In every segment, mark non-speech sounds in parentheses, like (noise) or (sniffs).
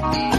Bye.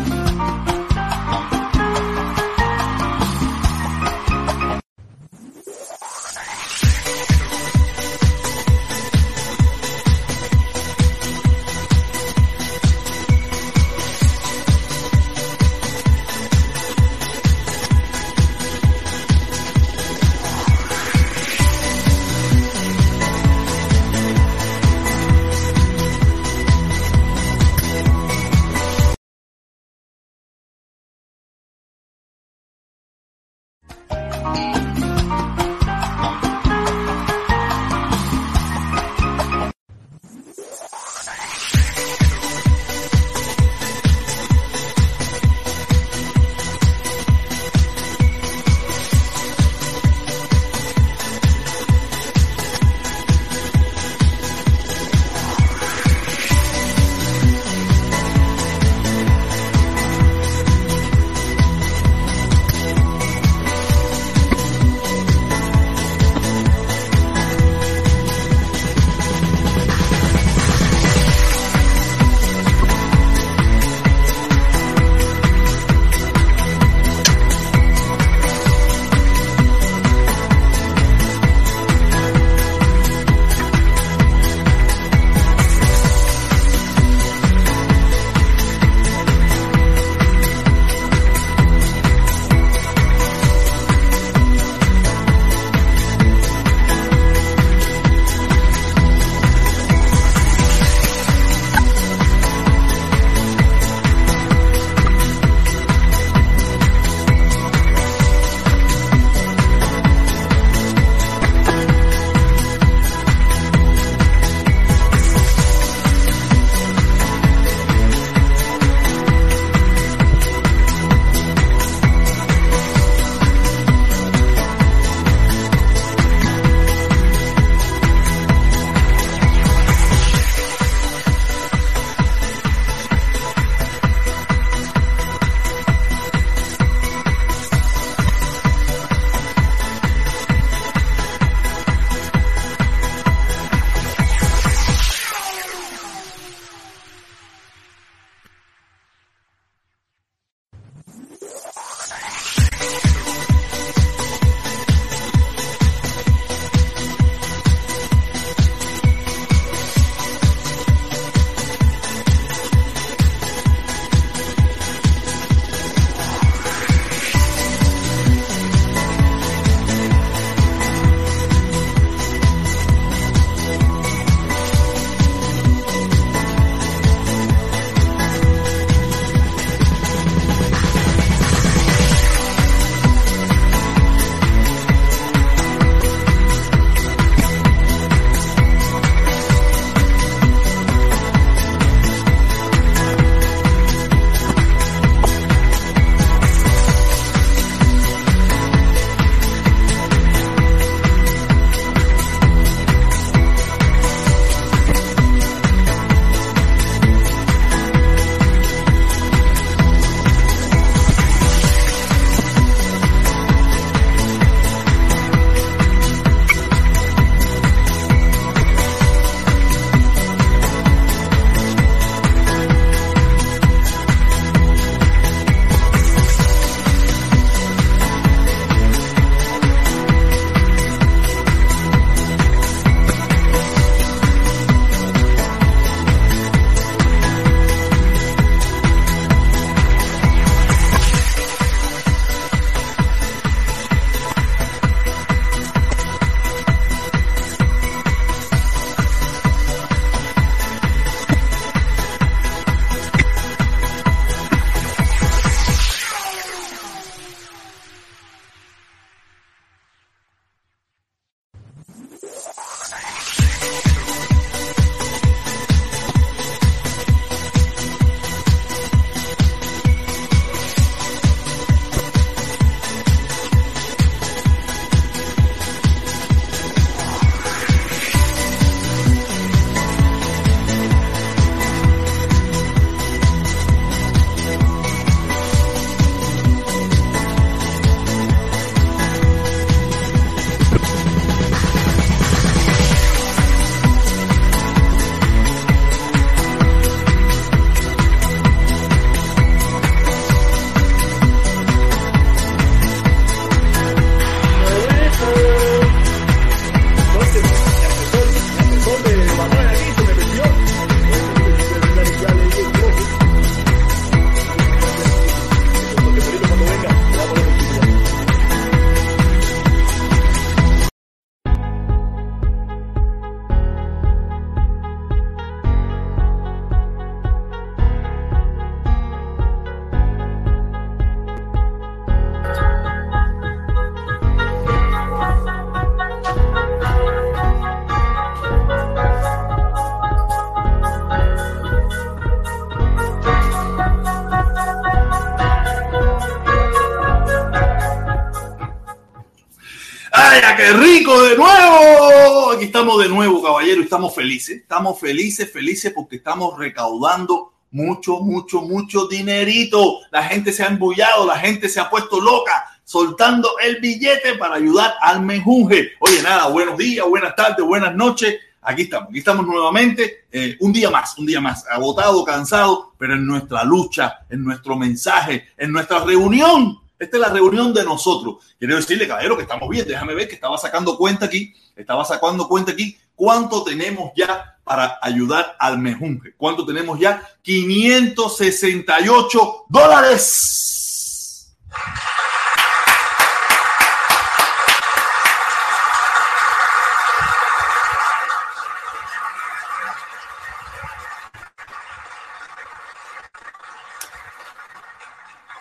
Caballero, estamos felices. Estamos felices, felices porque estamos recaudando mucho, mucho, mucho dinerito. La gente se ha embullado, la gente se ha puesto loca soltando el billete para ayudar al menjunje. Oye, nada, buenos días, buenas tardes, buenas noches. Aquí estamos, aquí estamos nuevamente, eh, un día más, un día más, agotado, cansado, pero en nuestra lucha, en nuestro mensaje, en nuestra reunión esta es la reunión de nosotros. Quiero decirle, caballero, que estamos bien. Déjame ver que estaba sacando cuenta aquí. Estaba sacando cuenta aquí. ¿Cuánto tenemos ya para ayudar al mejunje? ¿Cuánto tenemos ya? 568 dólares.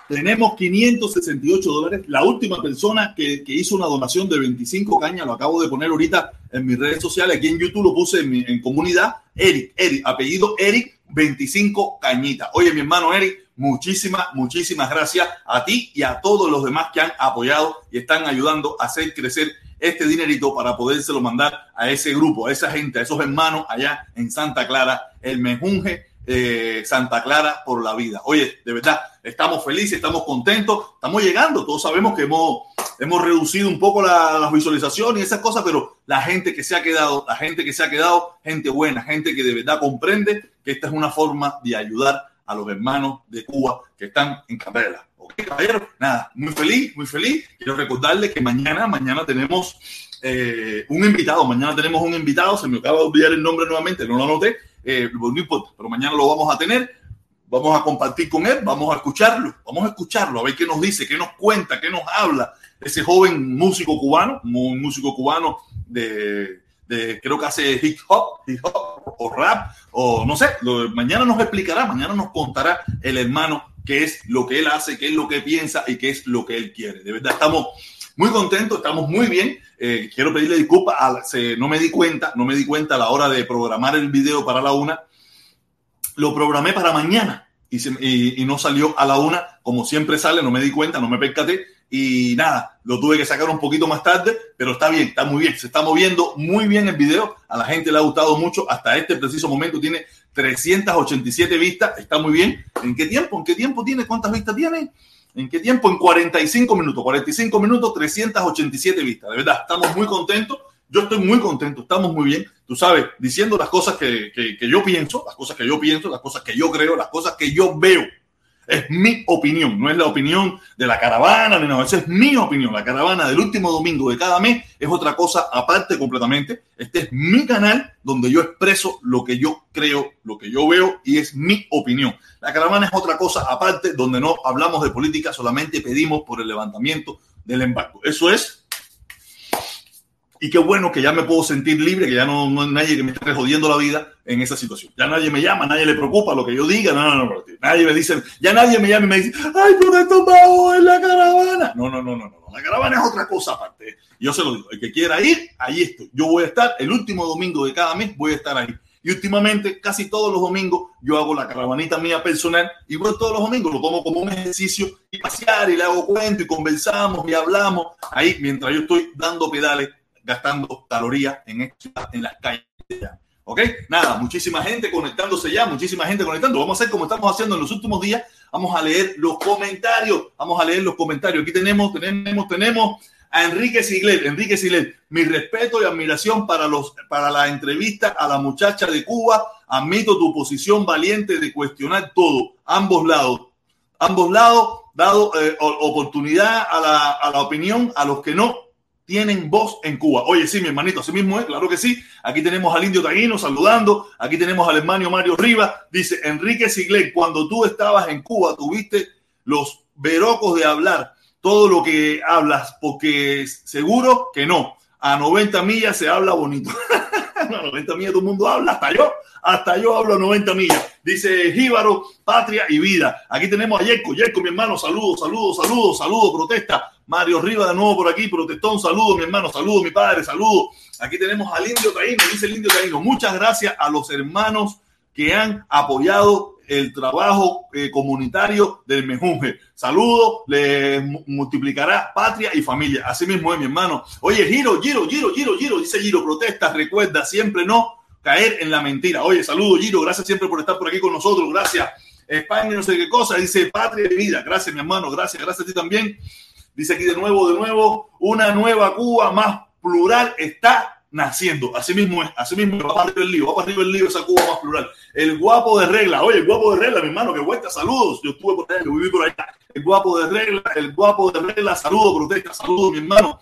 Tenemos 568 dólares. La última persona que, hizo una donación de 25 cañas, lo acabo de poner ahorita en mis redes sociales, aquí en YouTube lo puse en, en comunidad, Eric, Eric, apellido Eric, 25 cañitas. Oye, mi hermano Eric, muchísimas, muchísimas gracias a ti y a todos los demás que han apoyado y están ayudando a hacer crecer este dinerito para podérselo mandar a ese grupo, a esa gente, a esos hermanos allá en Santa Clara, el Mejunje eh, Santa Clara por la vida. Oye, de verdad, estamos felices, estamos contentos, estamos llegando. Todos sabemos que hemos, hemos reducido un poco las la visualizaciones y esas cosas, pero la gente que se ha quedado, la gente que se ha quedado, gente buena, gente que de verdad comprende que esta es una forma de ayudar a los hermanos de Cuba que están en carrera. Ok, caballero, nada, muy feliz, muy feliz. Quiero recordarles que mañana, mañana tenemos eh, un invitado, mañana tenemos un invitado, se me acaba de olvidar el nombre nuevamente, no lo anoté, eh, no importa, pero mañana lo vamos a tener, vamos a compartir con él, vamos a escucharlo, vamos a escucharlo, a ver qué nos dice, qué nos cuenta, qué nos habla ese joven músico cubano, un músico cubano de, creo que hace hip hop, hip hop o rap, o no sé, mañana nos explicará, mañana nos contará el hermano qué es lo que él hace, qué es lo que piensa y qué es lo que él quiere. De verdad, estamos muy contentos, estamos muy bien. Eh, quiero pedirle disculpas, no me di cuenta, no me di cuenta a la hora de programar el video para la una. Lo programé para mañana y, no salió a la una, como siempre sale, no me di cuenta, no me percaté. Y nada, lo tuve que sacar un poquito más tarde, pero está bien, está muy bien. Se está moviendo muy bien el video. A la gente le ha gustado mucho. Hasta este preciso momento tiene 387 vistas. Está muy bien. ¿En qué tiempo? ¿En qué tiempo tiene? ¿Cuántas vistas tiene? ¿En qué tiempo? En 45 minutos. 45 minutos, 387 vistas. De verdad, estamos muy contentos. Yo estoy muy contento, estamos muy bien. Tú sabes, diciendo las cosas que, que yo pienso, las cosas que yo pienso, las cosas que yo creo, las cosas que yo veo. Es mi opinión, no es la opinión de la caravana, ni nada, esa es mi opinión. La caravana del último domingo de cada mes es otra cosa aparte completamente. Este es mi canal donde yo expreso lo que yo creo, lo que yo veo y es mi opinión. La caravana es otra cosa aparte donde no hablamos de política, solamente pedimos por el levantamiento del embargo. Eso es y qué bueno que ya me puedo sentir libre, que ya no, no hay nadie que me esté jodiendo la vida en esa situación. Ya nadie me llama, nadie le preocupa lo que yo diga. No, no, no. Nadie me dice, ya nadie me llama y me dice, ay, pero esto va en la caravana. No, no, no, no, no. La caravana es otra cosa aparte. Yo se lo digo, el que quiera ir, ahí estoy. Yo voy a estar el último domingo de cada mes, voy a estar ahí. Y últimamente, casi todos los domingos, yo hago la caravanita mía personal y voy todos los domingos, lo tomo como un ejercicio y pasear y le hago cuento y conversamos y hablamos ahí mientras yo estoy dando pedales gastando calorías en, en las calles. ¿Ok? Nada, muchísima gente conectándose ya, muchísima gente conectando. Vamos a hacer como estamos haciendo en los últimos días. Vamos a leer los comentarios. Vamos a leer los comentarios. Aquí tenemos, tenemos, tenemos a Enrique Sigler. Enrique Sigler, mi respeto y admiración para, los, para la entrevista a la muchacha de Cuba. Admito tu posición valiente de cuestionar todo, ambos lados. Ambos lados, dado eh, oportunidad a la, a la opinión, a los que no, tienen voz en Cuba. Oye, sí, mi hermanito, así mismo es, claro que sí. Aquí tenemos al indio Taguino saludando, aquí tenemos al hermano Mario Rivas. Dice Enrique Siglet, cuando tú estabas en Cuba, tuviste los verocos de hablar todo lo que hablas, porque seguro que no. A 90 millas se habla bonito. (laughs) a 90 millas todo el mundo habla, hasta yo, hasta yo hablo a 90 millas. Dice Jíbaro, patria y vida. Aquí tenemos a Yerko, Yerko, mi hermano, saludos, saludos, saludos, saludos, protesta. Mario Rivas de nuevo por aquí, protestón, saludo mi hermano, saludo mi padre, saludo. Aquí tenemos al indio Taíno, dice el indio Taíno. Muchas gracias a los hermanos que han apoyado el trabajo eh, comunitario del Mejunje. Saludo, le multiplicará patria y familia. Así mismo es, mi hermano. Oye, Giro, Giro, Giro, Giro, Giro, dice Giro, protesta, recuerda, siempre no caer en la mentira. Oye, saludo, Giro, gracias siempre por estar por aquí con nosotros, gracias. España, no sé qué cosa, dice patria y vida. Gracias, mi hermano, gracias, gracias a ti también. Dice aquí de nuevo, de nuevo, una nueva Cuba más plural está naciendo. Así mismo es, así mismo va para arriba el lío, va para arriba el lío esa Cuba más plural. El guapo de regla, oye, el guapo de regla, mi hermano, que vuelta, saludos. Yo estuve por allá, yo viví por allá. El guapo de regla, el guapo de regla, saludos, protesta, saludos, mi hermano.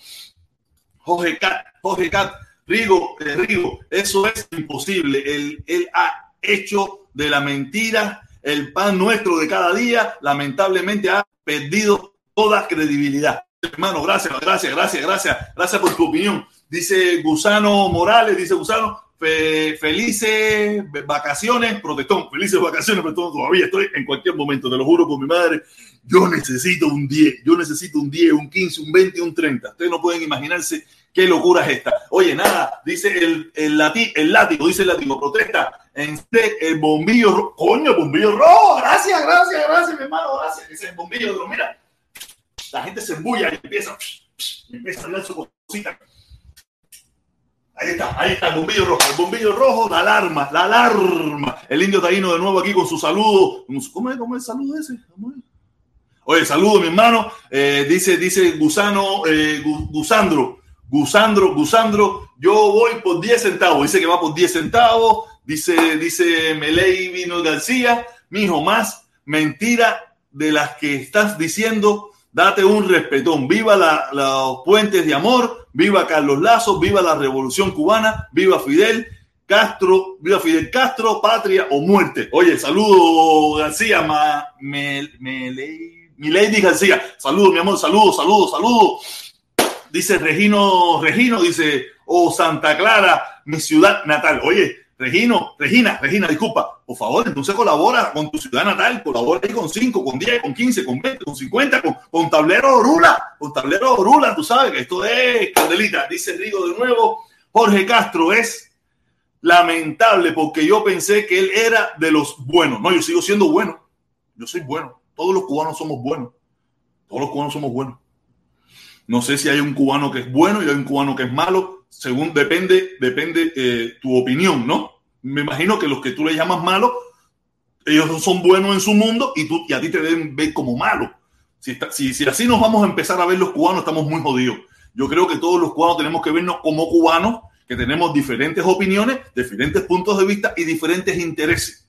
Jorge Cat, Jorge Cat, Rigo, eh, Rigo, eso es imposible. Él, él ha hecho de la mentira el pan nuestro de cada día, lamentablemente ha perdido toda credibilidad. Hermano, gracias, gracias, gracias, gracias, gracias por tu opinión. Dice Gusano Morales, dice Gusano, felices vacaciones, protestón, felices vacaciones, protestón, todavía estoy en cualquier momento, te lo juro por mi madre, yo necesito un 10, yo necesito un 10, un 15, un 20, un 30. Ustedes no pueden imaginarse qué locura es esta. Oye, nada, dice el, el, el látigo, dice el látigo, protesta, en el bombillo coño, bombillo rojo, gracias, gracias, gracias, mi hermano, gracias, dice el bombillo rojo, mira, la gente se embulla y empieza, empieza a hablar su cosita Ahí está, ahí está el bombillo rojo. El bombillo rojo, la alarma, la alarma. El indio taíno de nuevo aquí con su saludo. ¿Cómo es, cómo es el saludo ese? Oye, saludo, mi hermano. Eh, dice, dice Gusano, eh, Gusandro, Gusandro, Gusandro, yo voy por 10 centavos. Dice que va por 10 centavos. Dice, dice Meley Vino García, mijo, más mentira de las que estás diciendo date un respetón. Viva los puentes de amor, viva Carlos Lazo, viva la revolución cubana, viva Fidel Castro, viva Fidel Castro, patria o muerte. Oye, saludo García, ma, mi lady García, saludo mi amor, saludo, saludo, saludo. Dice Regino, Regino, dice, oh Santa Clara, mi ciudad natal. Oye, Regino, Regina, Regina, disculpa, por favor, entonces colabora con tu ciudad natal, colabora ahí con 5, con 10, con 15, con 20, con 50, con, con tablero Orula, con tablero Orula, tú sabes que esto es candelita. Dice Rigo de nuevo, Jorge Castro es lamentable porque yo pensé que él era de los buenos. No, yo sigo siendo bueno, yo soy bueno, todos los cubanos somos buenos, todos los cubanos somos buenos. No sé si hay un cubano que es bueno y hay un cubano que es malo, según depende, depende eh, tu opinión, ¿no? Me imagino que los que tú le llamas malos, ellos son buenos en su mundo y, tú, y a ti te deben ver como malo. Si, si, si así nos vamos a empezar a ver los cubanos, estamos muy jodidos. Yo creo que todos los cubanos tenemos que vernos como cubanos, que tenemos diferentes opiniones, diferentes puntos de vista y diferentes intereses.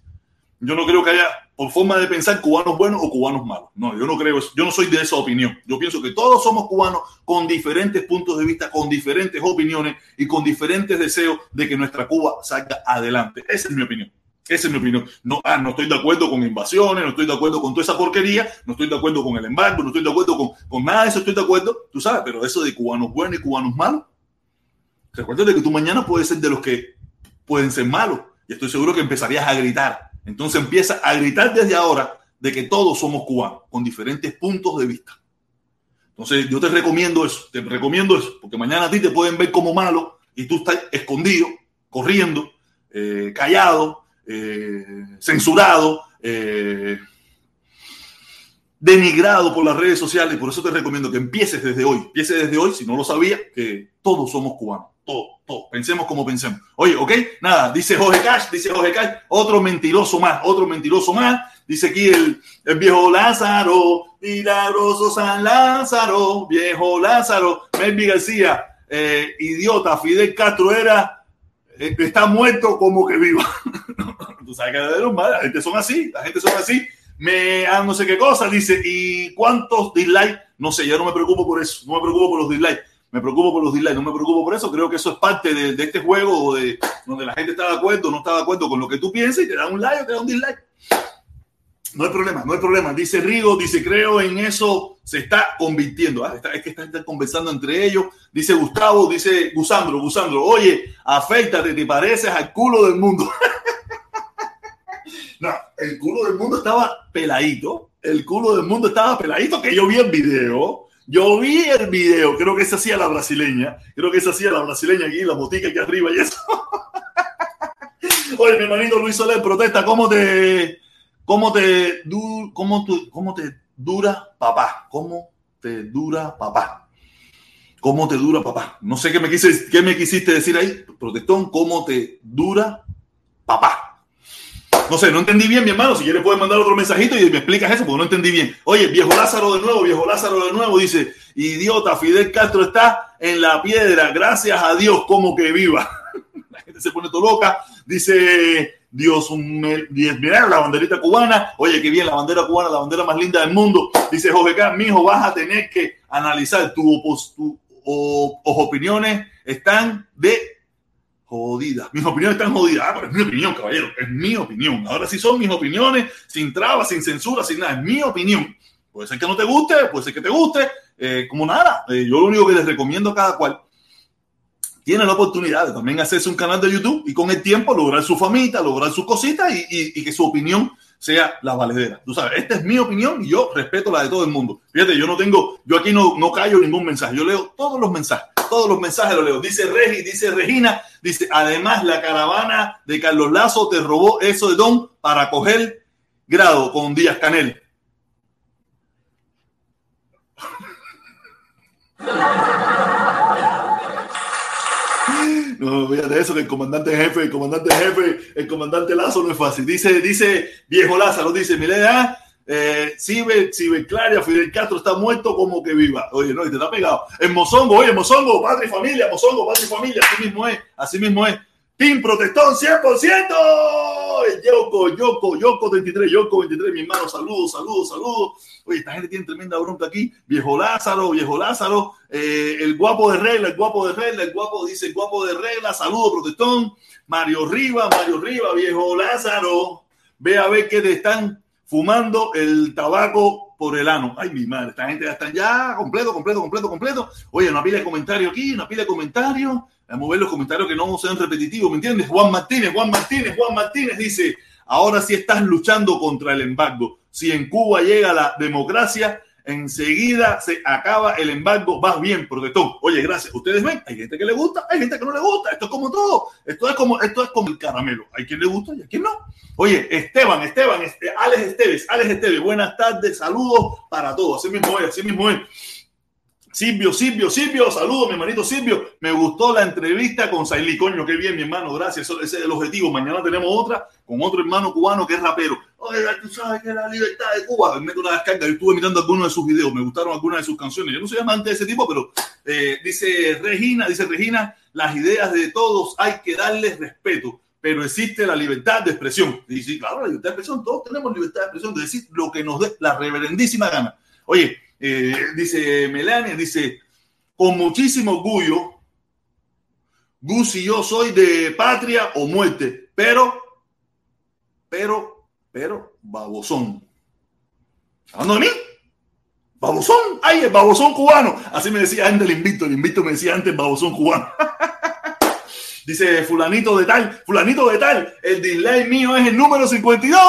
Yo no creo que haya, por forma de pensar, cubanos buenos o cubanos malos. No, yo no creo eso. Yo no soy de esa opinión. Yo pienso que todos somos cubanos con diferentes puntos de vista, con diferentes opiniones y con diferentes deseos de que nuestra Cuba salga adelante. Esa es mi opinión. Esa es mi opinión. No, ah, no estoy de acuerdo con invasiones, no estoy de acuerdo con toda esa porquería, no estoy de acuerdo con el embargo, no estoy de acuerdo con, con nada de eso, estoy de acuerdo, tú sabes, pero eso de cubanos buenos y cubanos malos, recuerda de que tú mañana puedes ser de los que pueden ser malos y estoy seguro que empezarías a gritar entonces empieza a gritar desde ahora de que todos somos cubanos, con diferentes puntos de vista. Entonces yo te recomiendo eso, te recomiendo eso, porque mañana a ti te pueden ver como malo y tú estás escondido, corriendo, eh, callado, eh, censurado, eh, denigrado por las redes sociales. Por eso te recomiendo que empieces desde hoy, empieces desde hoy, si no lo sabía, que todos somos cubanos todo, todo. Pensemos como pensemos. Oye, ¿ok? Nada, dice Jorge Cash, dice Jorge Cash, otro mentiroso más, otro mentiroso más. Dice aquí el, viejo Lázaro, milagroso San Lázaro, viejo Lázaro, Melvi García, eh, idiota, Fidel Castro era, eh, está muerto como que viva. (laughs) Tú sabes que la gente son así, la gente son así. Me, ah, no sé qué cosa, dice, ¿y cuántos dislikes? No sé, yo no me preocupo por eso, no me preocupo por los dislikes me preocupo por los dislikes, no me preocupo por eso, creo que eso es parte de, este juego de, donde la gente está de acuerdo, no está de acuerdo con lo que tú piensas y te da un like o te da un dislike. No hay problema, no hay problema. Dice Rigo, dice, creo en eso se está convirtiendo. Ah, es que están conversando entre ellos. Dice Gustavo, dice Gusandro, Gusandro, oye, afeítate, te pareces al culo del mundo. (laughs) no, el culo del mundo estaba peladito. El culo del mundo estaba peladito, que yo vi el video yo vi el video, creo que se hacía la brasileña, creo que se hacía la brasileña aquí, la botica aquí arriba y eso. (laughs) Oye, mi hermanito Luis Soler protesta, ¿cómo te, ¿Cómo te, cómo, ¿Cómo te dura papá? ¿Cómo te dura papá? ¿Cómo te dura papá? No sé qué me, quise, qué me quisiste decir ahí, protestón. ¿Cómo te dura papá? No sé, no entendí bien, mi hermano. Si quieres, puedes mandar otro mensajito y me explicas eso, porque no entendí bien. Oye, viejo Lázaro de nuevo, viejo Lázaro de nuevo, dice: Idiota, Fidel Castro está en la piedra. Gracias a Dios, como que viva. (laughs) La gente se pone todo loca. Dice Dios, un, mira la banderita cubana. Oye, qué bien, la bandera cubana, la bandera más linda del mundo. Dice Jorge K, mijo, vas a tener que analizar tu, opiniones están de jodidas. Mis opiniones están jodidas. Ah, pero es mi opinión, caballero. Es mi opinión. Ahora sí son mis opiniones, sin trabas, sin censura, sin nada. Es mi opinión. Puede ser que no te guste, puede ser que te guste. Eh, como nada. Eh, yo lo único que les recomiendo a cada cual tiene la oportunidad de también hacerse un canal de YouTube y con el tiempo lograr su famita, lograr sus cositas y, que su opinión sea la valedera. Tú sabes, esta es mi opinión y yo respeto la de todo el mundo. Fíjate, yo no tengo, yo aquí no, no callo ningún mensaje, yo leo todos los mensajes, todos los mensajes los leo. Dice Regi, dice Regina, dice, además la caravana de Carlos Lazo te robó eso de Don para coger grado con Díaz Canel. (laughs) No, fíjate eso, que el comandante jefe, el comandante jefe, el comandante Lazo no es fácil. Dice, dice viejo Lázaro, dice, mira, eh, Ciber, Claria, Fidel Castro está muerto como que viva. Oye, no, y te está pegado. En Mozongo, oye, Mozongo, padre y familia, Mozongo, padre y familia, así mismo es, así mismo es. Team Protestón 100%. Yoko, Yoko, Yoko 23, Yoko 23, mi hermano, saludos, saludos, saludos. Oye, esta gente tiene tremenda bronca aquí. Viejo Lázaro, viejo Lázaro, eh, el guapo de regla, el guapo de regla, el guapo dice el guapo de regla, saludos, Protestón. Mario Riva, Mario Riva, viejo Lázaro. Ve a ver que te están fumando el tabaco por el ano. Ay, mi madre, esta gente ya está ya completo, completo, completo, completo. Oye, una pila de comentarios aquí, una pila de comentarios. Vamos a ver los comentarios que no sean repetitivos, ¿me entiendes? Juan Martínez, Juan Martínez, Juan Martínez dice, ahora sí estás luchando contra el embargo. Si en Cuba llega la democracia, enseguida se acaba el embargo, vas bien, protestón. Oye, gracias. Ustedes ven, hay gente que le gusta, hay gente que no le gusta. Esto es como todo. Esto es como, esto es como el caramelo. Hay quien le gusta y a quien no. Oye, Esteban, Esteban, este, Alex Esteves, Alex Esteves, buenas tardes, saludos para todos. Así mismo es, así mismo es. Silvio, Silvio, Silvio, saludos, mi hermanito Silvio. Me gustó la entrevista con Sailí, coño, qué bien, mi hermano, gracias. Ese es el objetivo. Mañana tenemos otra con otro hermano cubano que es rapero. Oye, tú sabes que la libertad de Cuba. Me meto una descarga. Yo estuve mirando algunos de sus videos, me gustaron algunas de sus canciones. Yo no soy amante de ese tipo, pero eh, dice Regina, dice Regina, las ideas de todos hay que darles respeto pero existe la libertad de expresión. Y sí, claro, la libertad de expresión, todos tenemos libertad de expresión de decir lo que nos dé la reverendísima gana. Oye, eh, dice Melania, dice, con muchísimo orgullo, Gus y yo soy de patria o muerte, pero, pero, pero, babosón. ¿Hablando de mí? Babosón, ay, el babosón cubano. Así me decía antes el invito, el invito me decía antes babosón cubano. (laughs) Dice fulanito de tal, fulanito de tal, el dislike mío es el número 52.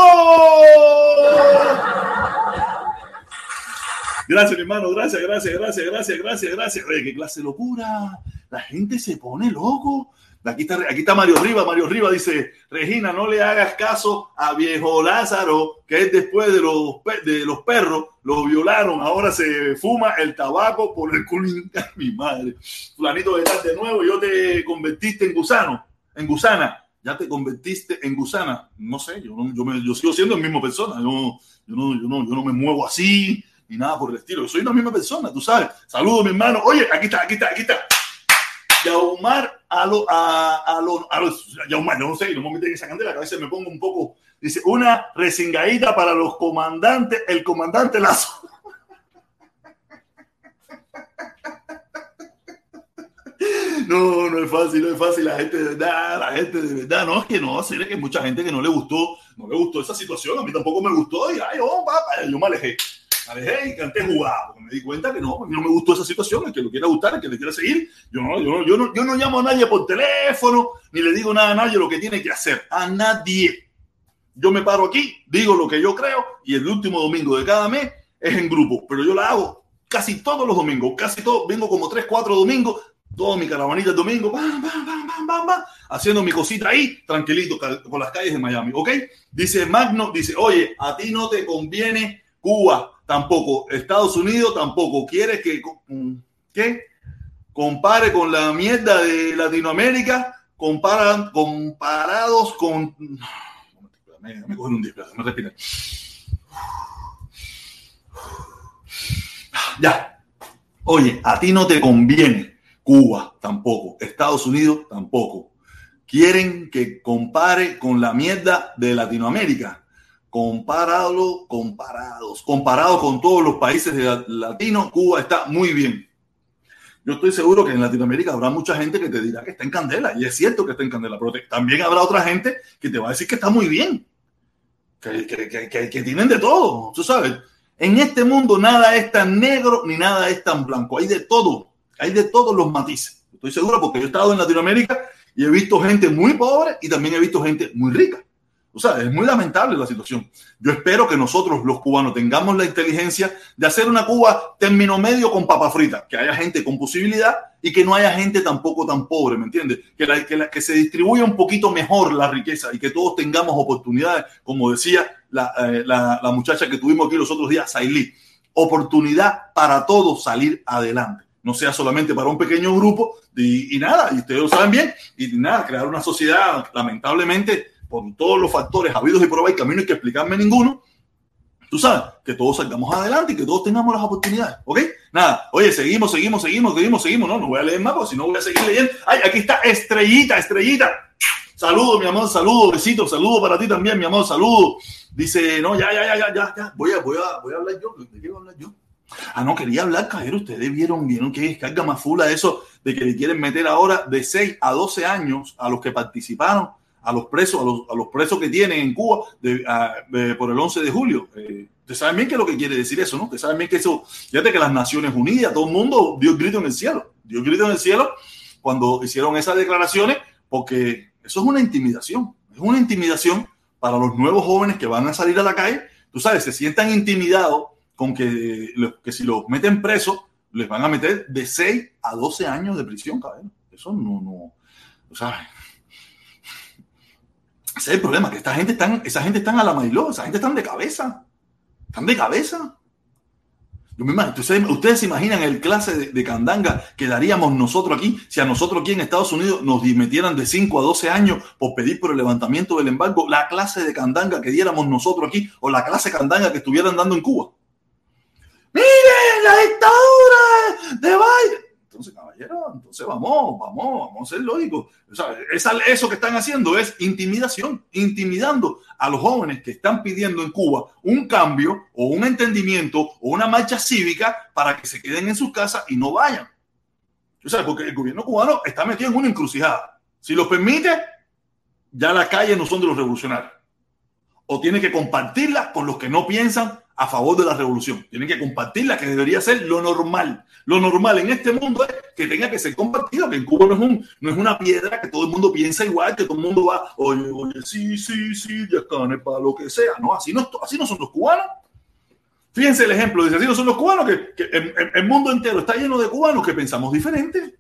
Gracias, mi hermano. Gracias, gracias, gracias, gracias, gracias, gracias. Oye, qué clase de locura. La gente se pone loco. Aquí está, aquí está Mario Riva. Mario Riva dice: Regina, no le hagas caso a viejo Lázaro, que es después de los, de los perros, lo violaron. Ahora se fuma el tabaco por el culín. Mi madre. Fulanito de nuevo, yo te convertiste en gusano, en gusana. Ya te convertiste en gusana. No sé, yo, yo, me, yo sigo siendo la misma persona. Yo, yo, no, yo, no, yo no me muevo así ni nada por el estilo. Soy la misma persona, tú sabes. Saludos, mi hermano. Oye, aquí está, aquí está, aquí está. Yaumar a lo, a, a lo, a los, Yaumar, no sé, no me meten esa candela, que a veces me pongo un poco, dice, una resingadita para los comandantes, el comandante Lazo. (laughs) No, no es fácil, no es fácil. La gente de verdad, la gente de verdad, no, es que no, es que mucha gente que no le gustó, no le gustó esa situación, a mí tampoco me gustó, y ay, oh, papá, yo me alejé alejé y canté jugado. me di cuenta que no, no me gustó esa situación. El que lo quiera gustar, el que le quiera seguir, yo no, yo no, yo no, yo no llamo a nadie por teléfono, ni le digo nada a nadie lo que tiene que hacer. A nadie. Yo me paro aquí, digo lo que yo creo, y el último domingo de cada mes es en grupo. Pero yo la hago casi todos los domingos, casi todo, vengo como tres, cuatro domingos todo mi caravanita el domingo, haciendo mi cosita ahí, tranquilito, por las calles de Miami, ¿ok? Dice Magno, dice, oye, a ti no te conviene Cuba, tampoco, Estados Unidos tampoco, ¿quieres que, qué? Compare con la mierda de Latinoamérica, comparan, comparados con... Ya. Oye, a ti no te conviene Cuba tampoco, Estados Unidos tampoco. Quieren que compare con la mierda de Latinoamérica. Comparado, comparados, comparado con todos los países latinos, Cuba está muy bien. Yo estoy seguro que en Latinoamérica habrá mucha gente que te dirá que está en candela, y es cierto que está en candela, pero también habrá otra gente que te va a decir que está muy bien, que, que, que, que tienen de todo, tú sabes. En este mundo nada es tan negro ni nada es tan blanco, hay de todo. Hay de todos los matices. Estoy seguro porque yo he estado en Latinoamérica y he visto gente muy pobre y también he visto gente muy rica. O sea, es muy lamentable la situación. Yo espero que nosotros, los cubanos, tengamos la inteligencia de hacer una Cuba término medio con papa frita, que haya gente con posibilidad y que no haya gente tampoco tan pobre, ¿me entiendes? Que, la, que, que se distribuya un poquito mejor la riqueza y que todos tengamos oportunidades, como decía la, eh, la, la muchacha que tuvimos aquí los otros días, Sailí, oportunidad para todos salir adelante no sea solamente para un pequeño grupo y, nada, y ustedes lo saben bien, y nada, crear una sociedad, lamentablemente, por todos los factores habidos y por ahí, que a que explicarme ninguno, tú sabes, que todos salgamos adelante y que todos tengamos las oportunidades, ¿ok? Nada, oye, seguimos, seguimos, seguimos, seguimos, seguimos, no, no voy a leer más porque si no voy a seguir leyendo. Ay, aquí está Estrellita, Estrellita. Saludo, mi amor, saludo, besito, saludo para ti también, mi amor, saludo. Dice, no, ya, ya, ya, ya, ya, ya, voy a, voy a, voy a hablar yo, ¿de qué voy a hablar yo? Ah, no, quería hablar, caballero. Ustedes vieron, vieron que carga más fula eso de que le quieren meter ahora de 6 a 12 años a los que participaron, a los presos, a los, presos que tienen en Cuba por el 11 de julio. Eh, saben bien qué es lo que quiere decir eso, ¿no? Ustedes saben bien que eso, fíjate que las Naciones Unidas, todo el mundo dio grito en el cielo, dio grito en el cielo cuando hicieron esas declaraciones, porque eso es una intimidación, es una intimidación para los nuevos jóvenes que van a salir a la calle, tú sabes, se sientan intimidados con que, que si los meten presos, les van a meter de 6 a 12 años de prisión, cabrón. Eso no, no, o sea, ese es el problema, que esta gente están, esa gente están a la mailó, esa gente están de cabeza, están de cabeza. Yo me imagino, ustedes, se imaginan el clase de, de, candanga que daríamos nosotros aquí si a nosotros aquí en Estados Unidos nos metieran de 5 a 12 años por pedir por el levantamiento del embargo, la clase de candanga que diéramos nosotros aquí o la clase de candanga que estuvieran dando en Cuba. ¡Miren la dictadura de Biden! Entonces, caballero, entonces vamos, vamos, vamos a ser lógicos. O sea, eso que están haciendo es intimidación, intimidando a los jóvenes que están pidiendo en Cuba un cambio o un entendimiento o una marcha cívica para que se queden en sus casas y no vayan. O sea, porque el gobierno cubano está metido en una encrucijada. Si lo permite, ya las calles no son de los revolucionarios. O tiene que compartirla con los que no piensan a favor de la revolución. Tienen que compartirla, que debería ser lo normal. Lo normal en este mundo es que tenga que ser compartido, que en Cuba no es, un, no es una piedra que todo el mundo piensa igual, que todo el mundo va, oye, oye, sí, sí, sí, ya están para lo que sea. No, así no, así no son los cubanos. Fíjense el ejemplo, dice, así no son los cubanos, que, el, mundo entero está lleno de cubanos que pensamos diferente.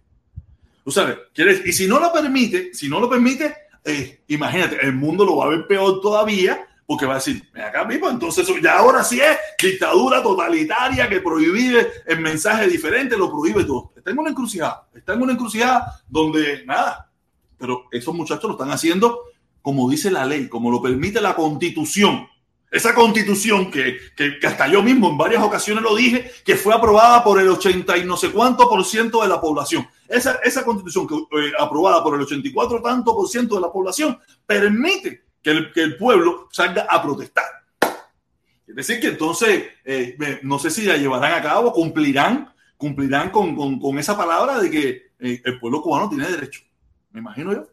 ¿Tú sabes? ¿Quieres? Y si no lo permite, si no lo permite, eh, imagínate, el mundo lo va a ver peor todavía porque va a decir, acá mismo, entonces ya ahora sí es dictadura totalitaria que prohíbe el mensaje diferente, lo prohíbe todo. Está en una encrucijada, está en una encrucijada donde nada, pero esos muchachos lo están haciendo como dice la ley, como lo permite la constitución. Esa constitución que, que, hasta yo mismo en varias ocasiones lo dije, que fue aprobada por el 80 y no sé cuánto por ciento de la población. Esa, esa constitución que, eh, aprobada por el 84 tanto por ciento de la población permite que el, pueblo salga a protestar. Es decir, que entonces, eh, no sé si la llevarán a cabo, cumplirán, cumplirán con, con, esa palabra de que eh, el pueblo cubano tiene derecho. Me imagino yo.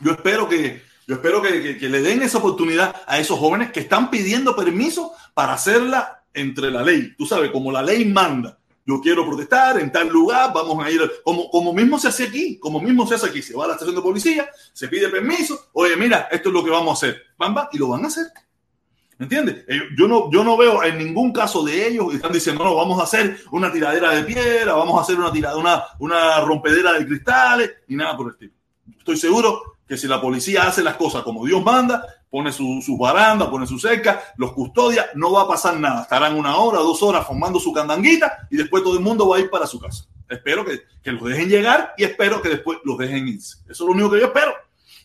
Yo espero que, yo espero que, le den esa oportunidad a esos jóvenes que están pidiendo permiso para hacerla entre la ley. Tú sabes, como la ley manda yo quiero protestar en tal lugar, vamos a ir, como, como mismo se hace aquí, como mismo se hace aquí, se va a la estación de policía, se pide permiso, oye, mira, esto es lo que vamos a hacer, bamba, y lo van a hacer. ¿Me entiendes? Eh, yo no, yo no veo en ningún caso de ellos que están diciendo, no, vamos a hacer una tiradera de piedra, vamos a hacer una, tirada, una, una rompedera de cristales, ni nada por el estilo. Estoy seguro que si la policía hace las cosas como Dios manda, pone sus su baranda, pone su cerca, los custodia, no va a pasar nada. Estarán una hora, dos horas formando su candanguita y después todo el mundo va a ir para su casa. Espero que, que los dejen llegar y espero que después los dejen irse. Eso es lo único que yo espero.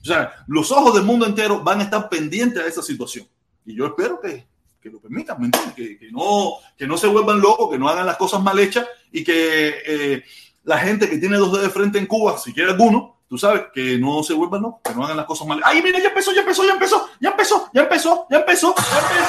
O sea, los ojos del mundo entero van a estar pendientes a esa situación. Y yo espero que, que lo permitan, ¿me entiendes? Que, que, no, que no se vuelvan locos, que no hagan las cosas mal hechas y que eh, la gente que tiene dos dedos de frente en Cuba, si quiere alguno, tú sabes, que no se vuelvan locos, que no hagan las cosas mal. ¡Ay, mira, ya empezó, ya empezó, ya empezó, ya empezó, ya empezó, ya empezó, ya empezó!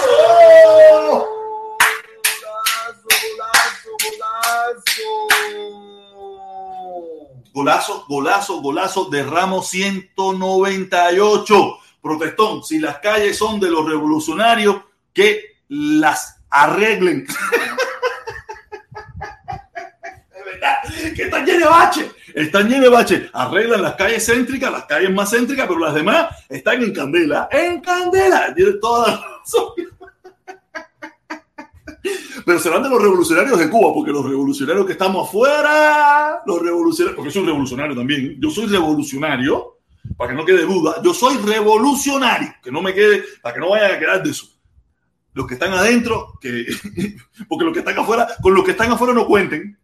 Golazo, golazo, golazo de Ramos 198 protestón, si las calles son de los revolucionarios, que las arreglen. (laughs) es verdad, que están llenas de bache, están llenas de bache. Arreglan las calles céntricas, las calles más céntricas, pero las demás están en candela, en candela. Tiene toda la razón. Pero serán de los revolucionarios de Cuba, porque los revolucionarios que estamos afuera, los revolucionarios, porque soy revolucionario también, yo soy revolucionario, para que no quede duda, yo soy revolucionario, que no me quede, para que no vaya a quedar de eso. Los que están adentro, que, (laughs) porque los que están afuera, con los que están afuera no cuenten.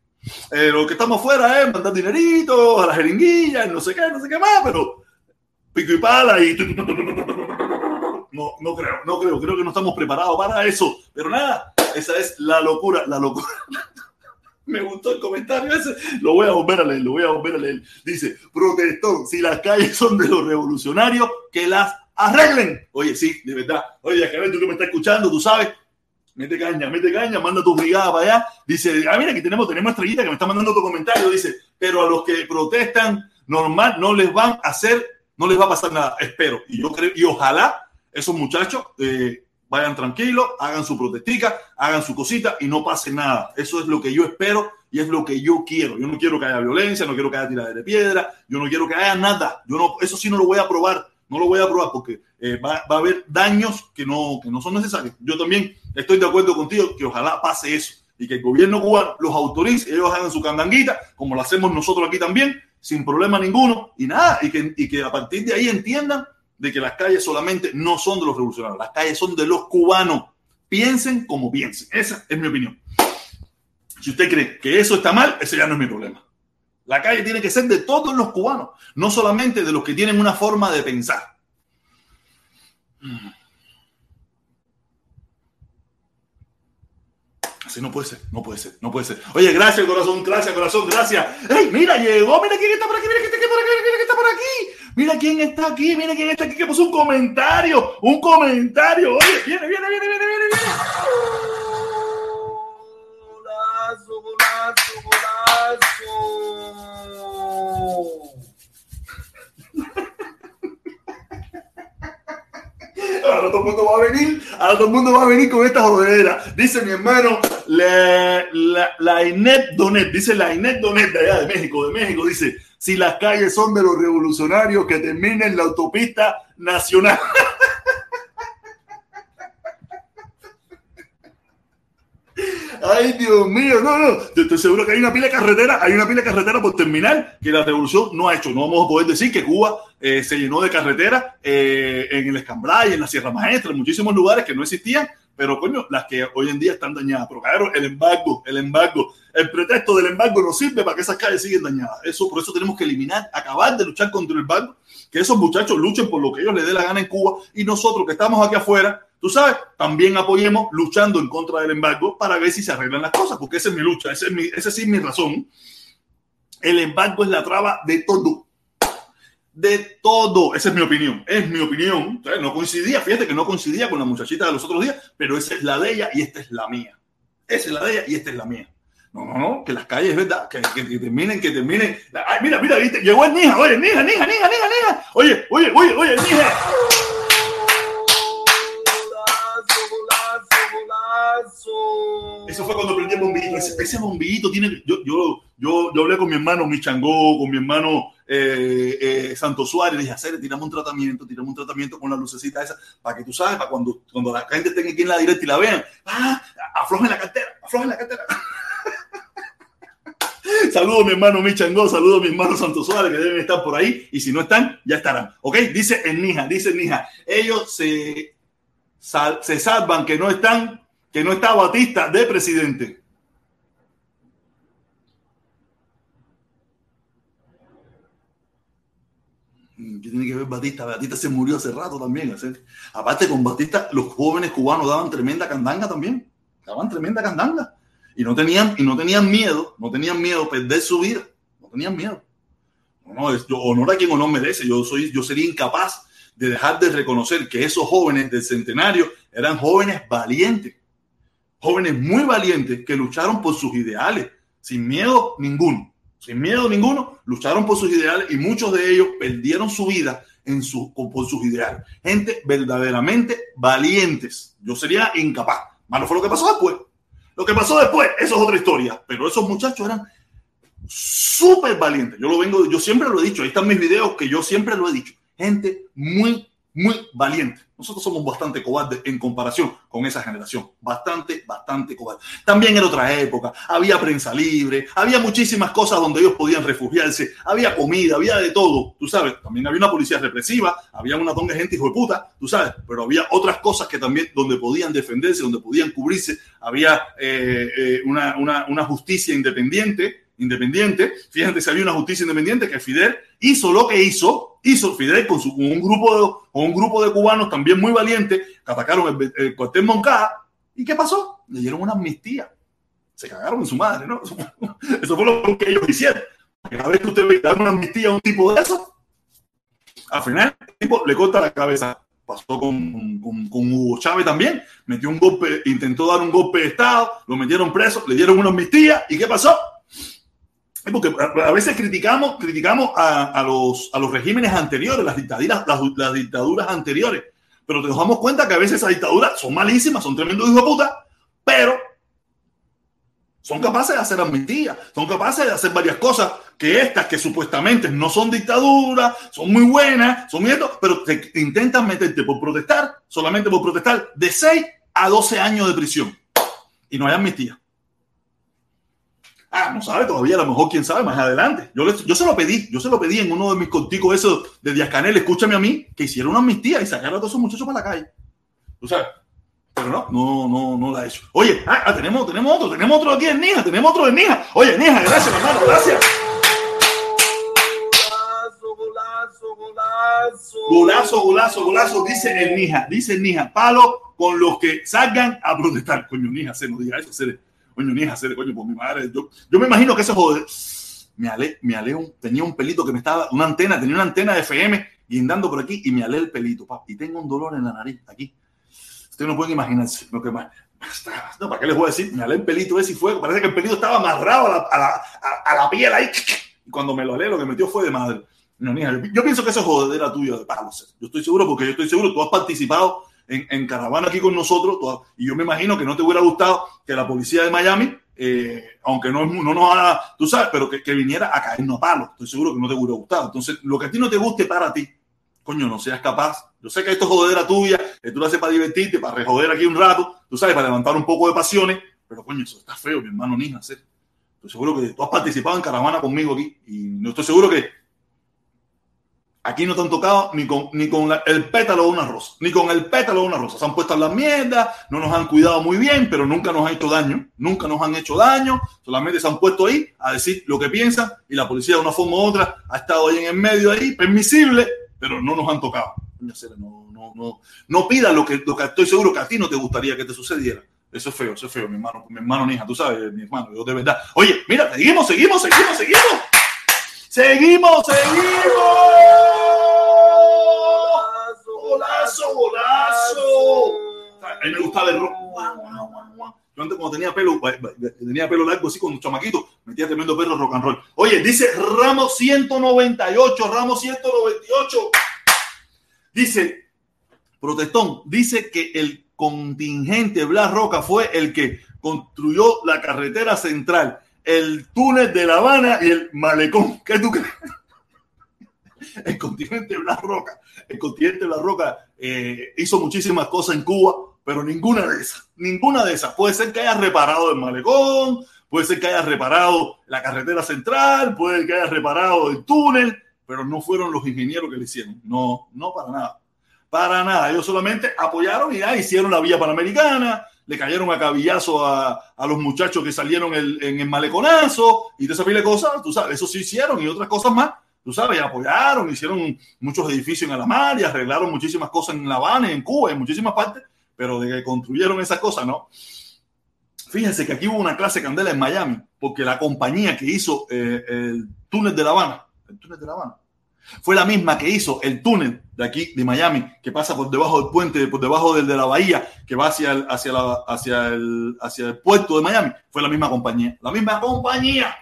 Eh, los que estamos afuera es eh, mandar dinerito a las jeringuillas, no sé qué, no sé qué más, pero pico y pala y... (laughs) No, no creo, no creo, creo que no estamos preparados para eso. Pero nada, esa es la locura, la locura. (laughs) Me gustó el comentario ese. Lo voy a volver a leer, lo voy a volver a leer. Dice, protestón, si las calles son de los revolucionarios, que las arreglen. Oye, sí, de verdad. Oye, ver tú que me estás escuchando, tú sabes. Mete caña, mete caña, manda tu brigada para allá. Dice, ah, mira, aquí tenemos, tenemos estrellita que me está mandando tu comentario. Dice, pero a los que protestan normal no les van a hacer, no les va a pasar nada. Espero. Y yo creo, y ojalá esos muchachos eh, vayan tranquilos, hagan su protestica, hagan su cosita y no pase nada. Eso es lo que yo espero y es lo que yo quiero. Yo no quiero que haya violencia, no quiero que haya tiradera de piedra, yo no quiero que haya nada. Yo no, eso sí no lo voy a aprobar, no lo voy a aprobar porque eh, va, a haber daños que no, que no son necesarios. Yo también estoy de acuerdo contigo que ojalá pase eso y que el gobierno cubano los autorice, ellos hagan su candanguita, como lo hacemos nosotros aquí también, sin problema ninguno, y nada, y que, y que a partir de ahí entiendan de que las calles solamente no son de los revolucionarios, las calles son de los cubanos. Piensen como piensen. Esa es mi opinión. Si usted cree que eso está mal, ese ya no es mi problema. La calle tiene que ser de todos los cubanos, no solamente de los que tienen una forma de pensar. Así no puede ser, no puede ser, no puede ser. Oye, gracias, corazón, gracias, corazón, gracias. ¡Ey, mira, llegó! Mira quién está por aquí, mira quién está por aquí, mira quién está por aquí. Mira quién está aquí, mira quién está aquí que puso un comentario, un comentario. Oye, viene, viene, viene, viene, viene, viene. Ahora todo el mundo va a venir, ahora todo el mundo va a venir con esta jodedera. Dice mi hermano, la, la, la Inet Donet, dice la Inet Donet de allá de México, de México, dice, si las calles son de los revolucionarios que terminen la autopista nacional. (laughs) Ay, Dios mío, no, no. Yo estoy seguro que hay una pila de carretera, hay una pila de carretera por terminar que la revolución no ha hecho. No vamos a poder decir que Cuba eh, se llenó de carretera eh, en el Escambray, en la Sierra Maestra, en muchísimos lugares que no existían, pero coño, las que hoy en día están dañadas. Pero claro, el embargo, el embargo, el pretexto del embargo no sirve para que esas calles sigan dañadas. Eso, por eso tenemos que eliminar, acabar de luchar contra el embargo, que esos muchachos luchen por lo que ellos les dé la gana en Cuba y nosotros que estamos aquí afuera tú sabes, también apoyemos luchando en contra del embargo para ver si se arreglan las cosas, porque esa es mi lucha, esa es, mi, esa sí es mi razón. El embargo es la traba de todo. De todo. Esa es mi opinión. Es mi opinión. No coincidía, fíjate que no coincidía con la muchachita de los otros días, pero esa es la de ella y esta es la mía. Esa es la de ella y esta es la mía. No, no, no, que las calles, ¿verdad? Que, que, terminen, que terminen. Ay, mira, mira, ¿viste? llegó el Nija, oye, Nija, Nija, Nija, Nija, Nija. Oye, oye, oye, oye, Nija. Eso fue cuando prendí el bombillito. Ese, ese bombillito tiene. Yo, yo, yo, yo hablé con mi hermano Michangó, con mi hermano eh, eh, Santo Suárez, le dije, hacer, tiramos un tratamiento, tiramos un tratamiento con la lucecita esa, para que tú sabes, para cuando, cuando la gente esté aquí en la directa y la vean, ah, aflojen la cartera, aflojen la cartera. Saludos mi hermano Michangó, saludos mi hermano Santos Suárez que deben estar por ahí y si no están, ya estarán. ¿Ok? Dice Nija, dice Nija, ellos se, se salvan que no están, que no está Batista de presidente. ¿Qué tiene que ver Batista? Batista se murió hace rato también. Aparte, con Batista, los jóvenes cubanos daban tremenda candanga también. Daban tremenda candanga y no tenían, y no tenían miedo, no tenían miedo perder su vida, no tenían miedo. No, no, yo, honor a quien honor merece. Yo, soy, yo sería incapaz de dejar de reconocer que esos jóvenes del centenario eran jóvenes valientes, jóvenes muy valientes que lucharon por sus ideales, sin miedo ninguno, sin miedo ninguno, lucharon por sus ideales y muchos de ellos perdieron su vida en su, por sus ideales. Gente verdaderamente valientes. Yo sería incapaz. Malo fue lo que pasó después. Lo que pasó después, eso es otra historia, pero esos muchachos eran súper valientes. Yo lo vengo, yo siempre lo he dicho, ahí están mis videos que yo siempre lo he dicho. Gente muy, muy valiente. Nosotros somos bastante cobardes en comparación con esa generación. Bastante, bastante cobardes. También en otra época. Había prensa libre, había muchísimas cosas donde ellos podían refugiarse, había comida, había de todo. Tú sabes, también había una policía represiva, había una tonga de gente hijo de puta, tú sabes, pero había otras cosas que también donde podían defenderse, donde podían cubrirse. Había eh, eh, una, una, una justicia independiente independiente. Fíjate si había una justicia independiente que Fidel hizo lo que hizo hizo Fidel con, su, un, grupo de, con un grupo de cubanos también muy valientes que atacaron el, el cuartel Moncada. ¿Y qué pasó? Le dieron una amnistía. Se cagaron en su madre, ¿no? (laughs) Eso fue lo que ellos hicieron. Cada vez que usted ve dar una amnistía a un tipo de eso, al final el tipo le corta la cabeza. Pasó con, con, con, Hugo Chávez también. Metió un golpe, intentó dar un golpe de Estado, lo metieron preso, le dieron una amnistía. ¿Y qué pasó? Porque a veces criticamos, criticamos a, a, los, a los regímenes anteriores, las dictaduras, las, dictaduras anteriores, pero nos damos cuenta que a veces esas dictaduras son malísimas, son tremendos hijos de puta, pero son capaces de hacer amnistía, son capaces de hacer varias cosas que estas que supuestamente no son dictaduras, son muy buenas, son muy pero te intentan meterte por protestar, solamente por protestar, de 6 a 12 años de prisión. Y no hay amnistía. Ah, no sabe todavía, a lo mejor quién sabe más adelante. Yo, yo se lo pedí, yo se lo pedí en uno de mis conticos esos de Díaz Canel, escúchame a mí, que hicieron una amnistía y sacaron a todos esos muchachos para la calle. Tú sabes. Pero no, no, no, no la he hecho. Oye, ah, ah, tenemos, tenemos otro, tenemos otro aquí en Nija, tenemos otro en Nija. Oye, Nija, gracias, hermano, gracias. Golazo, golazo, golazo. Golazo, golazo, dice el Nija, dice el Nija, palo con los que salgan a protestar. Coño, Nija, se nos diga eso, se coño, ni hacer, coño, por mi madre. Yo, yo me imagino que ese joder, me alé, me alé un, tenía un pelito que me estaba, una antena, tenía una antena de FM guindando por aquí y me alé el pelito, papi, y tengo un dolor en la nariz, aquí. Ustedes no pueden imaginarse lo que más. No, ¿para qué les voy a decir? Me alé el pelito ese y fue, parece que el pelito estaba amarrado a la, a la, a, la piel ahí. Y cuando me lo alé, lo que metió fue de madre. No, mira, yo, pienso que eso es jodedera tuya de palos. Yo estoy seguro, porque yo estoy seguro, tú has participado en, en, caravana aquí con nosotros. Y yo me imagino que no te hubiera gustado que la policía de Miami, eh, aunque no, no nos haga, tú sabes, pero que, que, viniera a caernos a palos. Estoy seguro que no te hubiera gustado. Entonces, lo que a ti no te guste para ti, coño, no seas capaz. Yo sé que esto es jodera tuya, que tú lo haces para divertirte, para rejoder aquí un rato, tú sabes, para levantar un poco de pasiones, pero coño, eso está feo, mi hermano Nina. Estoy seguro que tú has participado en caravana conmigo aquí y no estoy seguro que Aquí no te han tocado ni con, ni con el pétalo de una rosa, ni con el pétalo de una rosa. Se han puesto a la mierda, no nos han cuidado muy bien, pero nunca nos han hecho daño. Nunca nos han hecho daño. Solamente se han puesto ahí a decir lo que piensan y la policía de una forma u otra ha estado ahí en el medio, ahí, permisible, pero no nos han tocado. No, no, no, no pida lo que, lo que estoy seguro que a ti no te gustaría que te sucediera. Eso es feo, eso es feo, mi hermano, mi hermano Nija, tú sabes, mi hermano, yo de verdad. Oye, mira, seguimos, seguimos, seguimos, seguimos. Seguimos, seguimos. Golazo, golazo. A mí me gustaba el rock. Yo antes cuando tenía pelo, tenía pelo largo así con un chamaquito, metía tremendo perro rock and roll. Oye, dice Ramos 198, Ramos 198. Dice, protestón, dice que el contingente Blas Roca fue el que construyó la carretera central el túnel de La Habana y el malecón. ¿Qué tú crees? el continente Blas Roca, el continente Blas Roca eh, hizo muchísimas cosas en Cuba, pero ninguna de esas, ninguna de esas. Puede ser que haya reparado el malecón, puede ser que haya reparado la carretera central, puede que haya reparado el túnel, pero no fueron los ingenieros que le hicieron. No, no para nada. Para nada. Ellos solamente apoyaron y ya hicieron la vía panamericana, le cayeron a cabillazo a, a los muchachos que salieron en el maleconazo y de esa pila de cosas, tú sabes, eso sí hicieron y otras cosas más, tú sabes, apoyaron, hicieron muchos edificios en Alamar y arreglaron muchísimas cosas en La Habana, en Cuba, en muchísimas partes, pero de que construyeron esas cosas, no. Fíjense que aquí hubo una clase candela en Miami, porque la compañía que hizo eh, el túnel de La Habana, el túnel de La Habana, fue la misma que hizo el túnel de aquí, de Miami, que pasa por debajo del puente, por debajo del de la bahía, que va hacia el, hacia, la, hacia, el, hacia el puerto de Miami. Fue la misma compañía. La misma compañía.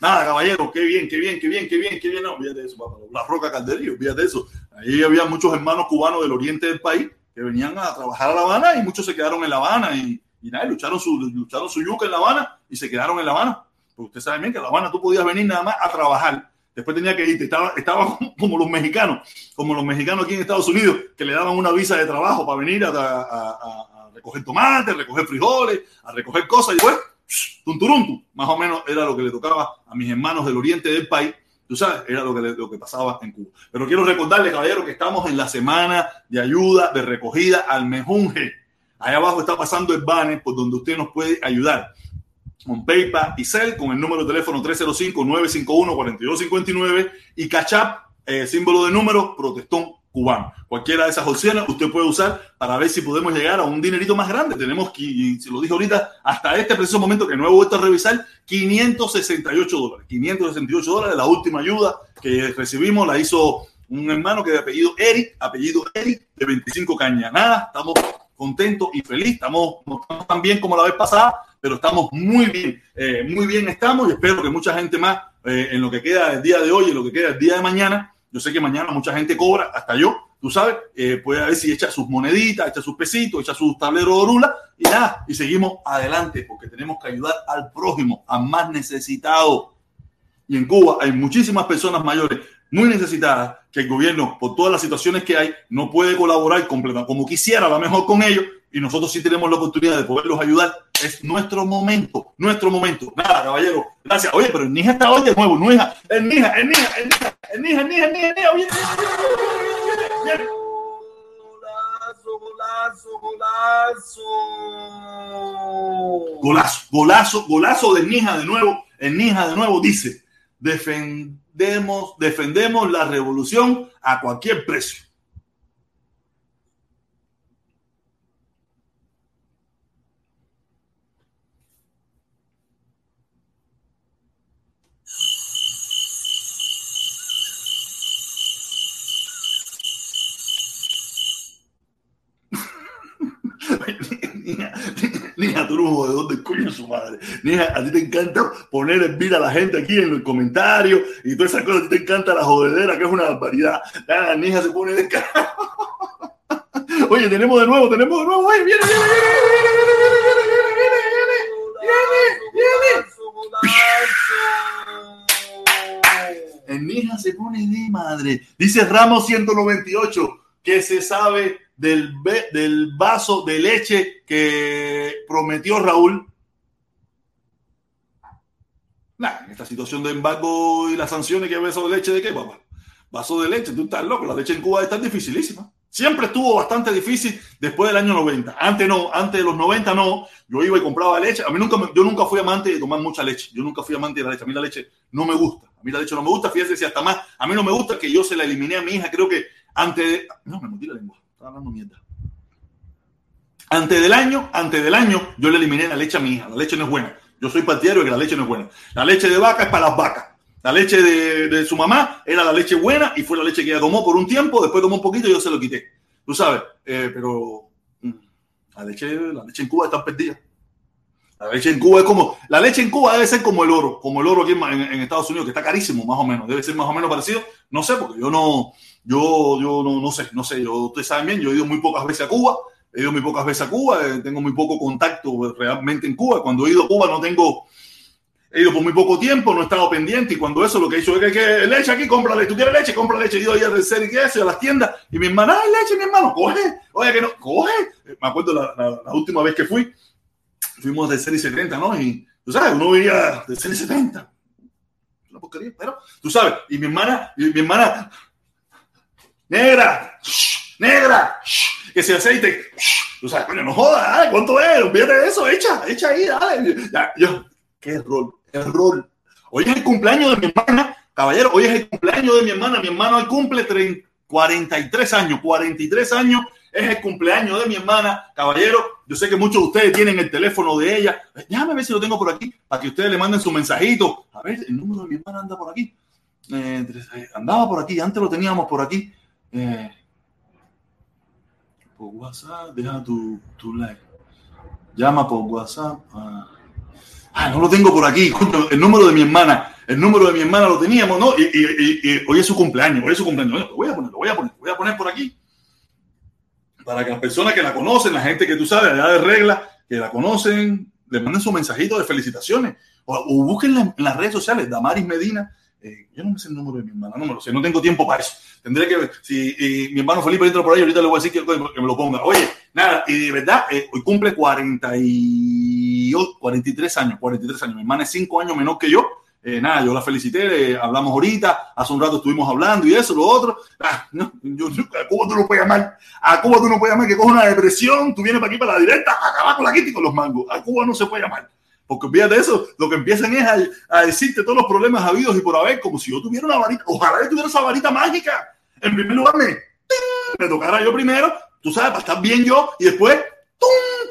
Nada, caballero, qué bien, qué bien, qué bien, qué bien, qué bien. No, fíjate eso, papá. La Roca Calderillo, fíjate eso. Ahí había muchos hermanos cubanos del oriente del país que venían a trabajar a La Habana y muchos se quedaron en La Habana y, y nada, lucharon su, lucharon su yuca en La Habana y se quedaron en La Habana. Porque usted sabe bien que en La Habana tú podías venir nada más a trabajar Después tenía que irte. Estaba, estaba (laughs) como los mexicanos, como los mexicanos aquí en Estados Unidos, que le daban una visa de trabajo para venir a, a, recoger tomates, a recoger frijoles, a recoger cosas. Y después, (sniffs) tunturuntu, más o menos era lo que le tocaba a mis hermanos del oriente del país. Tú sabes, era lo que, lo que pasaba en Cuba. Pero quiero recordarle, caballero, que estamos en la semana de ayuda, de recogida al mejunje. Ahí abajo está pasando el banner por donde usted nos puede ayudar con PayPal y Cell con el número de teléfono 305-951-4259 y Cachap, eh, símbolo de número, protestón cubano. Cualquiera de esas opciones usted puede usar para ver si podemos llegar a un dinerito más grande. Tenemos, y se lo dije ahorita, hasta este preciso momento que no he vuelto a revisar, 568 dólares. 568 dólares, la última ayuda que recibimos la hizo un hermano que de apellido Eric, apellido Eric, de 25 cañas. Nada, estamos contentos y felices, estamos, estamos tan bien como la vez pasada, pero estamos muy bien, eh, muy bien estamos y espero que mucha gente más eh, en lo que queda del día de hoy, en lo que queda del día de mañana, yo sé que mañana mucha gente cobra, hasta yo, tú sabes, eh, puede ver si echa sus moneditas, echa sus pesitos, echa sus tableros de orula y nada, y seguimos adelante porque tenemos que ayudar al prójimo, al más necesitado. Y en Cuba hay muchísimas personas mayores muy necesitadas que el gobierno, por todas las situaciones que hay, no puede colaborar completamente como quisiera, a lo mejor con ellos, y nosotros sí tenemos la oportunidad de poderlos ayudar. Es nuestro momento, nuestro momento. Nada, caballero, gracias. Oye, pero el Nija está hoy de nuevo, Nija, el Nija, el Nija, el Nija, el Nija, el Nija, el Nija, el Nija, Golazo, golazo, golazo. Golazo, golazo, golazo de Nija de nuevo. El Nija de nuevo dice, defendemos, defendemos la revolución a cualquier precio. Nija, tú no de dónde coño su madre. Nija, a ti te encanta poner en vida a la gente aquí en los comentarios y todas esas cosas. A ti te encanta la jodedera, que es una barbaridad. Ah, Nija se pone de Oye, tenemos de nuevo, tenemos de nuevo. Oye, viene, viene, viene, viene, viene, El Nija se pone de madre. Dice Ramos 198 que se sabe del, del vaso de leche que prometió Raúl. en esta situación de embargo y las sanciones que vaso de leche de qué, papá. Vaso de leche, tú estás loco, la leche en Cuba está dificilísima. Siempre estuvo bastante difícil después del año 90. Antes no, antes de los 90 no. Yo iba y compraba leche. A mí nunca, yo nunca fui amante de tomar mucha leche. Yo nunca fui amante de la leche. A mí la leche no me gusta. A mí la leche no me gusta. Fíjese si hasta más. A mí no me gusta que yo se la eliminé a mi hija. Creo que antes de... No, me metí la lengua hablando mierda. Antes del año, antes del año, yo le eliminé la leche a mi hija. La leche no es buena. Yo soy partidario de que la leche no es buena. La leche de vaca es para las vacas. La leche de, su mamá era la leche buena y fue la leche que ella tomó por un tiempo. Después tomó un poquito y yo se lo quité. Tú sabes, eh, pero mm, la leche, la leche en Cuba está perdida. La leche en Cuba es como, la leche en Cuba debe ser como el oro, como el oro aquí en, en, Estados Unidos, que está carísimo, más o menos. Debe ser más o menos parecido. No sé, porque yo no, yo, yo no, no sé, no sé, yo, ustedes saben bien, yo he ido muy pocas veces a Cuba, he ido muy pocas veces a Cuba, eh, tengo muy poco contacto realmente en Cuba. Cuando he ido a Cuba no tengo, He ido por muy poco tiempo, no he estado pendiente y cuando eso lo que he hecho es que, leche aquí, compra leche. ¿Tú quieres leche? Compra leche. He ido ahí a hacer y eso, a las tiendas y mi hermana, ay, leche, mi hermano, coge. Oye, que no, coge. Me acuerdo la, la, última vez que fui, fuimos de serie 70, ¿no? Y tú sabes, uno veía de serie 70. Una porquería, pero tú sabes. Y mi hermana, y mi hermana, negra, negra, que se aceite. Tú sabes, coño, no jodas, ¿cuánto es? Olvídate eso, echa, echa ahí, dale. Ya, yo, qué error, error. Hoy es el cumpleaños de mi hermana, caballero, hoy es el cumpleaños de mi hermana. Mi hermano hoy cumple 43 años, 43 años es el cumpleaños de mi hermana, caballero. Yo sé que muchos de ustedes tienen el teléfono de ella. Déjame ver si lo tengo por aquí, para que ustedes le manden su mensajito. A ver, el número de mi hermana anda por aquí. Eh, eh, andaba por aquí, antes lo teníamos por aquí. Eh, por WhatsApp, deja tu, tu like. Llama por WhatsApp. Ah, no lo tengo por aquí. El número de mi hermana. El número de mi hermana lo teníamos, ¿no? Y, y, hoy es su cumpleaños. Hoy es su cumpleaños. Lo voy a poner, lo voy a poner. Lo voy a poner por aquí. Para que las personas que la conocen, la gente que tú sabes, allá de regla, que la conocen, le manden su mensajito de felicitaciones. O, o busquen en las redes sociales, Damaris Medina, eh, yo no me sé el número de mi hermana, no me lo sé, no tengo tiempo para eso. Tendré que, si mi hermano Felipe entra por ahí, ahorita le voy a decir que, que me lo ponga. Oye, nada, y de verdad, eh, hoy cumple 48, 43 años, 43 años. Mi hermana es 5 años menor que yo. Eh, nada, yo la felicité, hablamos ahorita, hace un rato estuvimos hablando y eso, lo otro. Ah, no, yo, a Cuba tú no puedes llamar, a Cuba tú no puedes llamar que coge una depresión, tú vienes para aquí para la directa, acaba con la quita y con los mangos. A Cuba no se puede llamar. Porque de eso, lo que empiezan es a, decirte todos los problemas habidos y por haber, como si yo tuviera una varita. Ojalá yo tuviera esa varita mágica. En primer lugar, me, tocara yo primero, tú sabes, para estar bien yo, y después,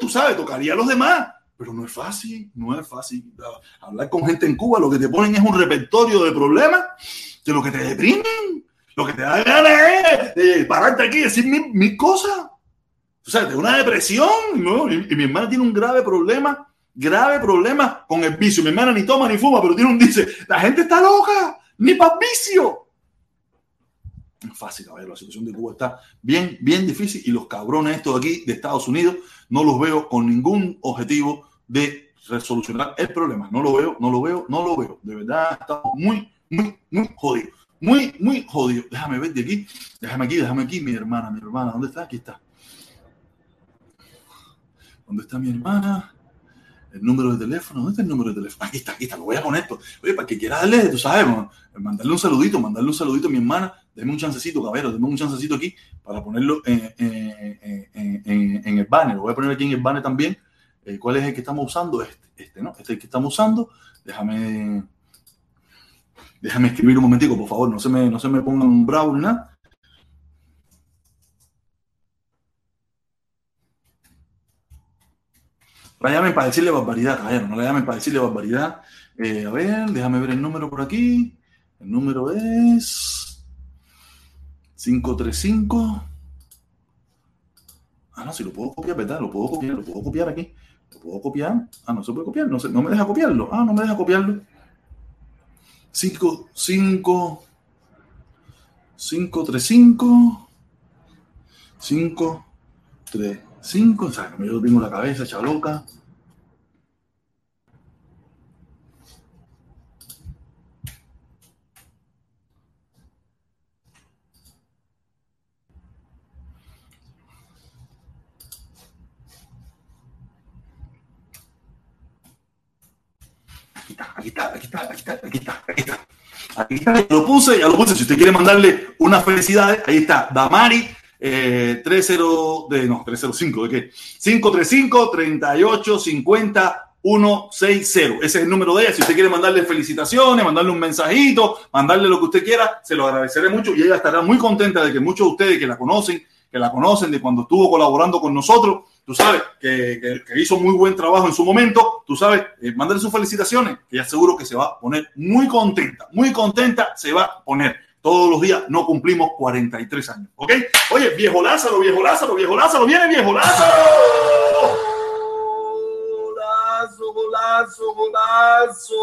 tú sabes, tocaría a los demás. Pero no es fácil, no es fácil. Hablar con gente en Cuba, lo que te ponen es un repertorio de problemas, de lo que te deprimen. Lo que te da ganas es pararte aquí y decir mil, cosas. O sea, de una depresión, ¿no? y mi hermana tiene un grave problema grave problema con el vicio. Mi hermana ni toma ni fuma, pero tiene un dice, la gente está loca, ni para vicio. Es fácil, ver, la situación de Cuba está bien, bien difícil y los cabrones estos aquí de Estados Unidos no los veo con ningún objetivo de resolucionar el problema. No lo veo, no lo veo, no lo veo. De verdad, estamos muy, muy, muy jodidos. Muy, muy jodidos. Déjame ver de aquí, déjame aquí, déjame aquí, mi hermana, mi hermana, ¿dónde está? Aquí está. ¿Dónde está mi hermana? El número de teléfono. ¿Dónde está el número de teléfono? Aquí está, aquí está, lo voy a poner. Oye, para que quiera darle, tú sabes, mandarle un saludito, mandarle un saludito a mi hermana. Deme un chancecito, caballero, deme un chancecito aquí para ponerlo en, en, el banner. Lo voy a poner aquí en el banner también. Eh, ¿Cuál es el que estamos usando? Este, este, ¿no? Este es el que estamos usando. Déjame, déjame escribir un momentico, por favor. No se me, no se me pongan bravo ni nada. La llamen para decirle barbaridad, no la llamen para decirle barbaridad. Eh, a ver, déjame ver el número por aquí. El número es 535. Ah, no, si lo puedo copiar, ¿verdad? Lo puedo copiar, lo puedo copiar aquí. Lo puedo copiar. Ah, no se puede copiar, no, no me deja copiarlo. Ah, no me deja copiarlo. 5, 5, 5, 3, 5, 5, 3, 5, o sea, yo tengo la cabeza hecha. Aquí está, aquí está, aquí está, aquí está, aquí está. Aquí lo puse, ya lo puse. Si usted quiere mandarle una felicidad, ahí está, Damari eh, 30 de, no, 305, ¿de qué? 535 38 50 160. Ese es el número de ella. Si usted quiere mandarle felicitaciones, mandarle un mensajito, mandarle lo que usted quiera, se lo agradeceré mucho y ella estará muy contenta de que muchos de ustedes que la conocen, que la conocen de cuando estuvo colaborando con nosotros, tú sabes, que, que, hizo muy buen trabajo en su momento, tú sabes, eh, mándale sus felicitaciones, que ya seguro que se va a poner muy contenta, muy contenta se va a poner todos los días no cumplimos 43 años. ¿Ok? Oye, viejo Lázaro, viejo Lázaro, viejo Lázaro, viene viejo Lázaro. Golazo, golazo, golazo.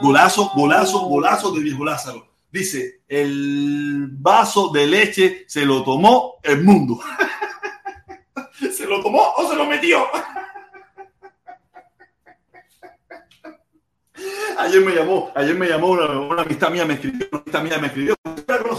Golazo, golazo, golazo de viejo Lázaro. Dice, el vaso de leche se lo tomó el mundo. (laughs) ¿Se lo tomó o se lo metió? Ayer me llamó, ayer me llamó una, amistad mía, me escribió, una amistad mía me escribió,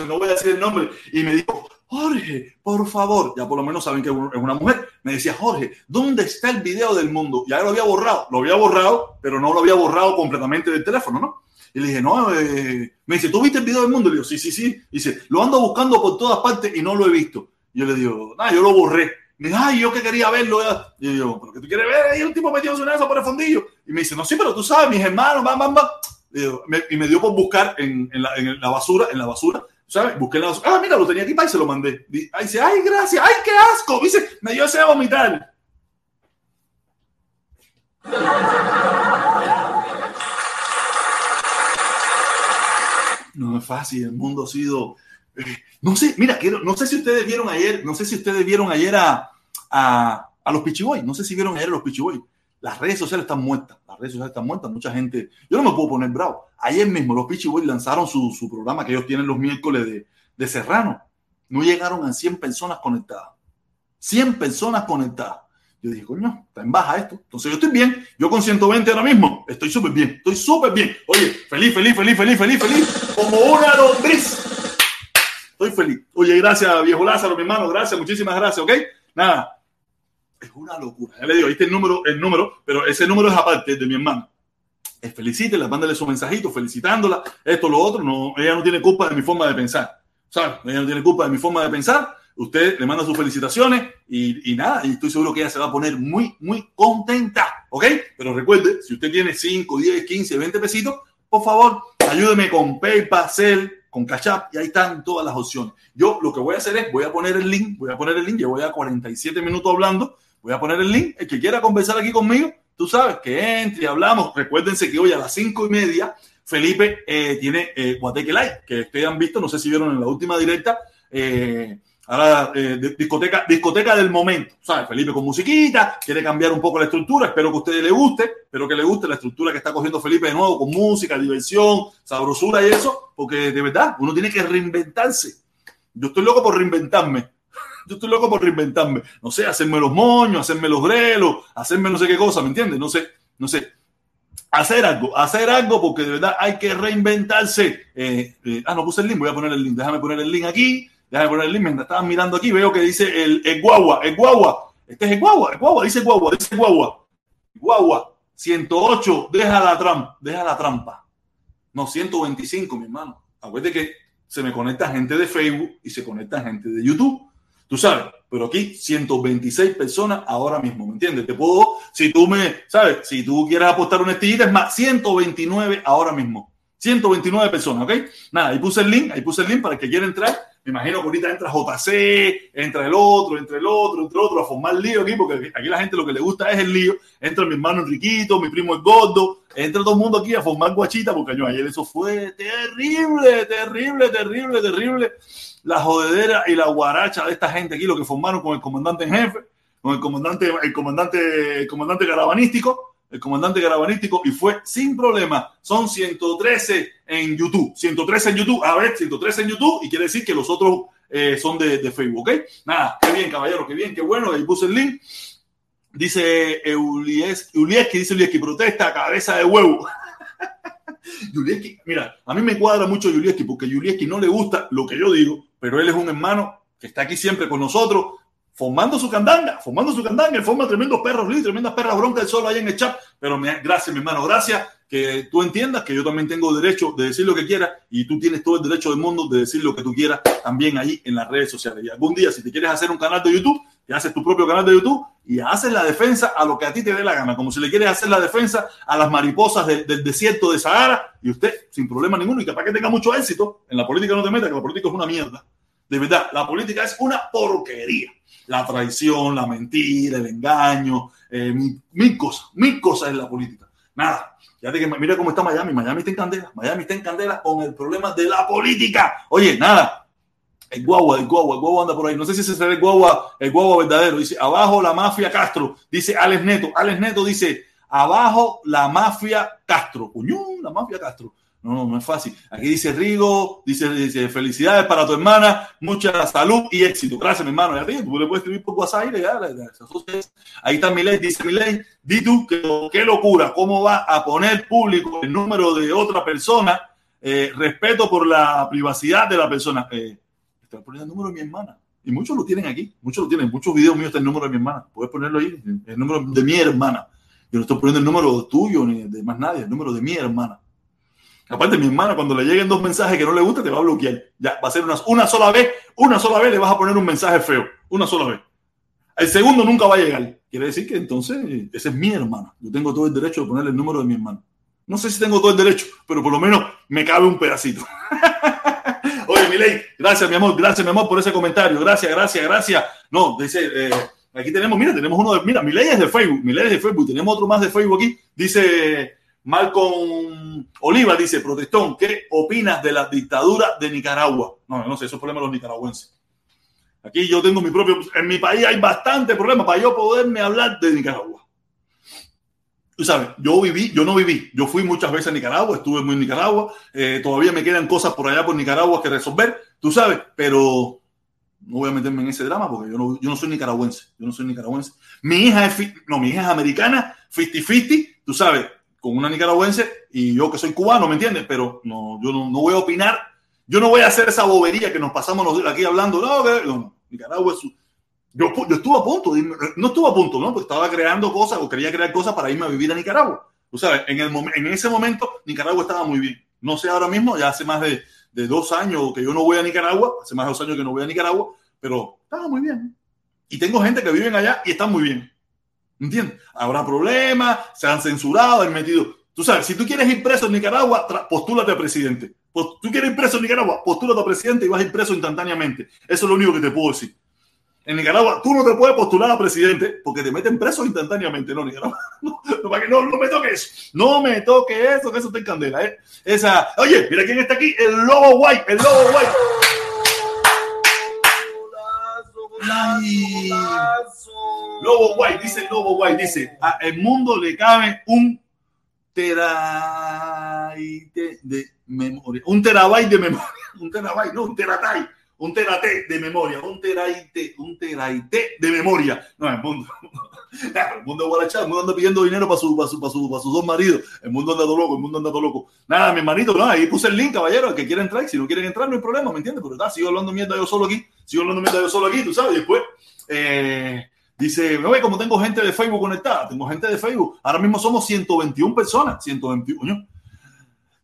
no voy a decir el nombre, y me dijo, Jorge, por favor, ya por lo menos saben que es una mujer, me decía, Jorge, ¿dónde está el video del mundo? Ya lo había borrado, lo había borrado, pero no lo había borrado completamente del teléfono, ¿no? Y le dije, no, eh", me dice, ¿tú viste el video del mundo? Le digo, sí, sí, sí. Y dice, lo ando buscando por todas partes y no lo he visto. Y yo le digo, ah, yo lo borré. Me ay, yo que quería verlo. Y yo ¿pero qué tú quieres ver? Ahí un tipo metido en eso por el fondillo. Y me dice, no, sí, pero tú sabes, mis hermanos, bam, bam, bam. Y, me, dio por buscar en, la, basura, en la basura, ¿sabes? Busqué en la basura. Ah, mira, lo tenía aquí para y se lo mandé. Y, dice, ay, gracias, ay, qué asco. dice, me dio ese vomitar. No es fácil, el mundo ha sido... Eh, no sé, mira, no sé si ustedes vieron ayer, no sé si ustedes vieron ayer a, a, a los Pichiboy, no sé si vieron ayer los Pichiboy. Las redes sociales están muertas, las redes sociales están muertas, mucha gente, yo no me puedo poner bravo. Ayer mismo los Pichiboy lanzaron su, su, programa que ellos tienen los miércoles de, de Serrano. No llegaron a 100 personas conectadas. 100 personas conectadas. Yo dije, coño, está en baja esto. Entonces yo estoy bien. Yo con 120 ahora mismo estoy súper bien. Estoy súper bien. Oye, feliz, feliz, feliz, feliz, feliz, feliz. Como una lombriz. Estoy feliz. Oye, gracias, viejo Lázaro, mi hermano. Gracias, muchísimas gracias, ¿ok? Nada. Es una locura. Ya le digo, este el número, el número, pero ese número es aparte de mi hermano. Es felicítela, mándale su mensajito felicitándola, esto, lo otro. No, ella no tiene culpa de mi forma de pensar. ¿Sabes? Ella no tiene culpa de mi forma de pensar usted le manda sus felicitaciones y, nada, y estoy seguro que ella se va a poner muy, muy contenta, ¿ok? Pero recuerde, si usted tiene 5, 10, 15, 20 pesitos, por favor, ayúdeme con PayPal, Cell, con Cash App, y ahí están todas las opciones. Yo lo que voy a hacer es, voy a poner el link, voy a poner el link, ya voy a 47 minutos hablando, voy a poner el link, el que quiera conversar aquí conmigo, tú sabes, que entre, hablamos, recuérdense que hoy a las 5 y media, Felipe eh, tiene eh, Guateque Live, que ustedes han visto, no sé si vieron en la última directa, eh, Ahora, eh, discoteca, discoteca del momento, ¿sabes? Felipe con musiquita, quiere cambiar un poco la estructura, espero que a ustedes les guste, espero que les guste la estructura que está cogiendo Felipe de nuevo, con música, diversión, sabrosura y eso, porque de verdad, uno tiene que reinventarse. Yo estoy loco por reinventarme. Yo estoy loco por reinventarme. No sé, hacerme los moños, hacerme los grelos, hacerme no sé qué cosa, ¿me entiendes? No sé, no sé. Hacer algo, hacer algo porque de verdad hay que reinventarse. Eh, eh, ah, no puse el link, voy a poner el link. Déjame poner el link aquí Déjame poner el link. Mientras estaba mirando aquí, veo que dice el, el guagua, el guagua. Este es el guagua, el guagua, dice guagua, dice guagua. Guagua, 108, deja la trampa, deja la trampa. No, 125, mi hermano. Acuérdate que se me conecta gente de Facebook y se conecta gente de YouTube. Tú sabes, pero aquí 126 personas ahora mismo, ¿me entiendes? Te puedo, si tú me, ¿sabes? Si tú quieres apostar una estillita, es más, 129 ahora mismo. 129 personas, ¿ok? Nada, ahí puse el link, ahí puse el link para el que quiera entrar me imagino que ahorita entra JC, entra el otro, entre el otro, entre el otro, a formar lío aquí, porque aquí la gente lo que le gusta es el lío. Entra mi hermano Enriquito, mi primo el Gordo, entra todo el mundo aquí a formar guachita, porque yo ayer eso fue terrible, terrible, terrible, terrible. La jodedera y la guaracha de esta gente aquí, lo que formaron con el comandante en jefe, con el comandante, el comandante, el comandante carabanístico el comandante carabanístico y fue sin problema. Son 113 en YouTube. 113 en YouTube. A ver, 113 en YouTube y quiere decir que los otros eh, son de, Facebook, ¿ok? Nada, qué bien, caballero, qué bien, qué bueno. Ahí puse el link. Dice Ulieski, dice Ulieski, protesta, cabeza de huevo. (laughs) Julieski, mira, a mí me cuadra mucho Julieski porque Julieski no le gusta lo que yo digo, pero él es un hermano que está aquí siempre con nosotros, formando su candanga, formando su candanga, él forma tremendos perros, tremendas perras broncas solo ahí en el chat, pero me, gracias mi hermano, gracias que tú entiendas que yo también tengo derecho de decir lo que quiera y tú tienes todo el derecho del mundo de decir lo que tú quieras también ahí en las redes sociales. Y algún día, si te quieres hacer un canal de YouTube, te haces tu propio canal de YouTube y haces la defensa a lo que a ti te dé la gana, como si le quieres hacer la defensa a las mariposas del desierto de Sahara y usted sin problema ninguno y capaz que tenga mucho éxito. En la política no te metas, que la política es una mierda. De verdad, la política es una porquería la traición, la mentira, el engaño, eh, mil, cosas, mil cosas en la política. Nada. Fíjate que mira cómo está Miami. Miami está en candela. Miami está en candela con el problema de la política. Oye, nada. El guagua, el guagua, el guagua anda por ahí. No sé si ese será el guagua, el guagua verdadero. Dice, abajo la mafia Castro. Dice Alex Neto. Alex Neto dice, abajo la mafia Castro. Cuñón, la mafia Castro. No, no, no es fácil. Aquí dice Rigo, dice, dice felicidades para tu hermana, mucha salud y éxito. Gracias, mi hermano. Ya tú le puedes escribir por WhatsApp y ya, Ahí está Miley, dice Miley, di tú qué locura, cómo va a poner público el número de otra persona. Eh, respeto por la privacidad de la persona. Eh, poniendo el número de mi hermana. Y muchos lo tienen aquí, muchos lo tienen. Muchos videos míos está el número de mi hermana. Puedes ponerlo ahí, el número de mi hermana. Yo no estoy poniendo el número tuyo ni de más nadie, el número de mi hermana. Aparte, mi hermana, cuando le lleguen dos mensajes que no le gusta, te va a bloquear. Ya, va a ser una, una sola vez, una sola vez le vas a poner un mensaje feo. Una sola vez. El segundo nunca va a llegar. Quiere decir que entonces esa es mi hermana. Yo tengo todo el derecho de ponerle el número de mi hermana. No sé si tengo todo el derecho, pero por lo menos me cabe un pedacito. (laughs) Gracias, mi amor, gracias, mi amor, por ese comentario. Gracias, gracias, gracias. No, dice, eh, aquí tenemos, mira, tenemos uno de, mira, Miley es de Facebook, Miley es de Facebook, tenemos otro más de Facebook aquí. Dice Malcolm Oliva dice, protestón, ¿qué opinas de la dictadura de Nicaragua? No, no sé, eso es problema de los nicaragüenses. Aquí yo tengo mi propio, en mi país hay bastante problema para yo poderme hablar de Nicaragua. Tú sabes, yo viví, yo no viví, yo fui muchas veces a Nicaragua, estuve muy en Nicaragua, eh, todavía me quedan cosas por allá por Nicaragua que resolver, tú sabes, pero no voy a meterme en ese drama porque yo no, yo no soy nicaragüense, yo no soy nicaragüense. Mi hija es, no, mi hija es americana, 50-50, tú sabes, con una nicaragüense y yo que soy cubano, ¿me entiendes? Pero no, yo no, no, voy a opinar, yo no voy a hacer esa bobería que nos pasamos aquí hablando, no, no Nicaragua es su... Yo, yo estuve a punto, no estuve a punto, ¿no? Porque estaba creando cosas o quería crear cosas para irme a vivir a Nicaragua. Tú sabes, en, el, en ese momento Nicaragua estaba muy bien. No sé ahora mismo, ya hace más de, de dos años que yo no voy a Nicaragua, hace más de dos años que no voy a Nicaragua, pero estaba muy bien. Y tengo gente que viven allá y están muy bien. ¿Entiendes? Habrá problemas, se han censurado, han metido. Tú sabes, si tú quieres ir preso en Nicaragua, postúlate a presidente. Tú quieres ir preso en Nicaragua, postúlate a presidente y vas a ir preso instantáneamente. Eso es lo único que te puedo decir. En Nicaragua, tú no te puedes postular a presidente porque te meten preso instantáneamente. No, Nicaragua. (laughs) No, no, no, me toques. No me toques eso, que eso está en candela. ¿eh? Esa. Oye, mira quién está aquí. El lobo guay. El lobo. Ay. Lobo White, dice Lobo White, dice, a el mundo le cabe un terabyte de memoria, un terabyte de memoria, (laughs) un terabyte, no, un terabyte, un terate de memoria, un teraite, un teraite de memoria. No, el mundo, el mundo guarachá, el mundo anda pidiendo dinero para, su, para, su, para, su, para sus dos maridos, el mundo anda todo loco, el mundo anda todo loco. Nada, mi hermanito, no, ahí puse el link, caballero, el que quiera entrar, si no quieren entrar no hay problema, ¿me entiendes? Pero está, sigo hablando mierda yo solo aquí, sigo hablando mierda yo solo aquí, tú sabes, después... Eh, Dice, no ve como tengo gente de Facebook conectada, tengo gente de Facebook. Ahora mismo somos 121 personas, 121.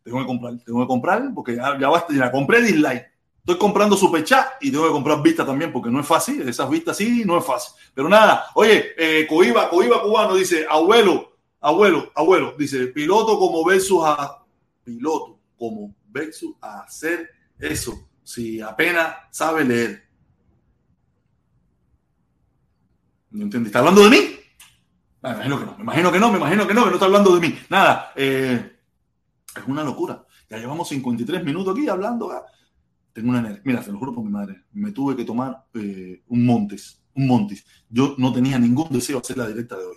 Tengo que comprar, tengo que comprar porque ya, ya, basta, ya compré dislike. Estoy comprando super chat y tengo que comprar vistas también porque no es fácil. Esas vistas sí, no es fácil. Pero nada, oye, eh, Coiba, Coiba cubano dice, abuelo, abuelo, abuelo, dice, piloto como versus a piloto como versus a hacer eso si apenas sabe leer. No entendí. ¿Está hablando de mí? Me imagino que no, me imagino que no, me imagino que no, que no está hablando de mí. Nada, eh, es una locura. Ya llevamos 53 minutos aquí hablando. Ah. Tengo una energía. Mira, te lo juro por mi madre. Me tuve que tomar eh, un Montes, un Montes. Yo no tenía ningún deseo de hacer la directa de hoy.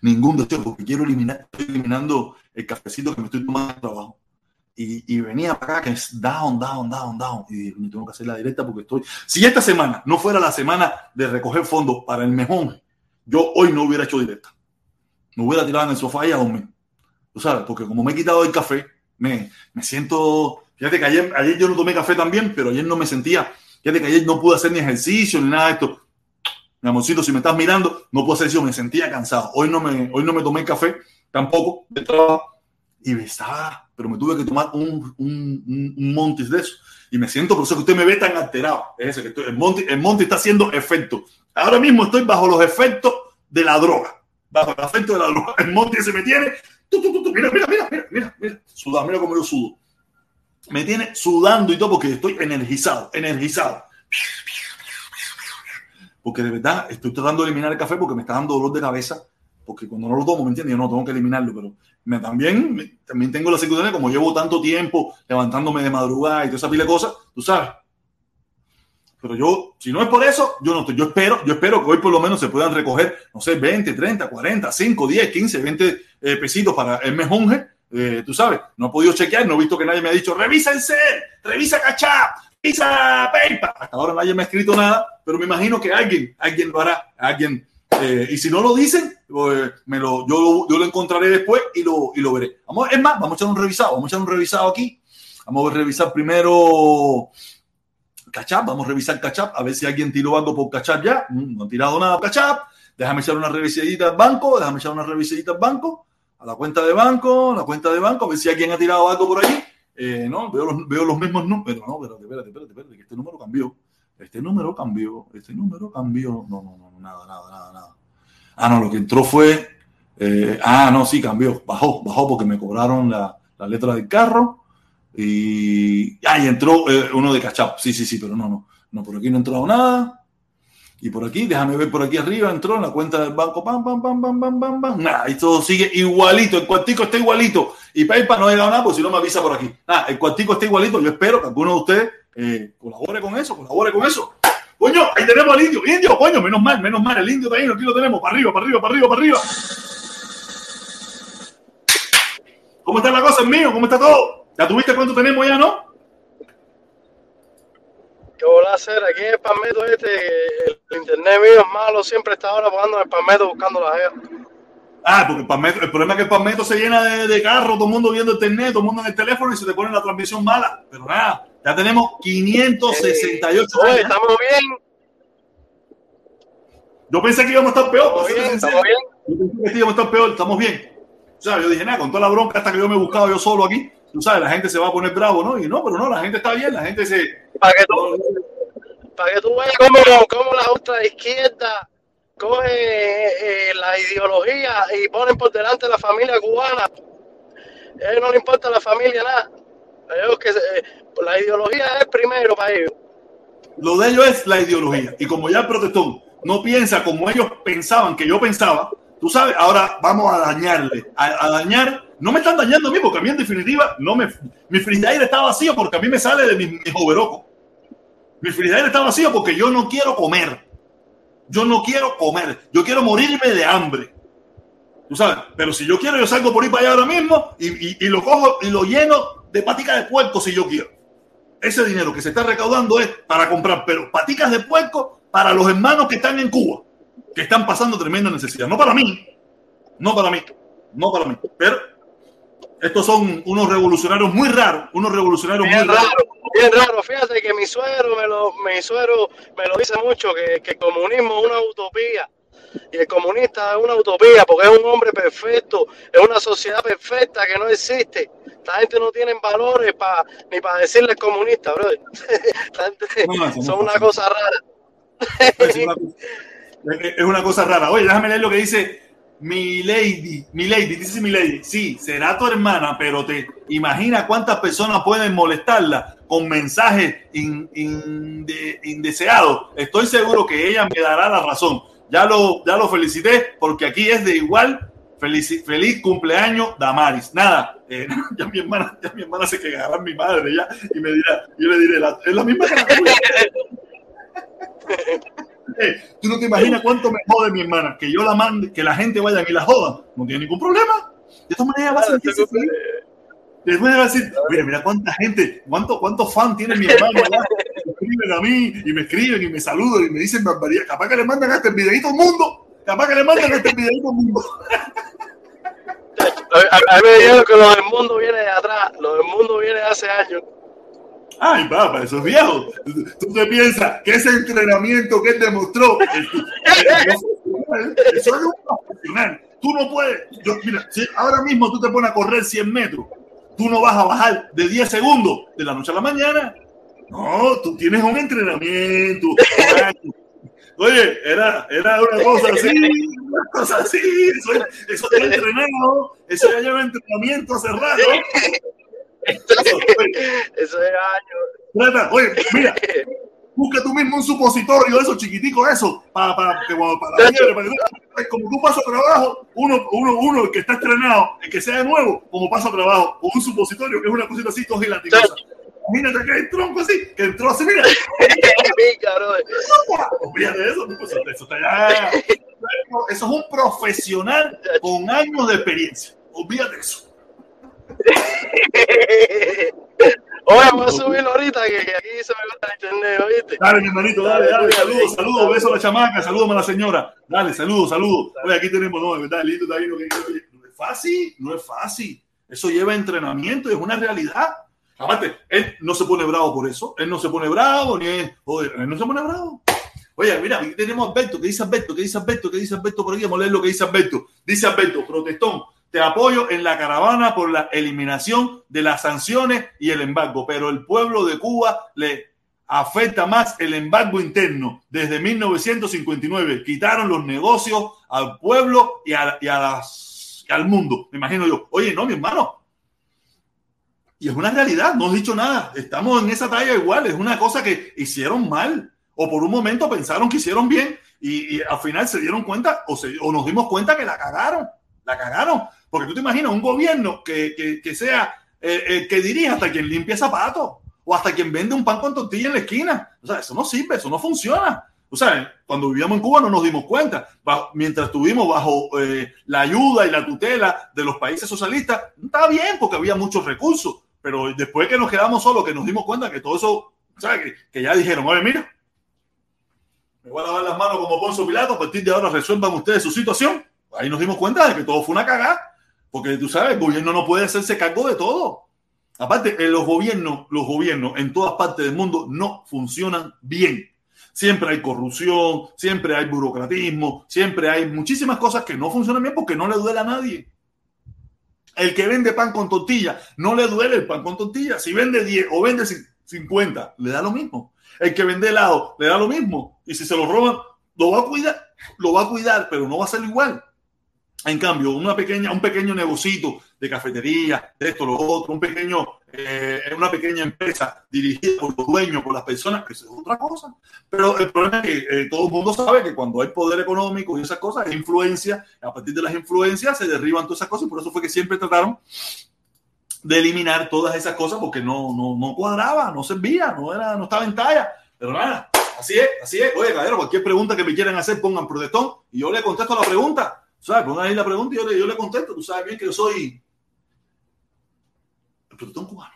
Ningún deseo, porque quiero eliminar, estoy eliminando el cafecito que me estoy tomando de trabajo. Y, y, venía para acá que es down, down, down, down. Y dije, tengo que hacer la directa porque estoy. Si esta semana no fuera la semana de recoger fondos para el mejor, yo hoy no hubiera hecho directa. Me hubiera tirado en el sofá y a dormir. Tú sabes, porque como me he quitado el café, me, me siento. Fíjate que ayer, ayer yo no tomé café también, pero ayer no me sentía. Fíjate que ayer no pude hacer ni ejercicio ni nada de esto. Mi amorcito, si me estás mirando, no puedo hacer eso, me sentía cansado. Hoy no me, hoy no me tomé café tampoco de trabajo y me estaba, pero me tuve que tomar un, un, un, montis de eso. Y me siento, por eso que usted me ve tan alterado. Es que estoy, el, monte el monte está haciendo efecto. Ahora mismo estoy bajo los efectos de la droga. Bajo el efecto de la droga. El monte se me tiene. mira, mira, mira, mira, mira, mira. Sudado, mira cómo yo sudo. Me tiene sudando y todo porque estoy energizado, energizado. Porque de verdad estoy tratando de eliminar el café porque me está dando dolor de cabeza porque cuando no lo tomo, ¿me entiendes? Yo no tengo que eliminarlo, pero me, también, también tengo la circunstancia, como llevo tanto tiempo levantándome de madrugada y toda esa pila de cosas, tú sabes. Pero yo, si no es por eso, yo no estoy. Yo espero, yo espero que hoy por lo menos se puedan recoger, no sé, 20, 30, 40, 5, 10, 15, 20 pesitos para el mejonje, eh, tú sabes, no he podido chequear, no he visto que nadie me ha dicho, revisa en revisa Cachap, revisa PayPal. Hasta ahora nadie me ha escrito nada, pero me imagino que alguien, alguien lo hará, alguien. Eh, y si no lo dicen, pues, me lo, yo, lo encontraré después y lo, y lo veré. Vamos, es más, vamos a echar un revisado, vamos a echar un revisado aquí. Vamos a revisar primero Cachap, vamos a revisar Cachap, a ver si alguien tiró algo por Cachap ya. Mm, no han tirado nada Cachap. Déjame echar una revisadita al banco, déjame echar una revisadita al banco, a la cuenta de banco, la cuenta de banco, a ver si alguien ha tirado algo por allí. Eh, no, veo los, veo los mismos números. No, espérate, espérate, espérate, espérate, que este número cambió. Este número cambió, este número cambió. No, no, no, nada, nada, nada, nada. Ah, no, lo que entró fue. Eh, ah, no, sí, cambió. Bajó, bajó porque me cobraron la, la letra del carro. Y. Ah, y entró eh, uno de cachap. Sí, sí, sí, pero no, no. No, por aquí no ha entrado nada. Y por aquí, déjame ver por aquí arriba, entró en la cuenta del banco, pam, pam, pam, pam, pam, pam, pam. Nada, y todo sigue igualito. El cuartico está igualito. Y PayPal no ha llegado nada, pues si no me avisa por aquí. Nada, el cuartico está igualito. Yo espero que alguno de ustedes eh, colabore con eso, colabore con eso. Coño, ahí tenemos al indio. Indio, coño, menos mal, menos mal. El indio ahí, aquí lo tenemos. Para arriba, para arriba, para arriba, para arriba. ¿Cómo está la cosa, mío? ¿Cómo está todo? ¿Ya tuviste cuánto tenemos ya, no? ¿Qué voy a hacer? Aquí en el Palmetto este, el internet mío es malo, siempre está ahora pagando en el Palmetto buscando la gente. Ah, porque el, Palmetto, el problema es que el Palmetto se llena de, de carros, todo el mundo viendo internet, todo el mundo en el teléfono y se te pone la transmisión mala. Pero nada, ya tenemos 568 eh, estamos bien. Yo pensé que íbamos a estar peor. Estamos bien, estamos bien. Yo pensé que íbamos a estar peor, estamos bien. O sea, yo dije, nada, con toda la bronca hasta que yo me he buscado yo solo aquí, tú sabes, la gente se va a poner bravo, ¿no? Y no, pero no, la gente está bien, la gente se... Para que tú, para que tú veas cómo, cómo la otra izquierda coge eh, eh, la ideología y ponen por delante la familia cubana. A ellos no le importa la familia nada. ellos que eh, la ideología es primero para ellos. Lo de ellos es la ideología. Y como ya el protestón no piensa como ellos pensaban que yo pensaba, tú sabes, ahora vamos a dañarle, a, dañar. No me están dañando a mí, porque a mí en definitiva no me, mi freezer está vacío porque a mí me sale de mi, mi Mi freezer está vacío porque yo no quiero comer. Yo no quiero comer. Yo quiero morirme de hambre. Tú sabes, pero si yo quiero, yo salgo por ahí para allá ahora mismo y, y lo cojo y lo lleno de paticas de puerco si yo quiero. Ese dinero que se está recaudando es para comprar, pero paticas de puerco para los hermanos que están en Cuba, que están pasando tremenda necesidad. No para mí, no para mí, no para mí. Pero estos son unos revolucionarios muy raros, unos revolucionarios muy raros. Bien raro, fíjate que mi suegro me lo, mi suegro me lo dice mucho, que, que el comunismo es una utopía y el comunista es una utopía porque es un hombre perfecto, es una sociedad perfecta que no existe. Esta gente no tiene valores para ni para decirles comunista, bro. (laughs) son una cosa rara. (laughs) Es una, cosa rara. Oye, déjame leer lo que dice mi lady, mi lady, dice mi lady, sí, será tu hermana, pero te imagina cuántas personas pueden molestarla con mensajes indeseados. Estoy seguro que ella me dará la razón. Ya lo, ya lo felicité porque aquí es de igual. Feliz, feliz cumpleaños, Damaris. Nada, eh, (laughs) ya, mi hermana, ya mi hermana se quedará mi madre ya y me dirá, yo le diré, es la misma que la (laughs) Tú no te imaginas cuánto me jode mi hermana que yo la mande, que la gente vaya y la joda. No tiene ningún problema. De todas maneras va a sentirse feliz. Después va a decir, mira, mira cuánta gente, cuánto, cuántos fans tiene mi hermano allá. Me escriben a mí y me escriben y me saludan y me dicen barbaridad. Capaz que le mandan a este videito al mundo. Capaz que le mandan a este videito al mundo. (laughs) A, mí me dijeron que lo del mundo viene de atrás, lo del mundo viene de hace años. Ay, papá, eso es viejo. ¿Tú te piensas que ese entrenamiento que él demostró, (laughs) eso es un profesional? Tú no puedes, yo, mira, si ahora mismo tú te pones a correr 100 metros tú no vas a bajar de 10 segundos de la noche a la mañana. No, tú tienes un entrenamiento. Oye, era, era una cosa así, una cosa así, eso, eso está entrenado, eso ya lleva entrenamiento hace rato. Eso, era años. Oye, mira, (laughs) busca tú mismo un supositorio, eso chiquitico, eso, para, para, para, para, para, como tú pasas trabajo, uno, uno, uno, el que está estrenado, el que sea de nuevo, como pasa trabajo, o un supositorio, que es una cosita así, todo gelatinosa. Imagínate que hay tronco así, que entró así, mira. (laughs) Olvídate eso, eso, eso, (laughs) eso es un profesional con años de experiencia. Olvídate eso. (laughs) Oye, voy a subirlo ahorita que, aquí se me va el internet, ¿oíste? Dale, mi hermanito, dale, dale, saludos, saludos, beso a la chamaca, saludos a la señora. Dale, saludos, saludos. Oye, aquí tenemos, no, de verdad, lindo, está no es fácil, no es fácil. Eso lleva entrenamiento, es una realidad. Aparte, él no se pone bravo por eso. Él no se pone bravo, ni es, joder, él no se pone bravo. Oye, mira, aquí tenemos a Alberto, ¿qué dice Alberto? ¿Qué dice Alberto? ¿Qué dice Alberto por aquí? Vamos a leer lo que dice Alberto. Dice Alberto, protestón, te apoyo en la caravana por la eliminación de las sanciones y el embargo, pero el pueblo de Cuba le afecta más el embargo interno. Desde 1959 quitaron los negocios al pueblo y, a, al mundo. Me imagino yo, oye, no, mi hermano, y es una realidad, no he dicho nada. Estamos en esa talla igual, es una cosa que hicieron mal o por un momento pensaron que hicieron bien y, al final se dieron cuenta o, se, o, nos dimos cuenta que la cagaron, la cagaron. Porque tú te imaginas un gobierno que, que, sea, eh, eh, que dirija hasta quien limpia zapatos o hasta quien vende un pan con tortilla en la esquina. O sea, eso no sirve, eso no funciona. O sea, cuando vivíamos en Cuba no nos dimos cuenta. Mientras estuvimos bajo eh, la ayuda y la tutela de los países socialistas, estaba bien porque había muchos recursos. Pero después que nos quedamos solos, que nos dimos cuenta que todo eso, ¿sabes? Que, ya dijeron, oye, mira, me voy a lavar las manos como Poncio Pilato, a partir de ahora resuelvan ustedes su situación. Ahí nos dimos cuenta de que todo fue una cagada, porque tú sabes, el gobierno no puede hacerse cargo de todo. Aparte, los gobiernos, los gobiernos en todas partes del mundo no funcionan bien. Siempre hay corrupción, siempre hay burocratismo, siempre hay muchísimas cosas que no funcionan bien porque no le duele a nadie. El que vende pan con tortilla, no le duele el pan con tortilla. Si vende 10 o vende 50, le da lo mismo. El que vende helado, le da lo mismo. Y si se lo roban, lo va a cuidar, lo va a cuidar, pero no va a ser igual. En cambio, una pequeña, un pequeño negocito de cafetería, de esto, lo otro, un pequeño, eh, una pequeña empresa dirigida por los dueños, por las personas, que eso es otra cosa. Pero el problema es que eh, todo el mundo sabe que cuando hay poder económico y esas cosas, hay influencia, a partir de las influencias se derriban todas esas cosas, y por eso fue que siempre trataron de eliminar todas esas cosas porque no, no, no cuadraba, no servía, no, era, no estaba en talla. Pero nada, así es, así es. Oye, caballero, cualquier pregunta que me quieran hacer, pongan protestón y yo le contesto la pregunta. ¿Sabes? Pongan ahí la pregunta y yo le, yo le contesto. Tú sabes bien que yo soy el protestón cubano.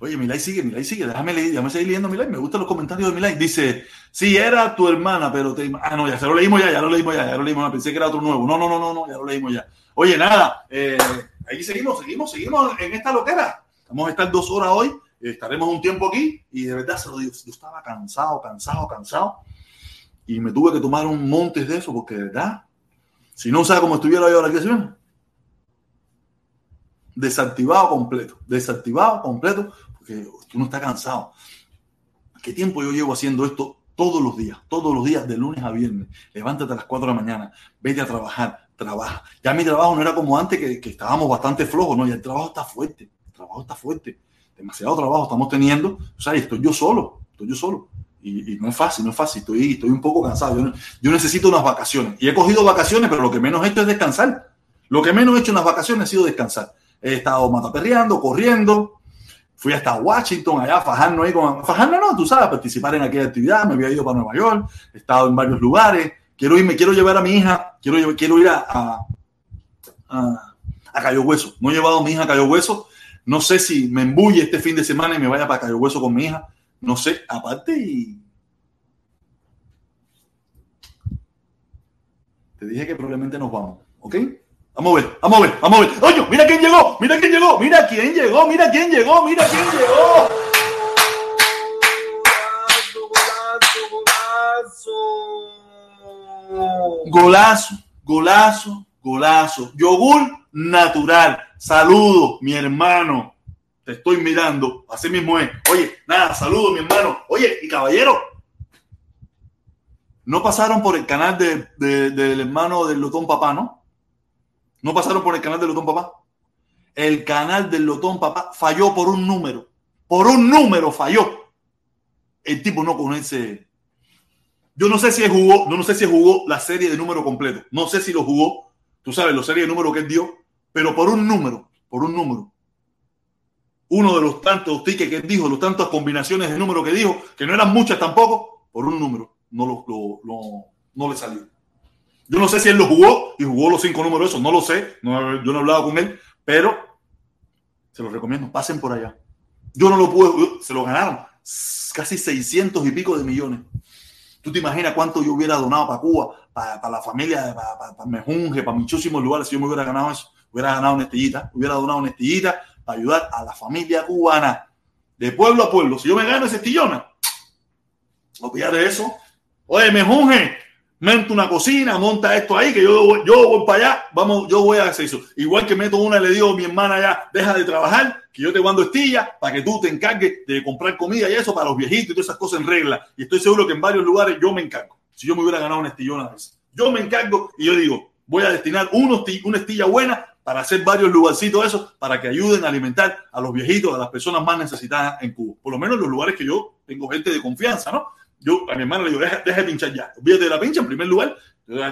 Oye, Milay sigue, Milay sigue, déjame leer, déjame seguir leyendo Milay, me gustan los comentarios de Milay. Dice, sí, era tu hermana, pero te... Ah, no, ya se lo leímos ya, ya lo leímos ya, ya lo leímos, pensé que era otro nuevo. No, no, no, no, no, ya lo leímos ya. Oye, nada, eh, ahí seguimos, seguimos, seguimos en esta loquera. Vamos a estar dos horas hoy, estaremos un tiempo aquí y de verdad se lo digo, yo estaba cansado, cansado, cansado y me tuve que tomar un monte de eso porque de verdad, si no sabe cómo estuviera yo aquí, ¿sí? desactivado completo, desactivado completo porque uno está cansado. ¿Qué tiempo yo llevo haciendo esto todos los días, todos los días, de lunes a viernes? Levántate a las 4 de la mañana, vete a trabajar, trabaja. Ya mi trabajo no era como antes, que, que estábamos bastante flojos, no, ya el trabajo está fuerte, el trabajo está fuerte, demasiado trabajo estamos teniendo, o sea, estoy yo solo, estoy yo solo. Y, no es fácil, no es fácil, estoy, estoy un poco cansado. Yo, necesito unas vacaciones. Y he cogido vacaciones, pero lo que menos he hecho es descansar. Lo que menos he hecho en las vacaciones ha sido descansar. He estado mataperreando, corriendo. Fui hasta Washington, allá, fajando ahí con... Fajando no, tú sabes, participar en aquella actividad. Me había ido para Nueva York. He estado en varios lugares. Quiero irme, quiero llevar a mi hija. Quiero, quiero ir a, a, a, a Cayo Hueso. No he llevado a mi hija a Cayo Hueso. No sé si me embulle este fin de semana y me vaya para Cayo Hueso con mi hija. No sé, aparte y... Te dije que probablemente nos vamos, ¿ok? Vamos a ver, vamos a ver, vamos a ver. Oye, mira quién llegó, mira quién llegó, mira quién llegó, mira quién llegó, mira quién llegó. Golazo, golazo, golazo. Yogur natural. Saludo, mi hermano. Te estoy mirando. Así mismo es. Oye, nada, saludo, mi hermano. Oye, y caballero, no pasaron por el canal de, de, del hermano del Lotón Papá, ¿no? No pasaron por el canal del Lotón Papá. El canal del Lotón Papá falló por un número. Por un número falló. El tipo no conoce. Yo no sé si jugó, no, no sé si jugó la serie de número completo. No sé si lo jugó. Tú sabes, la serie de número que él dio. Pero por un número, por un número. Uno de los tantos tickets que dijo, los tantas combinaciones de número que dijo, que no eran muchas tampoco, por un número no, lo, lo, lo, no le salió. Yo no sé si él lo jugó y jugó los cinco números, eso no lo sé, no, yo no he hablado con él, pero Se los recomiendo, pasen por allá. Yo no lo pude, se lo ganaron casi 600 y pico de millones. ¿Tú te imaginas cuánto yo hubiera donado para Cuba, para, la familia, para, para, Mejunje, para muchísimos lugares si yo me hubiera ganado eso? Hubiera ganado una hubiera donado una ayudar a la familia cubana de pueblo a pueblo. Si yo me gano ese estillona, olvídate eso. Oye, Mejunje, monta una cocina, monta esto ahí, que yo, yo voy para allá, vamos, yo voy a hacer eso. Igual que meto una, le digo a mi hermana ya, deja de trabajar, que yo te mando estilla para que tú te encargues de comprar comida y eso para los viejitos y todas esas cosas en regla. Y estoy seguro que en varios lugares yo me encargo. Si yo me hubiera ganado una estillona de Yo me encargo y yo digo, voy a destinar una estilla buena para hacer varios lugarcitos esos para que ayuden a alimentar a los viejitos, a las personas más necesitadas en Cuba. Por lo menos en los lugares que yo tengo gente de confianza, ¿no? Yo a mi hermano le digo, deja, de pinchar ya. Olvídate de la pincha en primer lugar.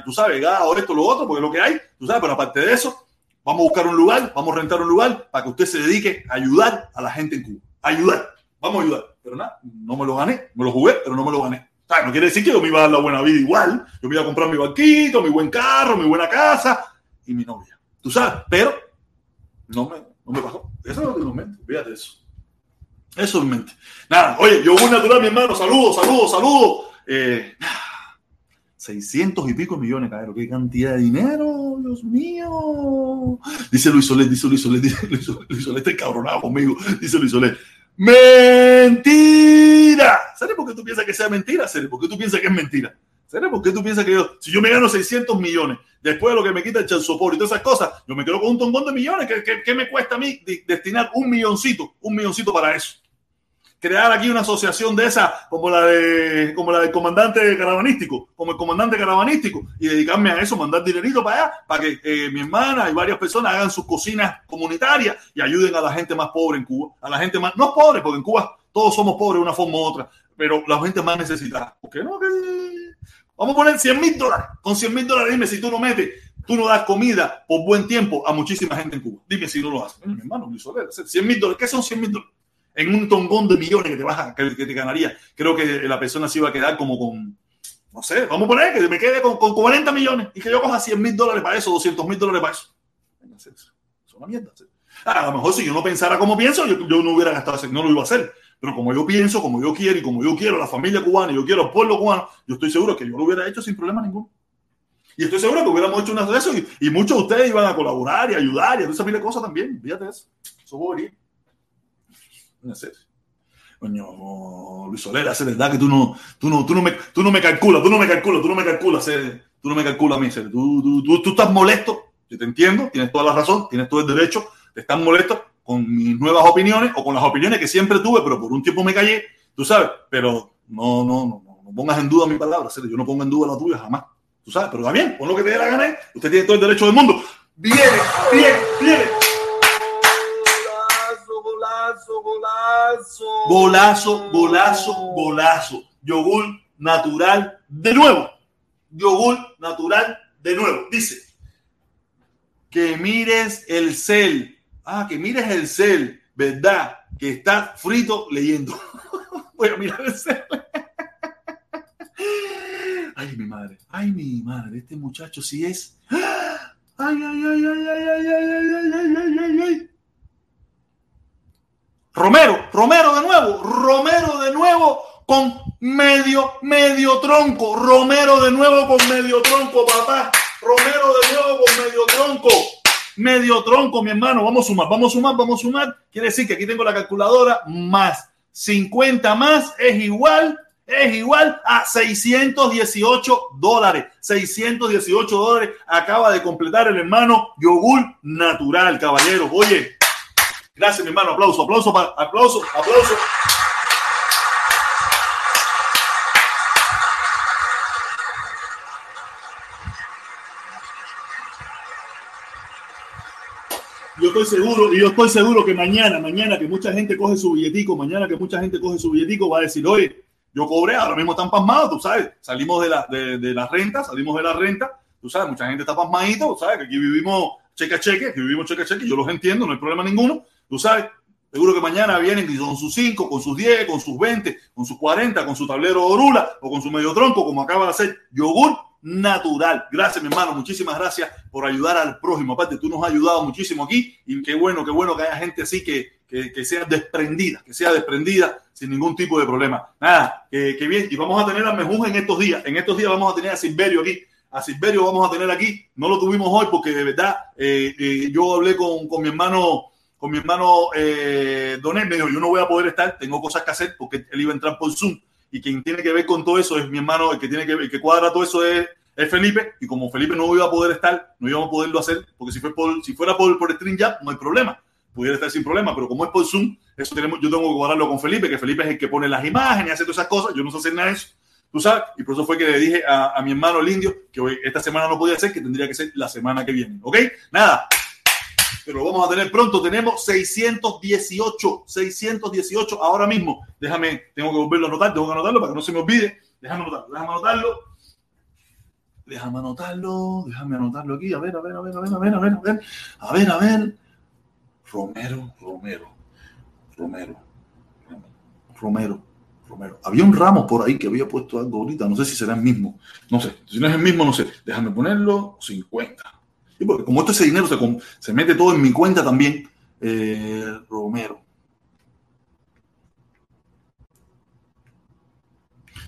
Tú sabes, o esto, lo otro, porque es lo que hay. Tú sabes, pero aparte de eso, vamos a buscar un lugar, vamos a rentar un lugar para que usted se dedique a ayudar a la gente en Cuba. Ayudar. Vamos a ayudar. Pero nada, no me lo gané. Me lo jugué, pero no me lo gané. no quiere decir que yo me iba a dar la buena vida igual. Yo me iba a comprar mi banquito, mi buen carro, mi buena casa y mi novia. Tú sabes, pero no me, no me pasó. Eso es lo que no mente. Fíjate eso. Eso en mente. Nada, oye, yo voy natural, mi hermano. Saludos, saludos, saludos. Eh, 600 y pico millones, cabrón. Qué cantidad de dinero, Dios mío. Dice Luis Soler, dice Luis Soler, dice Luis Soler, Luis encabronado conmigo. Dice Luis Soler. ¡Mentira! ¿Sabes por qué tú piensas que sea mentira? ¿Sabes por qué tú piensas que es mentira? ¿Sabes por qué tú piensas que yo, si yo me gano 600 millones, después de lo que me quita el chanzopor y todas esas cosas, yo me quedo con un tongón de millones? ¿Qué, qué me cuesta a mí destinar un milloncito, un milloncito para eso? crear aquí una asociación de esa, como la de como la del comandante caravanístico, como el comandante caravanístico, y dedicarme a eso, mandar dinerito para allá, para que eh, mi hermana y varias personas hagan sus cocinas comunitarias y ayuden a la gente más pobre en Cuba, a la gente más, no pobre, porque en Cuba todos somos pobres de una forma u otra, pero la gente más necesitada. ¿Por qué no? Vamos a poner 100 mil dólares. Con 100 mil dólares, dime si tú no metes, tú no das comida por buen tiempo a muchísima gente en Cuba. Dime si no lo haces. mi hermano, 100 mil dólares. ¿Qué son 100 mil dólares? en un tongón de millones que te, vas que, te ganaría. Creo que la persona se iba a quedar como con, no sé, vamos a poner que me quede con, con 40 millones y que yo coja 100 mil dólares para eso, 200 mil dólares para eso. Es una mierda. A lo mejor si yo no pensara como pienso, yo, yo no hubiera gastado, no lo iba a hacer. Pero como yo pienso, como yo quiero y como yo quiero la familia cubana y yo quiero el pueblo cubano, yo estoy seguro que yo lo hubiera hecho sin problema ninguno. Y estoy seguro que hubiéramos hecho una de eso y, muchos de ustedes iban a colaborar y ayudar y hacer esa de cosas también. Fíjate eso. Eso bobería en Luis Solera, es verdad que tú no, tú no, tú no me, tú no me calculas, tú no me calculas, tú no me calculas, tú no me calculas a mí, tú, tú, tú, tú, estás molesto, yo te entiendo, tienes toda la razón, tienes todo el derecho, te estás molesto con mis nuevas opiniones o con las opiniones que siempre tuve, pero por un tiempo me callé, tú sabes, pero no, no, no, no pongas en duda mi palabra, yo no pongo en duda la tuya jamás, tú sabes, pero también, pon lo que te dé la gana, usted tiene todo el derecho del mundo, viene, viene, viene. Golazo, golazo, golazo. Yogur natural de nuevo. Yogur natural de nuevo. Dice que mires el cel. Ah, que mires el cel, ¿verdad? Que está frito leyendo. Voy a mirar el cel. Ay, mi madre. Ay, mi madre. Este muchacho sí es. Ay, ay, ay, ay, ay, ay, ay, ay, ay, ay, ay, ay. Romero, Romero de nuevo, Romero de nuevo con medio, medio tronco, Romero de nuevo con medio tronco, papá, Romero de nuevo con medio tronco, medio tronco, mi hermano, vamos a sumar, vamos a sumar, vamos a sumar, quiere decir que aquí tengo la calculadora, más 50 más es igual, es igual a 618 dólares, 618 dólares acaba de completar el hermano yogur natural, caballero, oye, Gracias, mi hermano. Aplauso, aplauso, aplauso, aplauso. Estoy seguro, y yo estoy seguro que mañana, mañana que mucha gente coge su billetico, mañana que mucha gente coge su billetico, va a decir, oye, yo cobré, ahora mismo están pasmados, tú sabes, salimos de la, de, de la renta, salimos de la renta, tú sabes, mucha gente está pasmadito, tú sabes, que aquí vivimos cheque a cheque, que vivimos cheque a cheque, yo los entiendo, no hay problema ninguno, Tú sabes, seguro que mañana vienen con sus 5, con sus 10, con sus 20, con sus 40, con su tablero de orula o con su medio tronco, como acaba de hacer yogur natural. Gracias, mi hermano. Muchísimas gracias por ayudar al prójimo. Aparte, tú nos has ayudado muchísimo aquí y qué bueno, qué bueno que haya gente así que, que, sea desprendida, que sea desprendida sin ningún tipo de problema. Nada, que, bien. Y vamos a tener a Mejunja en estos días. En estos días vamos a tener a Silverio aquí. A Silverio vamos a tener aquí. No lo tuvimos hoy porque de verdad eh, eh, yo hablé con, con mi hermano con mi hermano eh, Donel, me dijo, yo no voy a poder estar, tengo cosas que hacer porque él iba a entrar por Zoom y quien tiene que ver con todo eso es mi hermano, el que tiene que el que cuadra todo eso es, es, Felipe y como Felipe no iba a poder estar, no íbamos a poderlo hacer porque si, fue por, si fuera por, por StreamYard no hay problema, pudiera estar sin problema, pero como es por Zoom, eso tenemos, yo tengo que cuadrarlo con Felipe, que Felipe es el que pone las imágenes y hace todas esas cosas, yo no sé hacer nada de eso. Tú sabes, y por eso fue que le dije a, a mi hermano el indio que hoy, esta semana no podía ser, que tendría que ser la semana que viene. ¿Ok? Nada, pero lo vamos a tener pronto. Tenemos 618, 618 ahora mismo. Déjame, tengo que volverlo a anotar, tengo que anotarlo para que no se me olvide. Déjame anotarlo, déjame anotarlo. Déjame anotarlo, déjame anotarlo aquí. A ver, a ver, a ver, a ver, a ver, a ver, a ver. A ver, a ver. Romero, Romero, Romero, Romero, Romero. Había un ramo por ahí que había puesto algo ahorita, no sé si será el mismo. No sé, si no es el mismo, no sé. Déjame ponerlo, 50 porque como esto ese dinero se, se, mete todo en mi cuenta también, eh, Romero.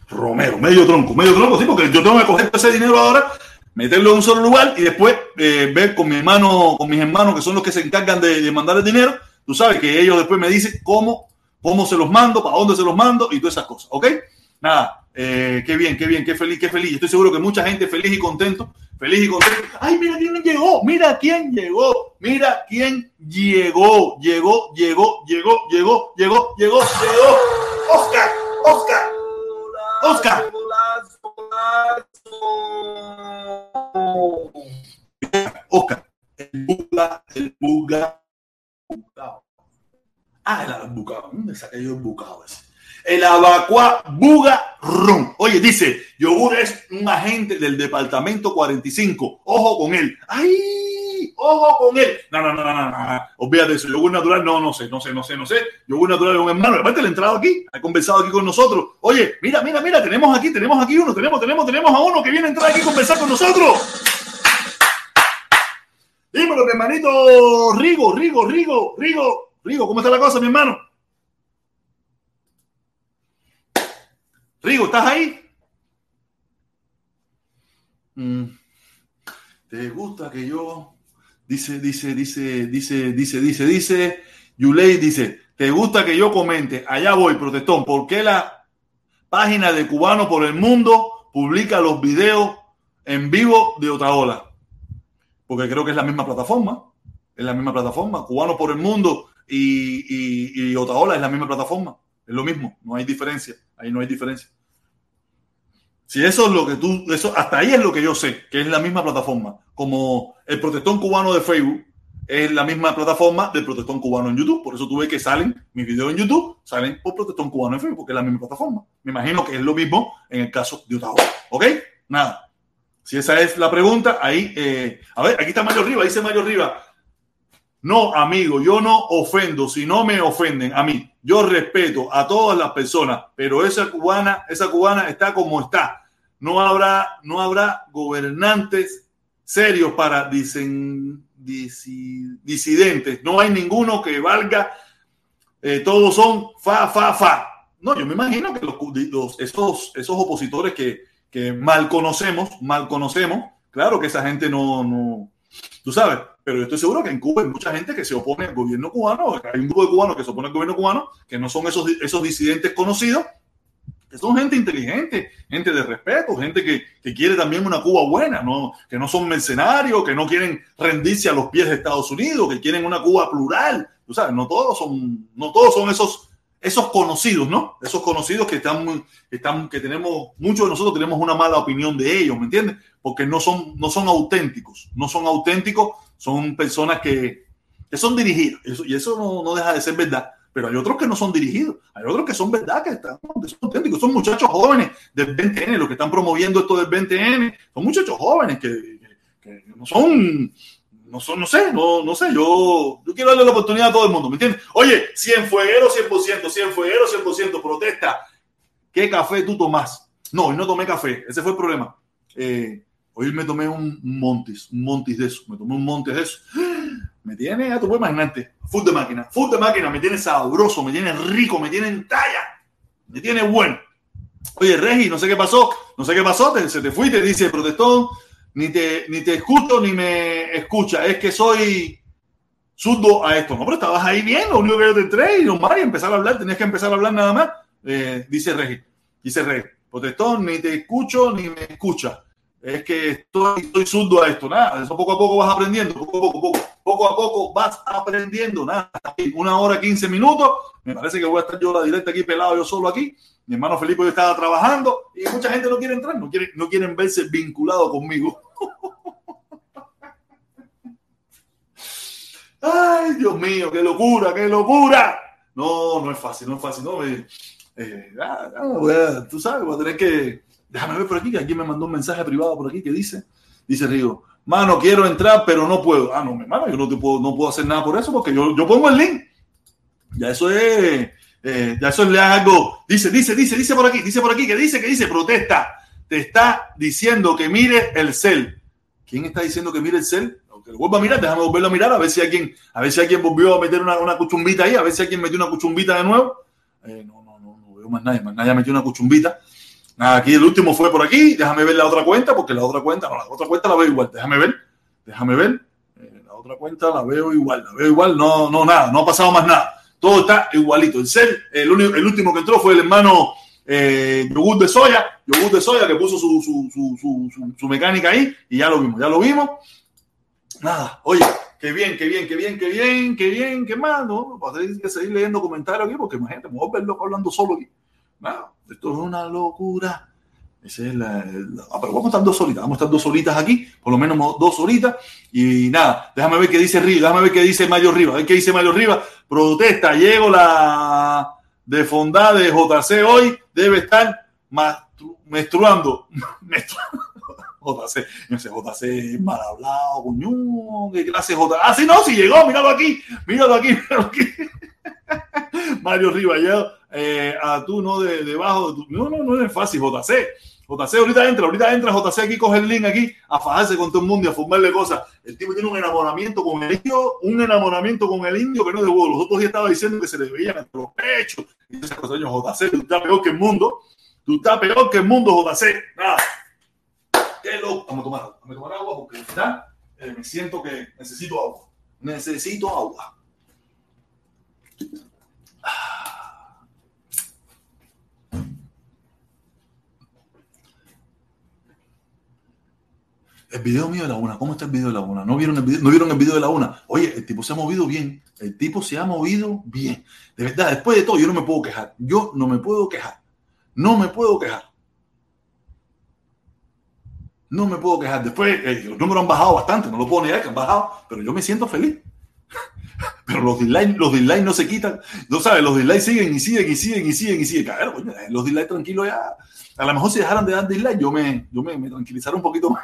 Romero, medio tronco, medio tronco, sí, porque yo tengo que coger ese dinero ahora, meterlo en un solo lugar y después eh, ver con mi hermano, con mis hermanos que son los que se encargan de, mandar el dinero. Tú sabes que ellos después me dicen cómo, cómo se los mando, para dónde se los mando y todas esas cosas, ¿ok? Nada, eh, qué bien, qué bien, qué feliz, qué feliz. Estoy seguro que mucha gente feliz y contento feliz y contento. ¡Ay, mira quién llegó! ¡Mira quién llegó! ¡Mira quién llegó! Llegó, llegó, llegó, llegó, llegó, llegó, llegó. ¡Oscar! ¡Oscar! ¡Oscar! Oscar. El buga, el buga. Ah, el bucao. ¿Dónde saqué yo el bucao ese? El Abacua Buga Ron. Oye, dice, Yogur es un agente del departamento 45. Ojo con él. ¡Ay! Ojo con él. No, no, no, no, no, no. Olvídate eso. Yogur natural, no, no sé, no sé, no sé, no sé. Yogur natural es un hermano. Aparte, le ha entrado aquí, ha conversado aquí con nosotros. Oye, mira, mira, mira, tenemos aquí, tenemos aquí uno, tenemos, tenemos, tenemos a uno que viene a entrar aquí a conversar con nosotros. Dímelo, mi hermanito Rigo, Rigo, Rigo, Rigo, Rigo, ¿cómo está la cosa, mi hermano? Rigo, ¿estás ahí? Mm. ¿Te gusta que yo? Dice, dice, dice, dice, dice, dice, dice. Yulei dice, ¿te gusta que yo comente? Allá voy, protestón. ¿Por qué la página de Cubano por el Mundo publica los videos en vivo de otra ola? Porque creo que es la misma plataforma. Es la misma plataforma. Cubano por el Mundo y, y, y Otaola es la misma plataforma. Es lo mismo. No hay diferencia. Ahí no hay diferencia. Si eso es lo que tú, eso, hasta ahí es lo que yo sé, que es la misma plataforma. Como el protestón cubano de Facebook es la misma plataforma del protestón cubano en YouTube. Por eso tuve que salen mis videos en YouTube, salen por protestón cubano en Facebook, porque es la misma plataforma. Me imagino que es lo mismo en el caso de Otaola. ¿Ok? Nada. Si esa es la pregunta, ahí, eh, a ver, aquí está Mario Riva, dice Mario Riva. No, amigo, yo no ofendo, si no me ofenden a mí. Yo respeto a todas las personas, pero esa cubana, esa cubana está como está. No habrá, no habrá gobernantes serios para dicen, disidentes. No hay ninguno que valga. Eh, todos son fa, fa, fa. No, yo me imagino que los, esos, esos opositores que, que mal conocemos, mal conocemos, claro que esa gente no, no, tú sabes, pero yo estoy seguro que en Cuba hay mucha gente que se opone al gobierno cubano, hay un grupo de cubanos que se opone al gobierno cubano, que no son esos, esos disidentes conocidos, que son gente inteligente, gente de respeto, gente que, que, quiere también una Cuba buena, ¿no? que no son mercenarios, que no quieren rendirse a los pies de Estados Unidos, que quieren una Cuba plural. Tú sabes, no todos son, no todos son esos, esos conocidos, ¿no? Esos conocidos que están, están, que tenemos, muchos de nosotros tenemos una mala opinión de ellos, ¿me entiendes? Porque no son, no son auténticos, no son auténticos son personas que, que son dirigidos. y eso no, no, deja de ser verdad. Pero hay otros que no son dirigidos. Hay otros que son verdad, que están auténticos. Son muchachos jóvenes del 20N, los que están promoviendo esto del 20N. Son muchachos jóvenes que, que, no son no, son, no sé, no, no sé, yo, yo quiero darle la oportunidad a todo el mundo, ¿me entiendes? Oye, 100 fuegueros, 100%, 100 fuegueros, 100%, protesta. ¿Qué café tú tomas? No, no tomé café, ese fue el problema. Eh, hoy me tomé un montis, un montis de eso, me tomé un montis de eso. (gasps) Me tiene, ya tú puedes imaginarte, food de máquina, food de máquina, me tiene sabroso, me tiene rico, me tiene en talla, me tiene bueno. Oye, Regi, no sé qué pasó, no sé qué pasó, te, se te fuiste, dice protestón, ni te, ni te escucho ni me escucha, es que soy surdo a esto. No, pero estabas ahí bien, lo único que yo te entré y normal y empezar a hablar, tenías que empezar a hablar nada más. Eh, dice Regi, dice Regi, protestón, ni te escucho ni me escucha. Es que estoy, estoy surdo a esto, nada, eso poco a poco vas aprendiendo, poco a poco, vas aprendiendo, nada, una hora, quince minutos, me parece que voy a estar yo la directa aquí pelado yo solo aquí, mi hermano Felipe yo estaba trabajando y mucha gente no quiere entrar, no, quiere, no quieren verse vinculado conmigo. (laughs) Ay, Dios mío, qué locura, qué locura. No, no es fácil, no es fácil. No, eh, ah, ah, tú sabes, voy a tener que. Déjame ver por aquí, que alguien me mandó un mensaje privado por aquí que dice: Dice Rigo, mano, quiero entrar, pero no puedo. Ah, no, hermano, yo no, te puedo, no puedo hacer nada por eso porque yo, yo pongo el link. Ya eso es. Eh, ya eso le algo. Dice, dice, dice, dice por aquí, dice por aquí, que dice, que dice, protesta. Te está diciendo que mire el cel. ¿Quién está diciendo que mire el cel? que vuelva a mirar, déjame volverlo a mirar, a ver si alguien, a ver si alguien volvió a meter una, una cuchumbita ahí, a ver si alguien metió una cuchumbita de nuevo. Eh, no, no, no, no veo más nadie, más nadie metió una cuchumbita. Aquí el último fue por aquí, déjame ver la otra cuenta, porque la otra cuenta, no, la otra cuenta la veo igual, déjame ver, déjame ver, eh, la otra cuenta la veo igual, la veo igual, no, no, nada, no ha pasado más nada, todo está igualito. El cel, el, único, el último que entró fue el hermano eh, yogur de soya, yogur de soya que puso su, su, su, su, mecánica ahí y ya lo vimos, ya lo vimos nada, oye, qué bien, qué bien, qué bien, qué bien, qué bien, qué más, ¿no? Que seguir leyendo comentarios aquí porque imagínate, me voy a verlo hablando solo aquí. Nada, esto es una locura. Esa es la, ah, pero vamos a estar dos solitas, vamos a estar dos solitas aquí, por lo menos dos horitas. Y nada, déjame ver qué dice Rivas, déjame ver qué dice Mayo Rivas, a ver qué dice Mayo Rivas. Protesta, llego la de fondada de JC hoy, debe estar menstruando. (laughs) menstruando JC, sé, JC mal hablado, coño, qué clase JC. Ah, sí, no, sí llegó, míralo aquí, míralo aquí, (laughs) míralo aquí. Mario Rivas, ya, eh, a tú, no de debajo de tu. No, no, no es fácil, JC. JC, ahorita entra, ahorita entra JC aquí, coge el link aquí, a fajarse con todo el mundo y a fumarle cosas. El tipo tiene un enamoramiento con el indio, un enamoramiento con el indio que no es de huevo. Los otros días estaba diciendo que se le veían entre los pechos. Y esas cosas, JC, tú estás peor que el mundo. Tú estás peor que el mundo, JC. Nada loco. Vamos a tomar agua. Vamos a tomar agua porque ya eh, me siento que necesito agua. Necesito agua. El video mío de la una, ¿cómo está el video de la una? ¿No vieron el video, ¿No vieron el video de la una? Oye, el tipo se ha movido bien. El tipo se ha movido bien. De verdad, después de todo, yo no me puedo quejar. Yo no me puedo quejar. No me puedo quejar. No me puedo quejar. Después, eh, los números han bajado bastante, no lo puedo negar que han bajado, pero yo me siento feliz. (laughs) pero los dislikes, los dislikes no se quitan. No sabes, los dislikes siguen y siguen y siguen y siguen y siguen. Claro, coño, eh, los dislikes tranquilos ya. A lo mejor si dejaran de dar dislikes, yo me, yo me, me un poquito más.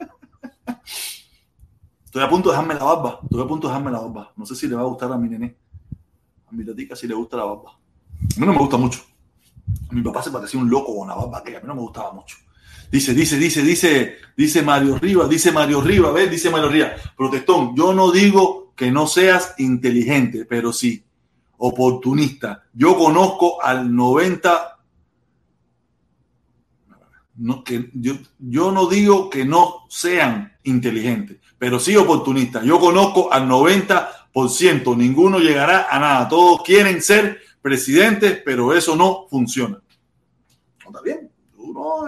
(laughs) Estoy a punto de dejarme la barba. Estoy a punto de dejarme la barba. No sé si le va a gustar a mi nené. A mi tatica si le gusta la barba. A mí no me gusta mucho. A mi papá se parecía un loco con la barba que a mí no me gustaba mucho. Dice, dice, dice, dice, dice Mario Rivas, dice Mario Rivas, ¿ves? Dice Mario Rivas, protestón, yo no digo que no seas inteligente, pero sí, oportunista. Yo conozco al 90, no, que yo, yo no digo que no sean inteligentes, pero sí oportunistas. Yo conozco al 90%, ninguno llegará a nada. Todos quieren ser presidentes, pero eso no funciona. ¿No está bien?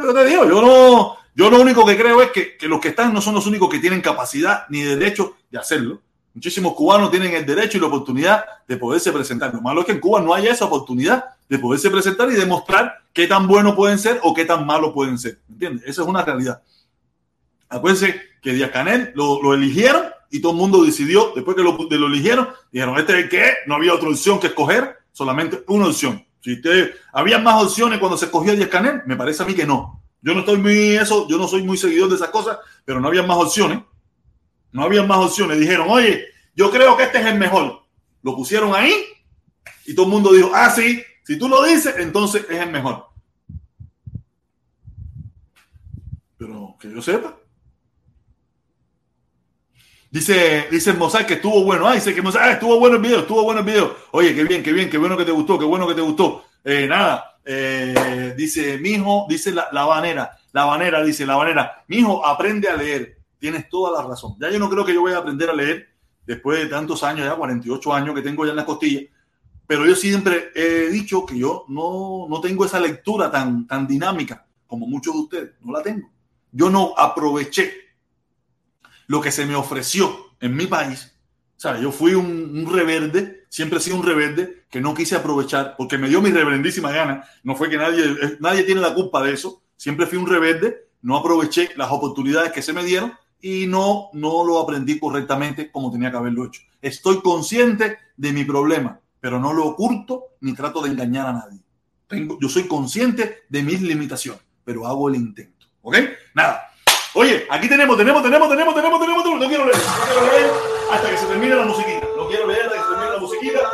Yo te digo, yo no, yo lo único que creo es que, los que están no son los únicos que tienen capacidad ni derecho de hacerlo. Muchísimos cubanos tienen el derecho y la oportunidad de poderse presentar. Lo malo es que en Cuba no hay esa oportunidad de poderse presentar y demostrar qué tan buenos pueden ser o qué tan malos pueden ser. ¿Entiendes? Esa es una realidad. Acuérdense que Díaz Canel lo, eligieron y todo el mundo decidió, después que lo, lo eligieron, dijeron, este es el que no había otra opción que escoger, solamente una opción. Si usted, ¿había más opciones cuando se escogió a Canel? Me parece a mí que no. Yo no estoy muy eso, yo no soy muy seguidor de esas cosas, pero no había más opciones. No había más opciones. Dijeron, oye, yo creo que este es el mejor. Lo pusieron ahí y todo el mundo dijo, ah, sí, si tú lo dices, entonces es el mejor. Pero Que yo sepa. Dice, dice Mozart que estuvo bueno. Ah, dice que Mozart, ah, estuvo bueno el video, estuvo bueno el video. Oye, qué bien, qué bien, qué bueno que te gustó, qué bueno que te gustó. Eh, nada, eh, dice, mi hijo, dice la, la banera, la banera, dice la banera, mi hijo, aprende a leer. Tienes toda la razón. Ya yo no creo que yo voy a aprender a leer después de tantos años, ya 48 años que tengo ya en la costilla. Pero yo siempre he dicho que yo no, no tengo esa lectura tan, tan dinámica como muchos de ustedes. No la tengo. Yo no aproveché lo que se me ofreció en mi país. O sea, yo fui un, un rebelde, siempre he sido un rebelde que no quise aprovechar porque me dio mi reverendísima gana. No fue que nadie, eh, nadie tiene la culpa de eso. Siempre fui un rebelde, no aproveché las oportunidades que se me dieron y no, no lo aprendí correctamente como tenía que haberlo hecho. Estoy consciente de mi problema, pero no lo oculto ni trato de engañar a nadie. Tengo, yo soy consciente de mis limitaciones, pero hago el intento. ¿Ok? Nada. Oye, aquí tenemos, tenemos, tenemos, tenemos, tenemos, tenemos, no quiero leer, no quiero leer hasta que se termine la musiquita. No quiero leer hasta que se termine la musiquita.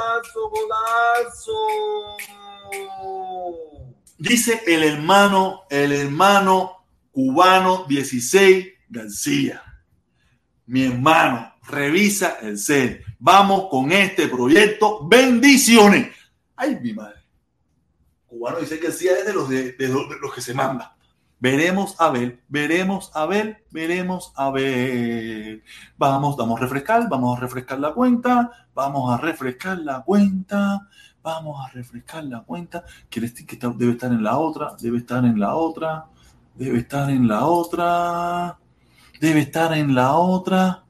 Dice el hermano, el hermano cubano 16 García. Mi hermano, revisa el ser. Vamos con este proyecto. Bendiciones. Ay, mi madre. Cubano dice García es de los, de, de los que se manda. Veremos a ver, veremos a ver, veremos a ver. Vamos, vamos a refrescar, vamos a refrescar la cuenta, vamos a refrescar la cuenta, vamos a refrescar la cuenta. ¿Quieres que debe estar en la otra? Debe estar en la otra, debe estar en la otra, debe estar en la otra.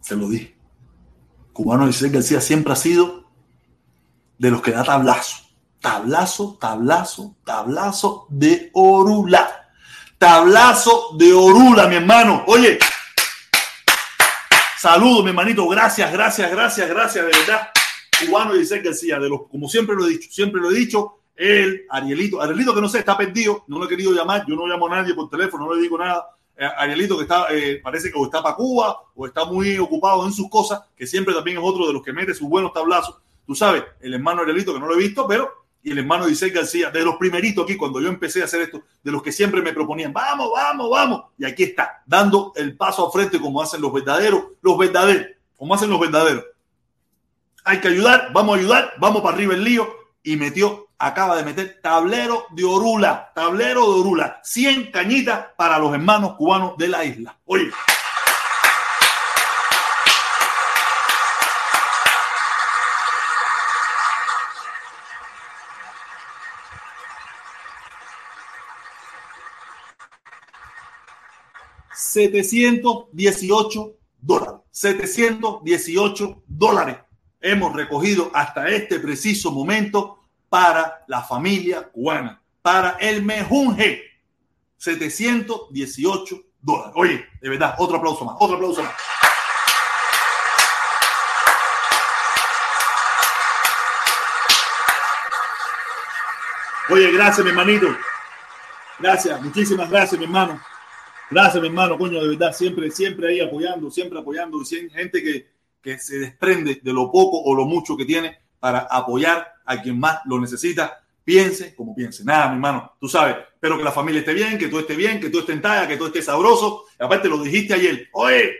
Se lo dije. Cubano José García siempre ha sido de los que da tablazo. Tablazo, tablazo, tablazo de Orula. Tablazo de Orula, mi hermano. Oye, saludo, mi hermanito. Gracias, gracias, gracias, gracias, de verdad. Cubano José García, de los, como siempre lo he dicho, siempre lo he dicho, él, Arielito, Arielito que no sé, está perdido, no lo he querido llamar, yo no llamo a nadie por teléfono, no le digo nada, Arielito que está, eh, parece que o está para Cuba o está muy ocupado en sus cosas, que siempre también es otro de los que mete sus buenos tablazos. Tú sabes, el hermano Arielito que no lo he visto, pero y el hermano Dice García, de los primeritos aquí, cuando yo empecé a hacer esto, de los que siempre me proponían, vamos, vamos, vamos. Y aquí está, dando el paso a frente como hacen los verdaderos, los verdaderos, como hacen los verdaderos. Hay que ayudar, vamos a ayudar, vamos para arriba el lío. Y metió acaba de meter tablero de Orula, tablero de Orula, 100 cañitas para los hermanos cubanos de la isla. Oye. $718 dólares. 718 dólares hemos recogido hasta este preciso momento para la familia cubana, para el mejunje. 718 dólares. Oye, de verdad, otro aplauso más, otro aplauso más. Oye, gracias, mi hermanito. Gracias, muchísimas gracias, mi hermano. Gracias, mi hermano, coño, de verdad, siempre, siempre ahí apoyando, siempre apoyando. Y gente que, que se desprende de lo poco o lo mucho que tiene para apoyar a quien más lo necesita, piense como piense. Nada, mi hermano, tú sabes, espero que la familia esté bien, que tú estés bien, que tú estés en talla, que tú estés sabroso. Y aparte lo dijiste ayer, oye,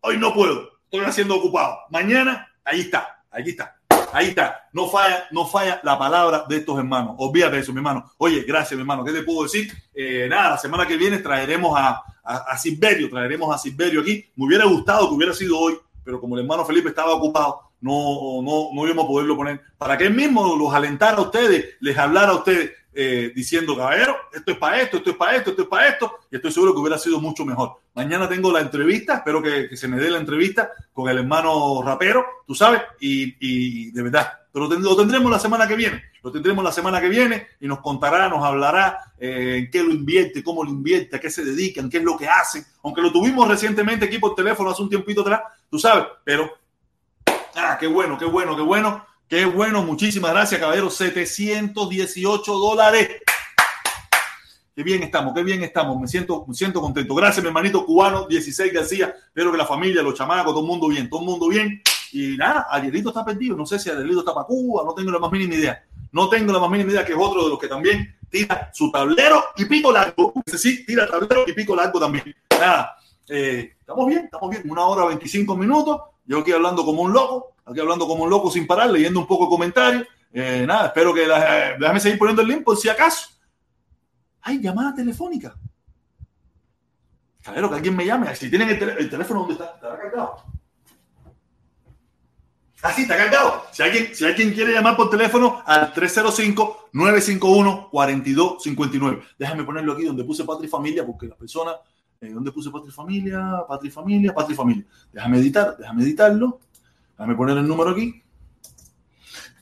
hoy no puedo, estoy haciendo ocupado. Mañana, ahí está, ahí está. Ahí está, no falla, no falla la palabra de estos hermanos. Olvídate de eso, mi hermano. Oye, gracias, mi hermano. ¿Qué te puedo decir? Eh, nada, la semana que viene traeremos a, a, a Silverio, traeremos a Silverio aquí. Me hubiera gustado que hubiera sido hoy, pero como el hermano Felipe estaba ocupado, no, no, no íbamos a poderlo poner, para que él mismo los alentara a ustedes, les hablara a ustedes, eh, diciendo, caballero, esto es para esto, esto es para esto, esto es para esto, y estoy seguro que hubiera sido mucho mejor. Mañana tengo la entrevista, espero que, que se me dé la entrevista con el hermano rapero, tú sabes, y, y de verdad, pero lo tendremos la semana que viene, lo tendremos la semana que viene y nos contará, nos hablará eh, en qué lo invierte, cómo lo invierte, a qué se dedican, qué es lo que hacen, aunque lo tuvimos recientemente aquí por teléfono hace un tiempito atrás, tú sabes, pero Ah, qué bueno, qué bueno, qué bueno, qué bueno. Muchísimas gracias, caballero. 718 dólares. Qué bien estamos, qué bien estamos. Me siento, me siento contento. Gracias, mi hermanito cubano, 16 García. Espero que la familia, los chamacos, todo el mundo bien, todo el mundo bien. Y nada, Arielito está perdido. No sé si Arielito está para Cuba, no tengo la más mínima idea. No tengo la más mínima idea que es otro de los que también tira su tablero y pico largo. Sí, tira tablero y pico largo también. Nada, eh, estamos bien, estamos bien. Una hora 25 minutos. Yo aquí hablando como un loco, aquí hablando como un loco sin parar, leyendo un poco de comentarios. Eh, nada, espero que la, déjame seguir poniendo el link por si acaso. Hay llamada telefónica. Claro, que alguien me llame. Si tienen el, el teléfono, ¿dónde está? ¿Estará cargado? Ah, sí, está cargado. Si alguien, si alguien quiere llamar por teléfono al 305-951-4259. Déjame ponerlo aquí donde puse Patria y Familia, porque la persona. Eh, ¿Dónde puse Patria y Familia? Patria y Familia, Patria y Familia. Déjame editar, déjame editarlo. Déjame poner el número aquí.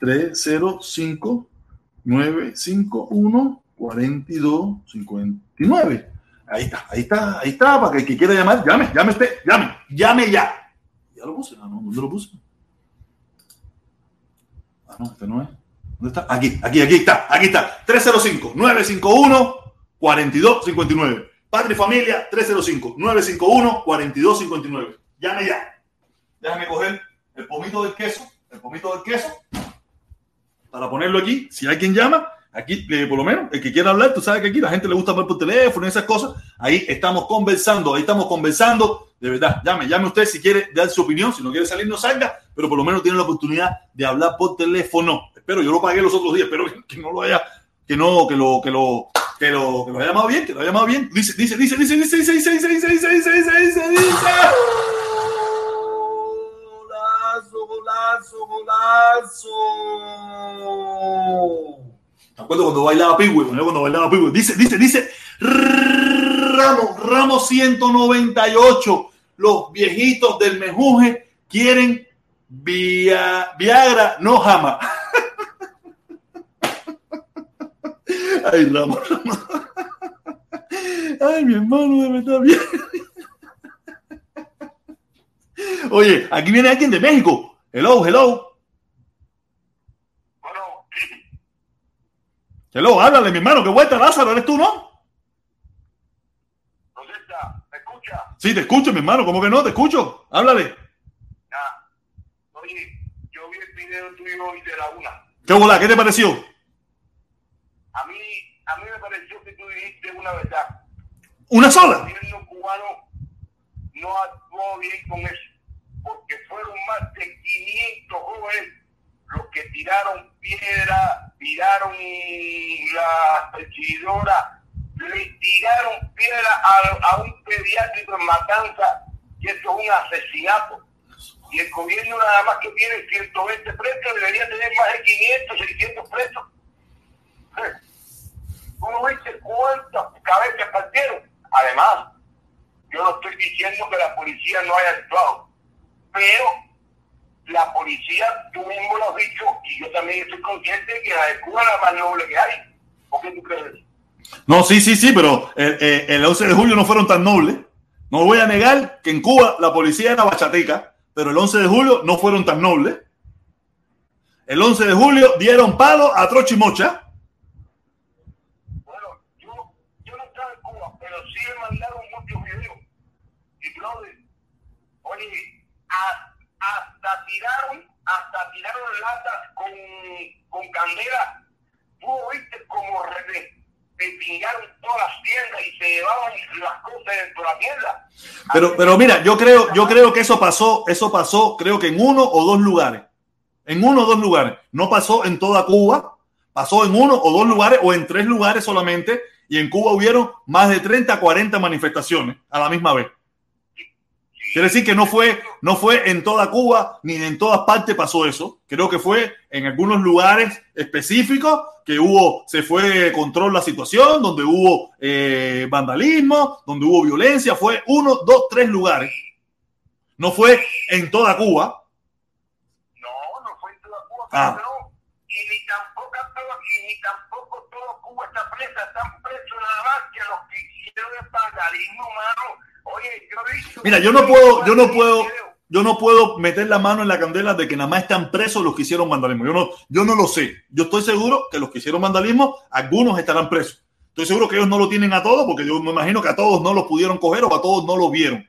305-951-4259. Ahí está, ahí está, ahí está, para que el que quiera llamar, llame, llame usted, llame, llame ya. Ya lo puse, no, no, ¿dónde lo puse? Ah, no, este no es. ¿Dónde está? Aquí, aquí, aquí está, aquí está. 305-951-4259. Padre y familia, 305-951-4259. Llame ya. Déjame coger el pomito del queso, el pomito del queso, para ponerlo aquí. Si hay quien llama, aquí, eh, por lo menos, el que quiera hablar, tú sabes que aquí la gente le gusta hablar por teléfono y esas cosas. Ahí estamos conversando, ahí estamos conversando. De verdad, llame, llame usted si quiere dar su opinión. Si no quiere salir, no salga, pero por lo menos tiene la oportunidad de hablar por teléfono. Espero, yo lo pagué los otros días, espero que no lo haya, que no, que lo, que lo, que lo, que lo haya llamado bien, que lo haya llamado bien. Dice, dice, dice, dice, dice, dice, dice, dice, dice, dice, dice, dice, dice, dice. Golazo, golazo, golazo. Me acuerdo cuando bailaba Pigüe, cuando bailaba Pigüe. Dice, dice, dice, Ramos, Ramos 198. Los viejitos del mejuje quieren via, Viagra, no jamás. Ay, Ramos, Ramos. Ay, mi hermano, de verdad, bien. Oye, aquí viene alguien de México. Hello, hello. Bueno, Hello, háblale, mi hermano. Qué vuelta, Lázaro, eres tú, ¿no? ¿dónde está? ¿Me escucha? Sí, te escucho, mi hermano. ¿Cómo que no? Te escucho. Háblale. Ya. Oye, yo vi el video tuyo hoy de la una. ¿Qué bola? ¿Qué te pareció? A mí, a mí me pareció que tú dijiste una verdad. ¿Una El sola? gobierno cubano no actuó bien con eso, porque fueron más de 500 jóvenes los que tiraron piedra, tiraron la perseguidora, le tiraron piedra a, a un pediátrico en Matanza, y esto es un asesinato. Y el gobierno nada más que tiene 120 presos, debería tener más de 500, 600 presos. ¿Cómo viste cuántas cabezas partieron? Además, yo no estoy diciendo que la policía no haya actuado, pero la policía, tú mismo lo has dicho, y yo también estoy consciente que la de Cuba es la más noble que hay. ¿Por qué tú crees? No, sí, sí, sí, pero eh, eh, el 11 de julio no fueron tan nobles. No voy a negar que en Cuba la policía era bachateca, pero el 11 de julio no fueron tan nobles. El 11 de julio dieron palo a Trochi Mocha. Bueno, yo, yo no estaba en Cuba, pero sí me mandaron muchos videos. Y brother, a- hasta tiraron, hasta tiraron latas con, con candela. Tú viste como pingaron todas las tiendas y se llevaban las cosas dentro de la tienda. Pero, pero mira, yo creo, yo creo que eso pasó, eso pasó, creo que en uno o dos lugares. En uno o dos lugares. No pasó en toda Cuba, pasó en uno o dos lugares o en tres lugares solamente. Y en Cuba hubieron más de 30, 40 manifestaciones a la misma vez. Quiere decir que no fue, no fue en toda Cuba ni en todas partes pasó eso. Creo que fue en algunos lugares específicos que hubo, se fue control la situación, donde hubo eh, vandalismo, donde hubo violencia. Fue uno, dos, tres lugares. No fue en toda Cuba. No, no fue en toda Cuba, Ah. pero. Y ni tampoco, todo, y ni tampoco todo Cuba está presa, están presos nada más que los que hicieron el vandalismo, mano. Oye, yo he visto... Mira, yo no puedo, yo no puedo, yo no puedo meter la mano en la candela de que nada más están presos los que hicieron vandalismo. Yo no, yo no lo sé. Yo estoy seguro que los que hicieron vandalismo, algunos estarán presos. Estoy seguro que ellos no lo tienen a todos, porque yo me imagino que a todos no los pudieron coger o a todos no lo vieron.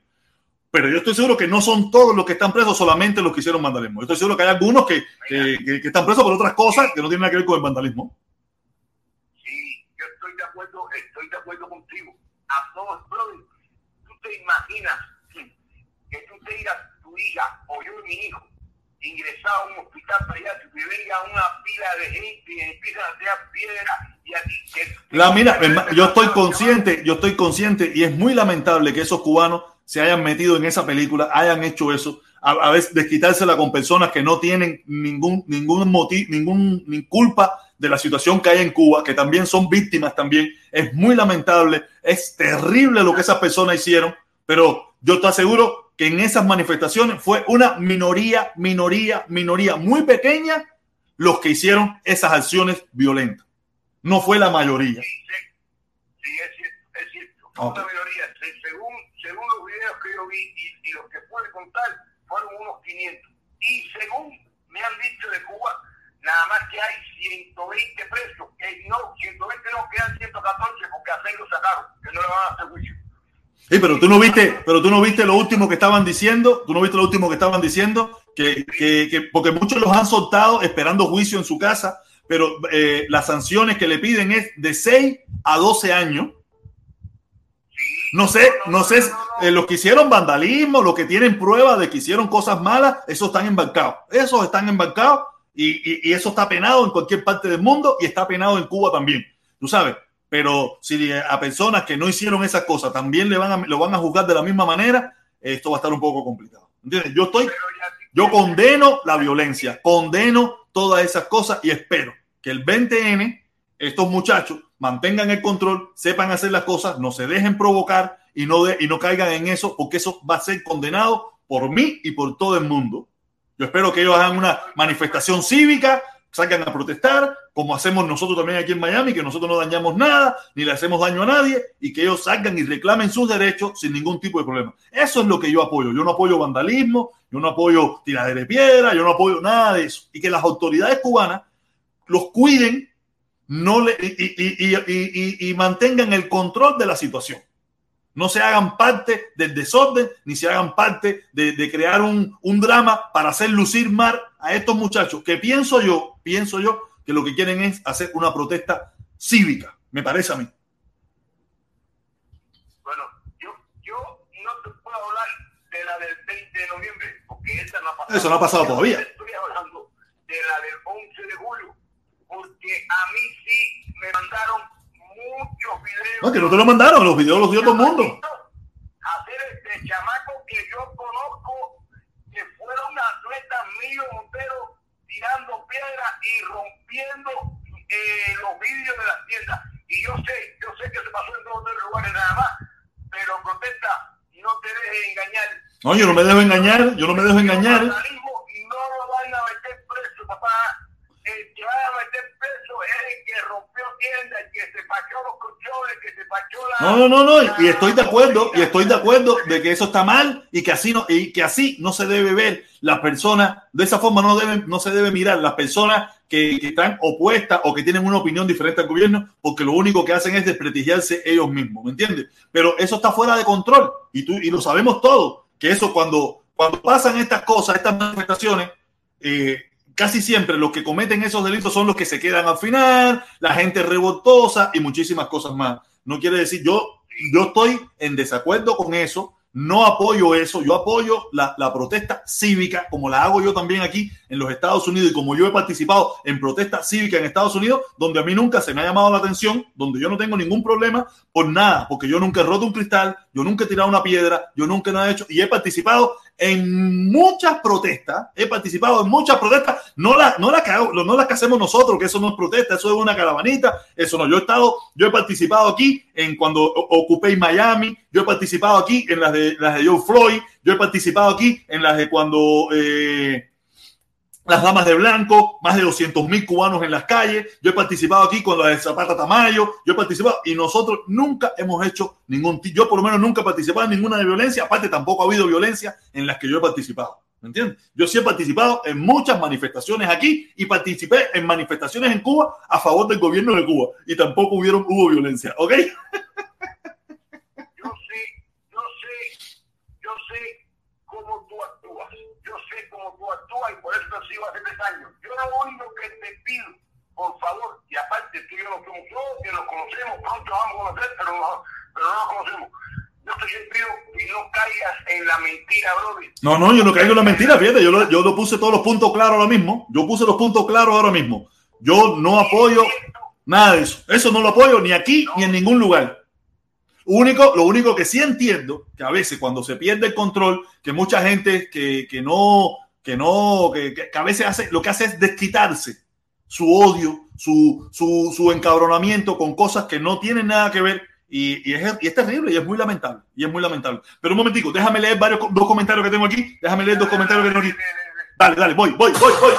Pero yo estoy seguro que no son todos los que están presos, solamente los que hicieron vandalismo. Yo estoy seguro que hay algunos que, que, que, que están presos por otras cosas que no tienen nada que ver con el vandalismo. Sí, yo estoy de acuerdo, estoy de acuerdo contigo. A todos, brother, imaginas que tú te digas tu hija o yo mi hijo ingresado a un hospital para allá, que venga una pila de gente y empiezan a tirar piedra y a La mira, yo estoy consciente, yo estoy consciente y es muy lamentable que esos cubanos se hayan metido en esa película, hayan hecho eso, a, a veces desquitársela con personas que no tienen ningún ningún motivo, ningún ni culpa de la situación que hay en Cuba, que también son víctimas también. Es muy lamentable, es terrible lo que esas personas hicieron, pero yo te aseguro que en esas manifestaciones fue una minoría, minoría, minoría muy pequeña los que hicieron esas acciones violentas. No fue la mayoría. Sí, sí, sí, es cierto, es cierto. Ok. Una minoría, según, según los videos que yo vi y, y los que pude contar, fueron unos 500. Y según me han dicho de Cuba, nada más que hay 120 presos, que no, 120 no, quedan 114 porque a seis lo sacaron, que no le van a hacer juicio. Sí, pero tú no viste, pero tú no viste lo último que estaban diciendo, tú no viste lo último que estaban diciendo, que, que, que- porque muchos los han soltado esperando juicio en su casa, pero eh, las sanciones que le piden es de 6 a 12 años. No sé, no sé, eh, los que hicieron vandalismo, los que tienen pruebas de que hicieron cosas malas, esos están embarcados. Esos están embarcados y, y- y eso está penado en cualquier parte del mundo y está penado en Cuba también. Tú sabes, pero si a personas que no hicieron esas cosas también le van a, lo van a juzgar de la misma manera, esto va a estar un poco complicado. ¿Entiendes? Yo estoy, yo condeno la violencia, condeno todas esas cosas y espero que el 20N, estos muchachos mantengan el control, sepan hacer las cosas, no se dejen provocar y no, de- y no caigan en eso, porque eso va a ser condenado por mí y por todo el mundo. Yo espero que ellos hagan una manifestación cívica, salgan a protestar, como hacemos nosotros también aquí en Miami, que nosotros no dañamos nada, ni le hacemos daño a nadie, y que ellos salgan y reclamen sus derechos sin ningún tipo de problema. Eso es lo que yo apoyo. Yo no apoyo vandalismo, yo no apoyo tiradera de piedra, yo no apoyo nada de eso. Y que las autoridades cubanas los cuiden no le, y- y- y- y mantengan el control de la situación. No se hagan parte del desorden, ni se hagan parte de, de crear un, un drama para hacer lucir mal a estos muchachos, que pienso yo, pienso yo, que lo que quieren es hacer una protesta cívica, me parece a mí. Bueno, yo, yo no te puedo hablar de la del 20 de noviembre, porque esa no ha pasado. Eso no ha pasado todavía. Estoy hablando de la del 11 de julio, porque a mí sí me mandaron muchos videos. No, que no te lo mandaron, los videos los dio todo el mundo. Hacer este chamaco que yo conozco, que fueron atletas míos, Montero, tirando piedras y rompiendo eh, los vidrios de las tiendas. Y yo sé, yo sé que se pasó en dos o tres lugares nada más, pero protesta, no te dejes engañar. No, yo no me dejo engañar, yo no me dejo engañar. Y no lo van a meter preso, papá. El que va a meter preso es el que rompió tiendas, el que se pachó los colchones, el que se pachó la... No, no, no, no, y- y estoy de acuerdo, y estoy de acuerdo de que eso está mal y que así no, y que así no se debe ver. Las personas, de esa forma no deben, no se debe mirar. Las personas que, que están opuestas o que tienen una opinión diferente al gobierno, porque lo único que hacen es desprestigiarse ellos mismos, ¿me entiendes? Pero eso está fuera de control, y tú, y lo sabemos todos, que eso cuando, cuando pasan estas cosas, estas manifestaciones, eh, casi siempre los que cometen esos delitos son los que se quedan al final, la gente revoltosa y muchísimas cosas más. No quiere decir, yo, yo estoy en desacuerdo con eso, no apoyo eso, yo apoyo la, la protesta cívica, como la hago yo también aquí en los Estados Unidos y como yo he participado en protesta cívica en Estados Unidos, donde a mí nunca se me ha llamado la atención, donde yo no tengo ningún problema por nada, porque yo nunca he roto un cristal, yo nunca he tirado una piedra, yo nunca he hecho y he participado en muchas protestas, he participado en muchas protestas, no las no la que, no las que hacemos nosotros, que eso no es protesta, eso es una caravanita, eso no, yo he estado, yo he participado aquí en cuando ocupé Miami, yo he participado aquí en las de las de Joe Floyd, yo he participado aquí en las de cuando eh, las damas de blanco, más de 200 mil cubanos en las calles. Yo he participado aquí con la de Zapata Tamayo. Yo he participado y nosotros nunca hemos hecho ningún. Yo, por lo menos, nunca he participado en ninguna de violencia. Aparte, tampoco ha habido violencia en las que yo he participado. ¿Me entiendes? Yo sí he participado en muchas manifestaciones aquí y participé en manifestaciones en Cuba a favor del gobierno de Cuba y tampoco hubieron, hubo violencia. ¿Ok? (laughs) por eso sigo hace tres años. Yo lo único que te pido, por favor, y aparte tú y yo nos somos que nos conocemos, pronto vamos a conocer, pero no, pero nos conocemos. Yo te pido que no caigas en la mentira, brother. No, no, yo no caigo en la mentira, fíjate, yo lo, yo lo puse todos los puntos claros ahora mismo. Yo puse los puntos claros ahora mismo. Yo no apoyo nada de eso. Eso no lo apoyo ni aquí ni en ningún lugar. Único, lo único que sí entiendo, que a veces cuando se pierde el control, que mucha gente que, que no que no, que, a veces hace, lo que hace es desquitarse su odio, su, su, su encabronamiento con cosas que no tienen nada que ver y, es, es, terrible y es muy lamentable. Y es muy lamentable. Pero un momentico, déjame leer varios dos comentarios que tengo aquí. Déjame leer dos comentarios que tengo aquí. Dale, dale, voy, voy, voy, voy.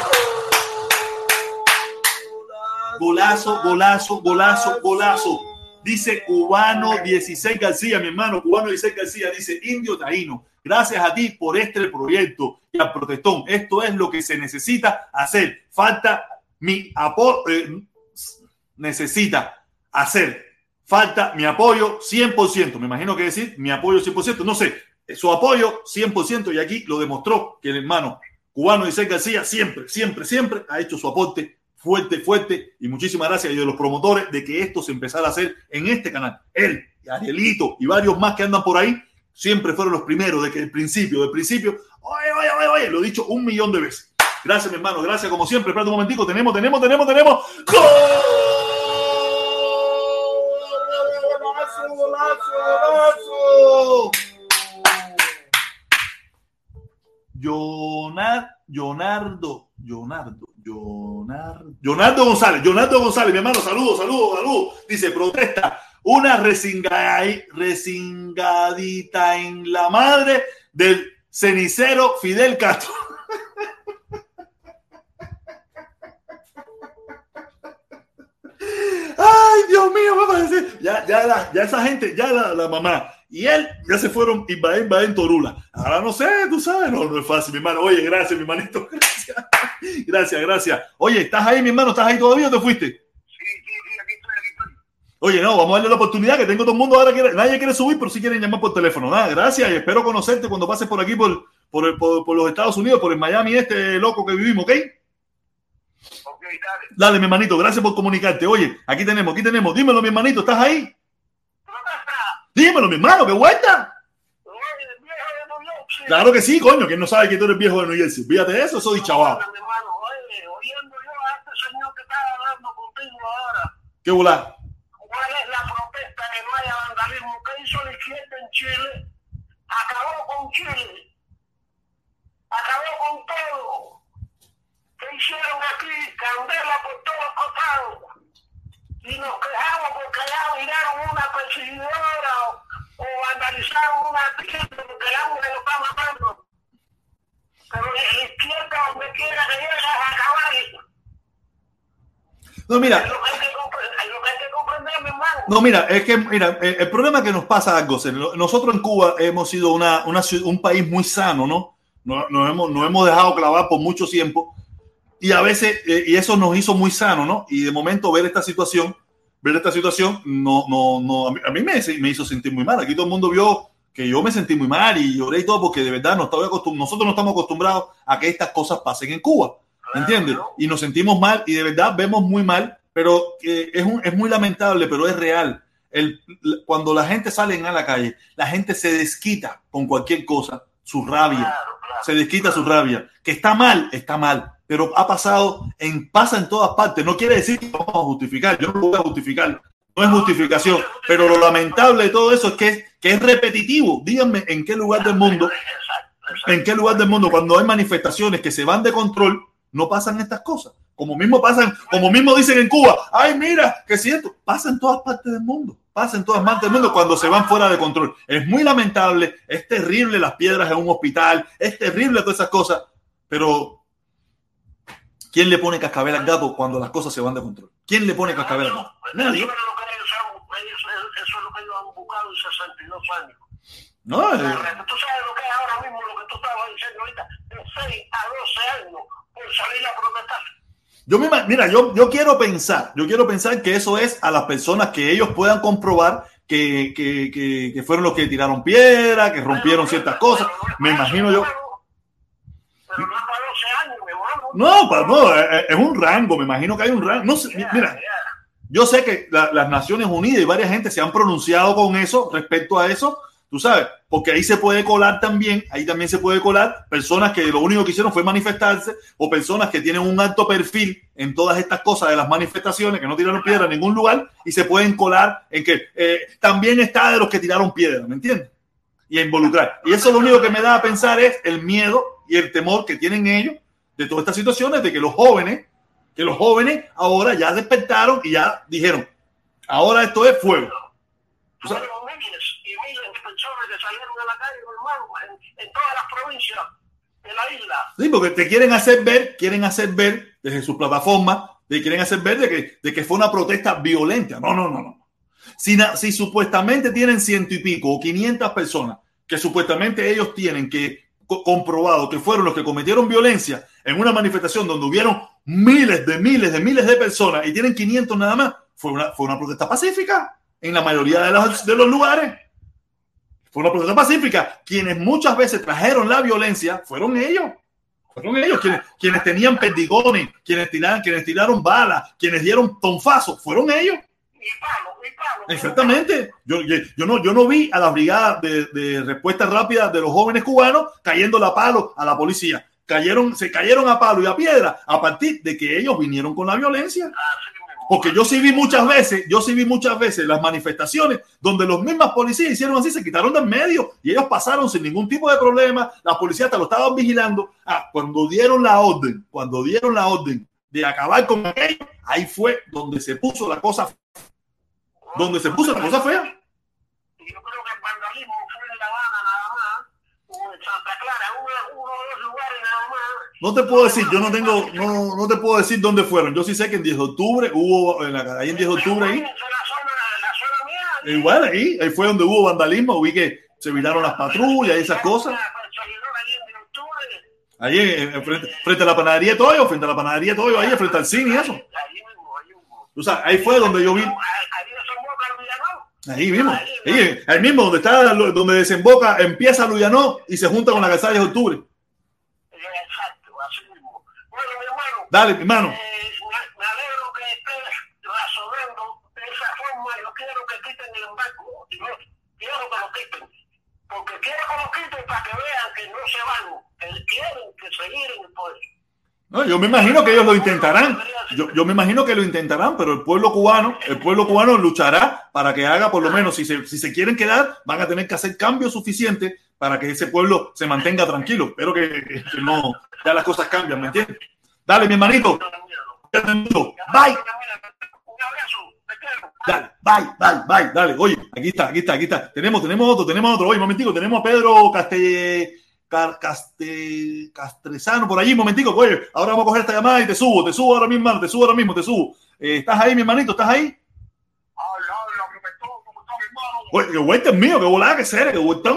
Golazo, golazo, golazo, golazo. Dice Cubano 16 García, mi hermano, Cubano 16 García, dice Indio Taíno. Gracias a ti por este proyecto y al protestón. Esto es lo que se necesita hacer. Falta mi apoyo. Eh, necesita hacer. Falta mi apoyo 100%. Me imagino que decir mi apoyo 100%. No sé, su apoyo 100%. Y aquí lo demostró que el hermano cubano Isaac García siempre, siempre, siempre ha hecho su aporte fuerte, fuerte. Y muchísimas gracias y de los promotores de que esto se empezara a hacer en este canal. Él, Arielito y varios más que andan por ahí, siempre fueron los primeros de que el principio, del principio, oye, oye, oye, oye, lo he dicho un millón de veces. Gracias, mi hermano, gracias como siempre. Espérate un momentico, tenemos, tenemos, tenemos, tenemos. ¡Gol! ¡Golazo, golazo, golazo! Leonardo, Leonardo, Leonardo, Leonardo González, Leonardo González, mi hermano, saludos, saludos, saludos. Dice, protesta, una resingadita en la madre del cenicero Fidel Castro. (laughs) Ay, Dios mío, parece. Ya, ya, la, ya esa gente, ya la, la mamá y él ya se fueron y va en Torula. Ahora no sé, tú sabes, no, no es fácil, mi hermano. Oye, gracias, mi hermanito. Gracias, (laughs) gracias. gracias. Oye, ¿estás ahí, mi hermano? ¿Estás ahí todavía o te fuiste? Sí, sí, sí, aquí estoy, aquí estoy. Oye, no, vamos a darle la oportunidad que tengo todo el mundo ahora. Quiere, nadie quiere subir, pero sí quieren llamar por teléfono. Nada, gracias y espero conocerte cuando pases por aquí, por, por, el, por, por los Estados Unidos, por el Miami, este loco que vivimos, ¿ok? Ok, dale. Dale, mi hermanito, gracias por comunicarte. Oye, aquí tenemos, aquí tenemos. Dímelo, mi hermanito, ¿estás ahí? Dímelo, mi hermano, ¿qué vuelta? Claro que sí, coño, que no sabe que tú eres viejo de New Jersey. Fíjate de eso, soy chaval. Mi hermano, oye, oyendo yo a este señor que estaba hablando contigo ahora, ¿Qué volá? ¿cuál es la protesta que no haya vandalismo? ¿Qué hizo la izquierda en Chile? Acabó con Chile. Acabó con todo. ¿Qué hicieron aquí? Candela por todos costados. Y nos quejamos porque allá miraron una perseguidora o, o vandalizaron una tienda porque el hambre lo está matando. Pero la izquierda, donde quiera que llegue, es acabar. No, mira, hay que comprender, mi hermano. no, mira, es que, mira, el, el problema que nos pasa algo, nosotros en Cuba hemos sido una, una un país muy sano, ¿no? Nos, nos hemos, nos hemos dejado clavar por mucho tiempo y a veces, eh, y eso nos hizo muy sano, ¿no? Y de momento ver esta situación, ver esta situación, no, no, no, a mí, me, me hizo sentir muy mal. Aquí todo el mundo vio que yo me sentí muy mal y lloré y todo porque de verdad no estaba nosotros no estamos acostumbrados a que estas cosas pasen en Cuba. ¿Entiendes? Y nos sentimos mal y de verdad vemos muy mal, pero eh, es, un, es muy lamentable, pero es real. El, cuando la gente sale a la calle, la gente se desquita con cualquier cosa, su rabia, Claro, claro. se desquita su rabia. Que está mal, está mal, pero ha pasado, en, pasa en todas partes. No quiere decir que vamos a justificar, yo no lo voy a justificar, no es justificación, pero lo lamentable de todo eso es que, que es repetitivo. Díganme en qué lugar del mundo. ¿En qué lugar del mundo cuando hay manifestaciones que se van de control no pasan estas cosas? Como mismo pasan, como mismo dicen en Cuba, ay mira, que cierto, pasa en todas partes del mundo, pasa en todas partes del mundo cuando se van fuera de control. Es muy lamentable, es terrible las piedras en un hospital, es terrible todas esas cosas, pero ¿quién le pone cascabel al gato cuando las cosas se van de control? ¿Quién le pone cascabel al gato? Nadie. Eso es lo que han- ellos han buscado en 62 años. No, eh, Tú sabes lo que es ahora mismo, lo que tú estabas diciendo ahorita, de 6 a 12 años por salir a protestar. Yo me, mira, yo, yo quiero pensar, yo quiero pensar que eso es a las personas que ellos puedan comprobar que, que, que, que fueron los que tiraron piedra, que rompieron ciertas cosas. Me imagino yo. Pero no es para 12 años. No, pa- no, es, es un rango, me imagino que hay un rango. No sé, mira, yo sé que la- las Naciones Unidas y varias gente se han pronunciado con eso, respecto a eso. Tú sabes, porque ahí se puede colar también, ahí también se puede colar personas que lo único que hicieron fue manifestarse o personas que tienen un alto perfil en todas estas cosas de las manifestaciones, que no tiraron piedra en ningún lugar y se pueden colar en que eh, también está de los que tiraron piedra, ¿me entiendes? Y a involucrar. Y eso lo único que me da a pensar es el miedo y el temor que tienen ellos de todas estas situaciones, de que los jóvenes, que los jóvenes ahora ya despertaron y ya dijeron, ahora esto es fuego. O sea, salieron a la calle, hermano, en, en todas las provincias de la isla. Sí, porque te quieren hacer ver, quieren hacer ver desde su plataforma, te quieren hacer ver de que, de que fue una protesta violenta. No, no, no, no. Si, si supuestamente tienen ciento y pico o 500 personas que supuestamente ellos tienen que comprobado que fueron los que cometieron violencia en una manifestación donde hubieron miles de miles de miles de personas y tienen 500 nada más, fue una, fue una protesta pacífica en la mayoría de los, de los lugares. Fue una protesta pacífica. Quienes muchas veces trajeron la violencia fueron ellos. Fueron ellos quienes, quienes tenían perdigones, quienes tiraron, quienes tiraron balas, quienes dieron tonfazos. Fueron ellos. Exactamente. Yo, yo, no, yo no vi a la brigada de, de, respuesta rápida de los jóvenes cubanos cayendo a palo a la policía. Cayeron, se cayeron a palo y a piedra a partir de que ellos vinieron con la violencia. Porque yo sí vi muchas veces, yo sí vi muchas veces las manifestaciones donde los mismos policías hicieron así, se quitaron del medio y ellos pasaron sin ningún tipo de problema. La policía te lo estaban vigilando. Ah, cuando dieron la orden, cuando dieron la orden de acabar con aquello, ahí fue donde se puso la cosa, donde se puso la cosa fea. Yo creo que el vandalismo fue en La Habana nada más, o en Santa Clara, uno, uno de los lugares nada más no te puedo decir, yo no tengo, no, no te puedo decir dónde fueron. Yo sí sé que en 10 de octubre hubo, en ahí en 10 de octubre ahí. Igual ahí, ahí fue donde hubo vandalismo, vi que se viraron las patrullas y esas cosas. Ahí, frente, frente, a la panadería Toyo, frente a la panadería Toyo, ahí frente al cine y eso. O sea, ahí fue donde yo vi. Ahí mismo, ahí, ahí mismo, donde está, donde desemboca, empieza Luyanó y se junta con la calzada de octubre. Dale, mi hermano. Eh, me, alegro que estés razonando de esa forma. Yo quiero que quiten el embargo. quiero que lo quiten. Porque quiero que lo quiten para que vean que no se van. Que quieren que seguir en el poder. No, yo me imagino que ellos lo intentarán. Yo, yo, me imagino que lo intentarán, pero el pueblo cubano, el pueblo cubano luchará para que haga por lo menos, si se, si se quieren quedar, van a tener que hacer cambios suficientes para que ese pueblo se mantenga tranquilo. Espero que, que no, ya las cosas cambian, ¿me entiendes? Dale, mi hermanito. Bye. Dale, bye, bye, bye, dale. Oye, aquí está, aquí está, aquí está. Tenemos, tenemos otro, tenemos otro. Oye, momentico, tenemos a Pedro Caste, Caste, Castresano por allí, momentico. Oye, ahora vamos a coger esta llamada y te subo, te subo ahora mismo, te subo ahora mismo, te subo. Eh, ¿Estás ahí, mi hermanito? ¿Estás ahí? Oye, vuelta es mío, que volada, que serio, que vuelta.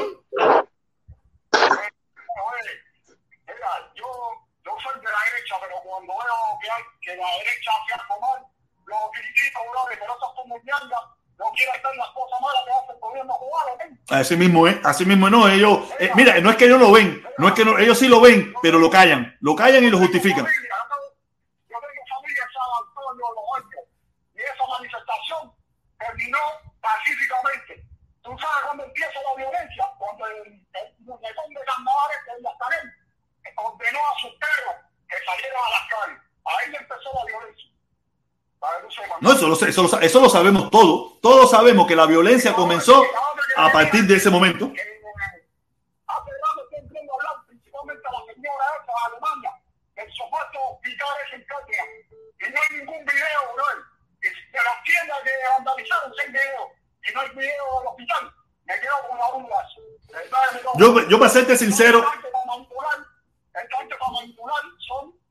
cuando veo que, la derecha hace algo mal, lo critico, brother, pero eso es como mierda. No quiere hacer las cosas malas que hace el gobierno cubano. Así mismo, ¿eh? Así mismo, no, ellos, eh, mira, no es que ellos lo ven, no es que no, ellos sí lo ven, pero lo callan, lo callan y lo justifican. Yo tengo familia en San Antonio, Los Ángeles, y esa manifestación terminó pacíficamente. ¿Tú sabes cuándo empieza la violencia? Cuando el, muñecón de Candavares, el Yastarén, ordenó a sus perros que salieron a las calles. Ahí empezó la violencia. No, eso lo, eso, lo, eso lo sabemos todo. Todos sabemos que la violencia comenzó a partir de ese momento. Hace rato estoy viendo hablar principalmente a la señora esa de Alemania, el supuesto hospital es en Katia. Y no hay ningún video, bro. De las tiendas que vandalizaron sin video. Y no hay video del hospital. Me quedo con la duda. Yo, yo para serte sincero.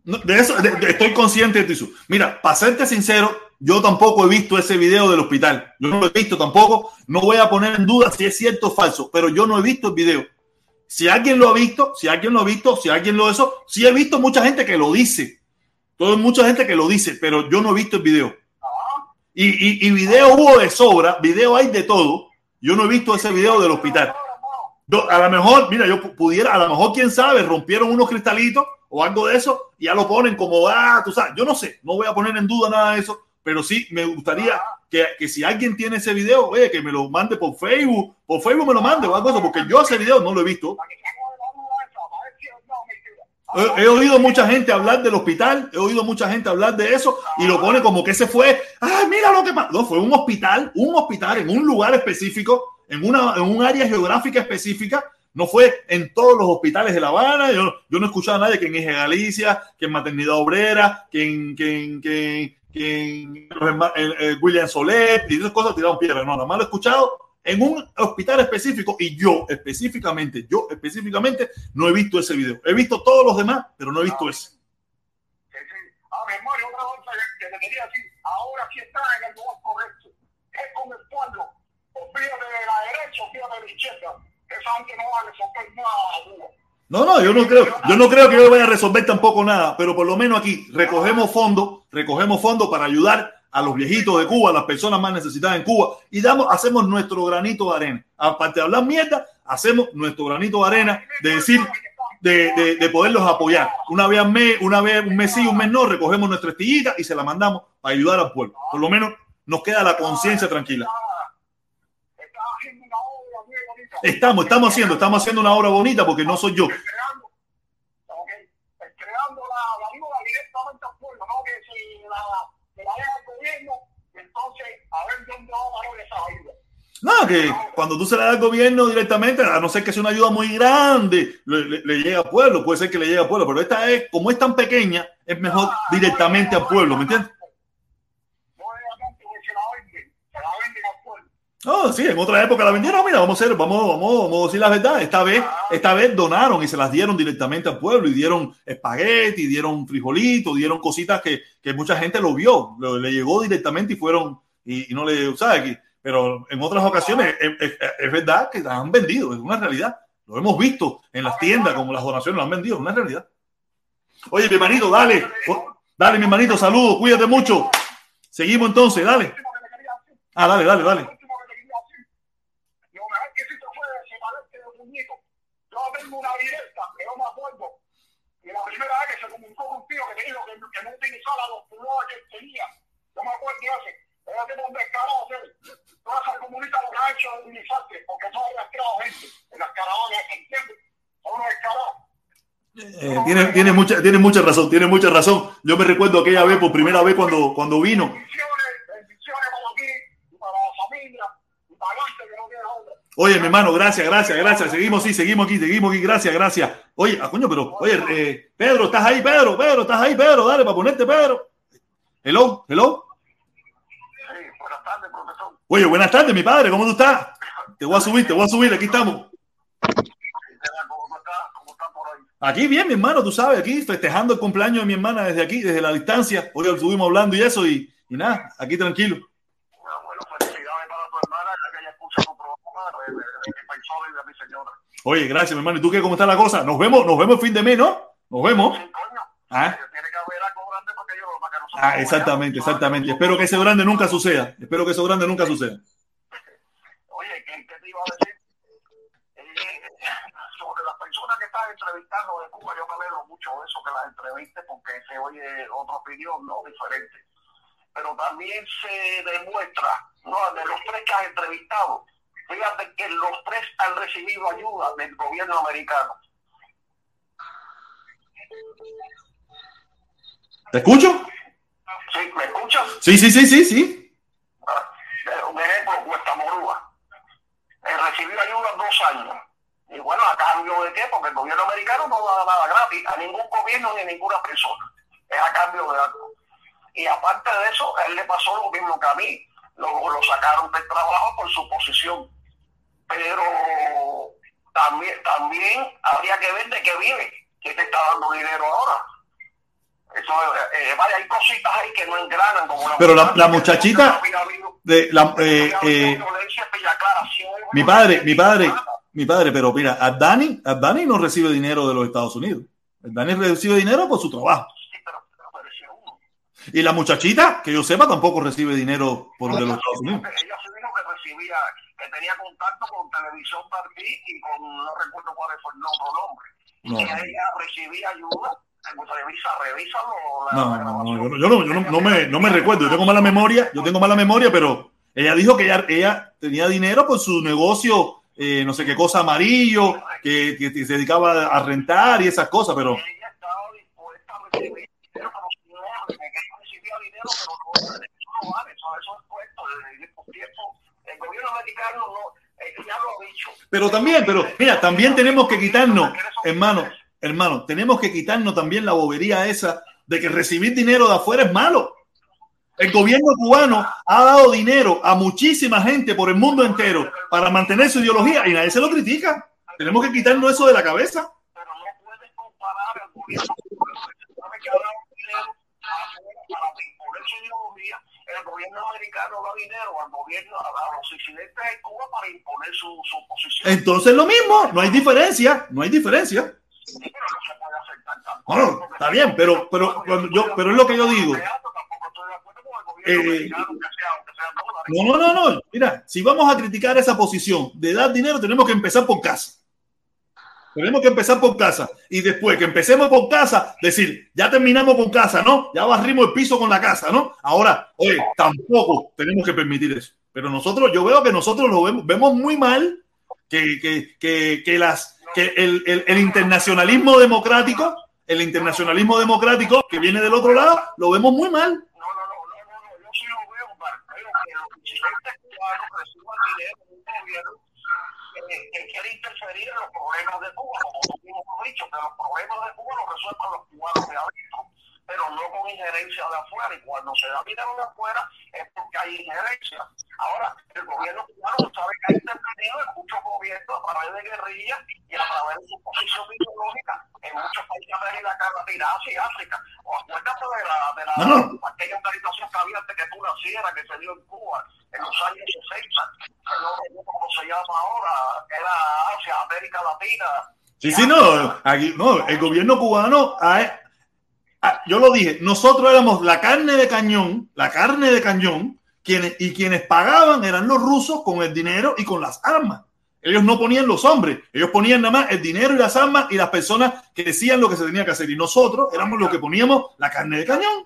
No, de eso estoy consciente de eso. Mira, para serte sincero, yo tampoco he visto ese video del hospital. Yo no lo he visto tampoco. No voy a poner en duda si es cierto o falso, pero yo no he visto el video. Si alguien lo ha visto, si alguien lo ha visto, si alguien lo eso, sí he visto mucha gente que lo dice. Todo mucha gente que lo dice, pero yo no he visto el video. Y video hubo de sobra, video hay de todo. Yo no he visto ese video del hospital. A lo mejor, mira, yo pudiera, a lo mejor, quién sabe, rompieron unos cristalitos o algo de eso y ya lo ponen como, ah, tú sabes, yo no sé, no voy a poner en duda nada de eso, pero sí me gustaría que, que, si alguien tiene ese video, oye, que me lo mande por Facebook, por Facebook me lo mande o algo así, porque yo ese video no lo he visto. He, he, oído mucha gente hablar del hospital, he oído mucha gente hablar de eso y lo pone como que se fue. ¡Ay, mira lo que pasó! No, fue un hospital, un hospital en un lugar específico, en, una, en un área geográfica específica. No fue en todos los hospitales de La Habana. Yo, no he escuchado a nadie que en Eje Galicia, que en Maternidad Obrera, que en, que en, que que en, en, William Soler y esas cosas tiraron piedra. No, nada más lo he escuchado en un hospital específico y yo específicamente, yo específicamente no he visto ese video. He visto todos los demás, pero no he visto ese. Sí. Ah, mi otra cosa que te quería decir, ahora sí está en el lugar correcto. Es con el pueblo. Olvídate de la derecha, olvídate de la izquierda. No. No, yo no creo, yo no creo que yo vaya a resolver tampoco nada, pero por lo menos aquí recogemos fondos, recogemos fondos para ayudar a los viejitos de Cuba, a las personas más necesitadas en Cuba, y damos, hacemos nuestro granito de arena. Aparte de hablar mierda, hacemos nuestro granito de arena de decir, de, de, de poderlos apoyar. Una vez una vez, un mes sí, un mes no, recogemos nuestra estillita y se la mandamos para ayudar al pueblo. Por lo menos nos queda la conciencia tranquila. Estamos, estamos haciendo, estamos haciendo una obra bonita porque no soy yo. Entregando, okay, entregando la, la ayuda directamente al pueblo, no que si la, que la deja el gobierno, entonces a ver dónde va a parar esa ayuda. No, que cuando tú se la das al gobierno directamente, a no ser que sea una ayuda muy grande, le, le, le llega al pueblo, puede ser que le llegue al pueblo, pero esta es, como es tan pequeña, es mejor directamente al pueblo, ¿me entiendes? No es acá que se la venden, se la venden al pueblo. Oh, sí, en otra época la vendieron. Mira, vamos a hacer, vamos, vamos, vamos a decir la verdad. Esta vez, esta vez donaron y se las dieron directamente al pueblo y dieron espagueti, dieron frijolitos, dieron cositas que, que mucha gente lo vio, le llegó directamente y fueron y, no le, ¿sabes? Pero en otras ocasiones es, verdad que las han vendido, es una realidad. Lo hemos visto en las tiendas como las donaciones lo han vendido, es una realidad. Oye, mi hermanito, dale, dale, mi hermanito, saludos, cuídate mucho. Seguimos entonces, dale. Ah, dale, dale, dale. Yo tengo una directa que no me acuerdo. Y la primera vez que se comunicó contigo que te dijo que, que no utilizara los pullones que tenía. No me acuerdo de ese. Ella tiene un descarado hacer. Toda esa comunidad lo que ha hecho es utilizarte porque no había creado gente en las caravanas, ¿entiendes? Son unos descarados. Eh, tiene, tiene, mucha, tiene mucha razón, tiene mucha razón. Yo me recuerdo aquella vez, por primera vez cuando, cuando vino. Bendiciones, bendiciones para ti y para la familia y para Gante que no tiene hombre. Oye, mi hermano, gracias, gracias, gracias. Seguimos, sí, seguimos aquí, seguimos aquí, gracias, gracias. Oye, ah, coño, pero, oye, eh, Pedro, ¿estás ahí, Pedro? Pedro, ¿estás ahí, Pedro? Dale, para ponerte, Pedro. Hello, hello. Sí, buenas tardes, profesor. Oye, buenas tardes, mi padre, ¿cómo tú estás? Te voy a subir, te voy a subir, aquí estamos. Aquí bien, mi hermano, tú sabes, aquí festejando el cumpleaños de mi hermana desde aquí, desde la distancia. Hoy estuvimos hablando y eso, y, y nada, aquí tranquilo. Bueno, bueno, felicidades para tu hermana, ya que ella escucha tu programa, de, de, de mi persona y de mi señora. Oye, gracias, mi hermano. ¿Y tú qué? ¿Cómo está la cosa? Nos vemos, nos vemos el fin de mes, ¿no? Nos vemos. Ah. Ah, exactamente, exactamente. Espero que ese grande nunca suceda. Espero que eso grande nunca suceda. Oye, ¿qué, qué te iba a decir? Eh, sobre las personas que estás entrevistando de Cuba, yo me alegro mucho de eso, que las entrevistes, porque se oye otra opinión, no diferente. Pero también se demuestra, no, de los tres que has entrevistado, fíjate que los tres han recibido ayuda del gobierno americano. ¿Te escucho? ¿Sí? ¿Me escuchas? Sí, sí, sí, sí, sí. Ah, eh, un ejemplo, Cuesta Morúa. Eh, recibió ayuda dos años. Y bueno, ¿a cambio de qué? Porque el gobierno americano no da nada gratis a ningún gobierno ni a ninguna persona. Es a cambio de algo. Y aparte de eso, a él le pasó lo mismo que a mí. Lo, lo sacaron del trabajo por su posición. Pero también, también habría que ver de qué vive, que te está dando dinero ahora. Eso, eh, hay cositas ahí que no engranan. Como la Pero la, la muchachita de la, eh, eh, mi padre, mi padre, mi padre, pero mira, Dani, Dani no recibe dinero de los Estados Unidos. Dani recibe dinero por su trabajo. Y la muchachita, que yo sepa, tampoco recibe dinero por de los Estados Unidos. Ella se dijo que recibía, que tenía contacto con Televisión Partí y con, no recuerdo cuál fue el otro nombre. No. Y ella recibía ayuda No, no, no, yo, no, yo no, no, me, no me recuerdo, yo tengo mala memoria, yo tengo mala memoria, pero ella dijo que ella, ella tenía dinero por su negocio, eh, no sé qué cosa amarillo, que, que, se dedicaba a rentar y esas cosas, pero... Ella estaba dispuesta a recibir dinero si no, recibía dinero, pero no, eso no vale, eso, eso es puesto, por tiempo, no... Ha dicho. Pero también, pero mira, también tenemos que quitarnos, hermano, hermano, tenemos que quitarnos también la bobería esa de que recibir dinero de afuera es malo. El gobierno cubano ha dado dinero a muchísima gente por el mundo entero para mantener su ideología y nadie se lo critica. Tenemos que quitarnos eso de la cabeza. Pero no puedes comparar el gobierno que ha dado dinero para imponer su ideología. El gobierno americano da dinero al gobierno, a los disidentes de Cuba para imponer su, su posición. Entonces lo mismo, no hay diferencia, no hay diferencia. Bueno, está bien, pero, pero, yo, pero es lo que yo digo. Eh, no, no, no, no. Mira, si vamos a criticar esa posición de dar dinero, tenemos que empezar por casa. Tenemos que empezar por casa. Y después que empecemos por casa, decir, ya terminamos con casa, ¿no? Ya barrimos el piso con la casa, ¿no? Ahora, oye, tampoco tenemos que permitir eso. Pero nosotros, yo veo que nosotros lo vemos, vemos muy mal que, que, que, que las, que el, el, el internacionalismo democrático, el internacionalismo democrático que viene del otro lado, lo vemos muy mal. que, quiere interferir en los problemas de Cuba, como tú mismo has dicho, que los problemas de Cuba los resuelvan los cubanos de adentro, pero no con injerencia de afuera. Y cuando se da dinero de afuera es porque hay injerencia. Ahora, el gobierno cubano sabe que ha intervenido en muchos gobiernos a través de guerrillas y a través de su posición ideológica en muchos países de la Asia y África. O acuérdate de la, de la aquella organización que había antes que tú nacieras, que se dio en Cuba en los años 60, que no sé cómo se llama ahora, era Asia, América Latina. Sí, sí, no, aquí, no, el gobierno cubano ha, yo lo dije, nosotros éramos la carne de cañón, la carne de cañón, quienes, y quienes pagaban eran los rusos con el dinero y con las armas. Ellos no ponían los hombres, ellos ponían nada más el dinero y las armas y las personas que decían lo que se tenía que hacer. Y nosotros éramos los que poníamos la carne de cañón.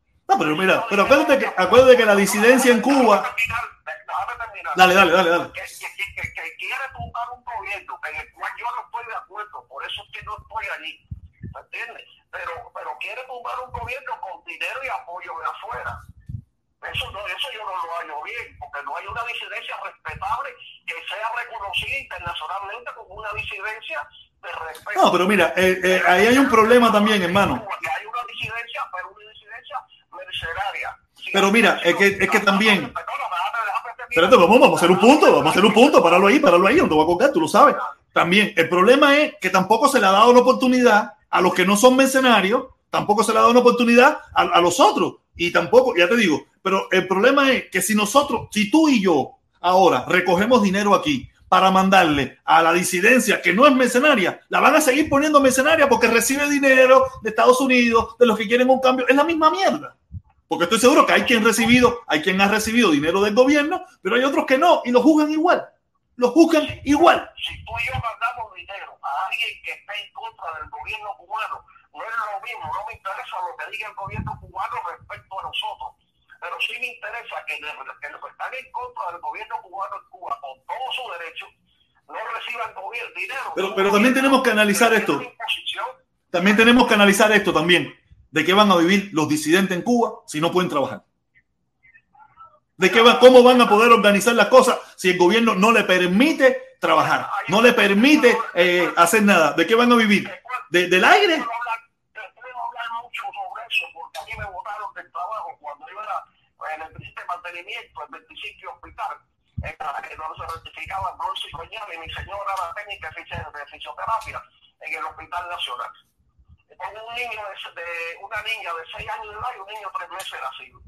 No, pero mira, pero acuérdate que, acuérdate que la disidencia en Cuba. Dale, dale, dale, dale. Que, que, que, quiere tumbar un gobierno en el cual yo no estoy de acuerdo, por eso es que no estoy allí. ¿Me entiendes? Pero, pero quiere tumbar un gobierno con dinero y apoyo de afuera. Eso, no, eso yo no lo hallo bien, porque no hay una disidencia respetable que sea reconocida internacionalmente como una disidencia de respeto. No, pero mira, eh, eh, ahí hay un problema también, hermano. Hay una disidencia, pero una pero mira, es que, es que también... Espérate, vamos, vamos a hacer un punto, vamos a hacer un punto, páralo ahí, páralo ahí, no te voy a colgar, tú lo sabes. También, el problema es que tampoco se le ha dado la oportunidad a los que no son mercenarios, tampoco se le ha dado una oportunidad a, a los otros. Y tampoco, ya te digo, pero el problema es que si nosotros, si tú y yo ahora recogemos dinero aquí para mandarle a la disidencia que no es mercenaria, la van a seguir poniendo mercenaria porque recibe dinero de Estados Unidos, de los que quieren un cambio. Es la misma mierda. Porque estoy seguro que hay quien recibido, hay quien ha recibido dinero del gobierno, pero hay otros que no y lo juzgan igual. Lo juzgan igual. Si tú y yo mandamos dinero a alguien que está en contra del gobierno cubano, no es lo mismo, no me interesa lo que diga el gobierno cubano respecto a nosotros pero sí me interesa que, los que están en contra del gobierno cubano en Cuba, con todos sus derechos, no reciban gobierno, dinero. Pero, pero también tenemos que analizar esto. También tenemos que analizar esto también. ¿De qué van a vivir los disidentes en Cuba si no pueden trabajar? ¿De qué va, cómo van a poder organizar las cosas si el gobierno no le permite trabajar, no le permite eh, hacer nada? ¿De qué van a vivir? ¿De, ¿Del aire? en el mantenimiento, el 25 hospital, en donde se rectificaba bronce y mi señora la técnica de fisioterapia en el Hospital Nacional. Tengo un niño de, de, una niña de 6 años de edad y un niño de 3 meses de nacido.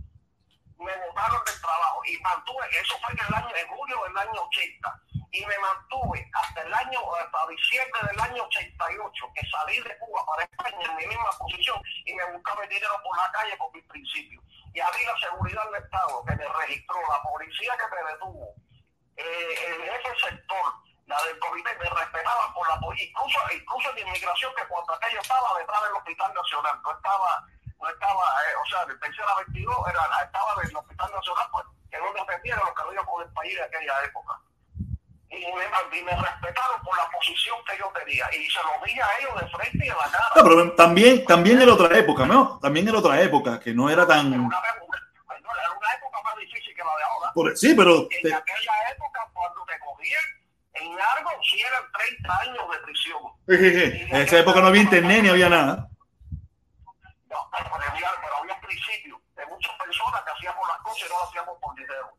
me botaron del trabajo y mantuve, eso fue en el año, en julio del año 80, y me mantuve hasta el año, hasta diciembre del año 88, que salí de Cuba para España en mi misma posición y me buscaba el dinero por la calle por mis principios. Y había la seguridad del Estado que me registró, la policía que me detuvo, eh, en ese sector, la del comité, me respetaban por la incluso, incluso en inmigración, que cuando aquello estaba detrás del Hospital Nacional, no estaba no estaba, eh, o sea, de tercera 22 era, estaba del Hospital Nacional, pues, que no dependía de lo que había con el país de aquella época. Y me, y me, respetaron por la posición que yo tenía. Y se lo dije a ellos de frente y de la cara. No, pero también, también era otra época, ¿no? También era otra época, que no era tan... Era una, era una época más difícil que la de ahora. Por, sí, pero... En te... aquella época, cuando te cogían en largo, si eran 30 años de prisión. en esa época no había internet ni había nada. No, pero, había, pero había un principio de muchas personas que hacíamos las cosas y no las hacíamos por dinero.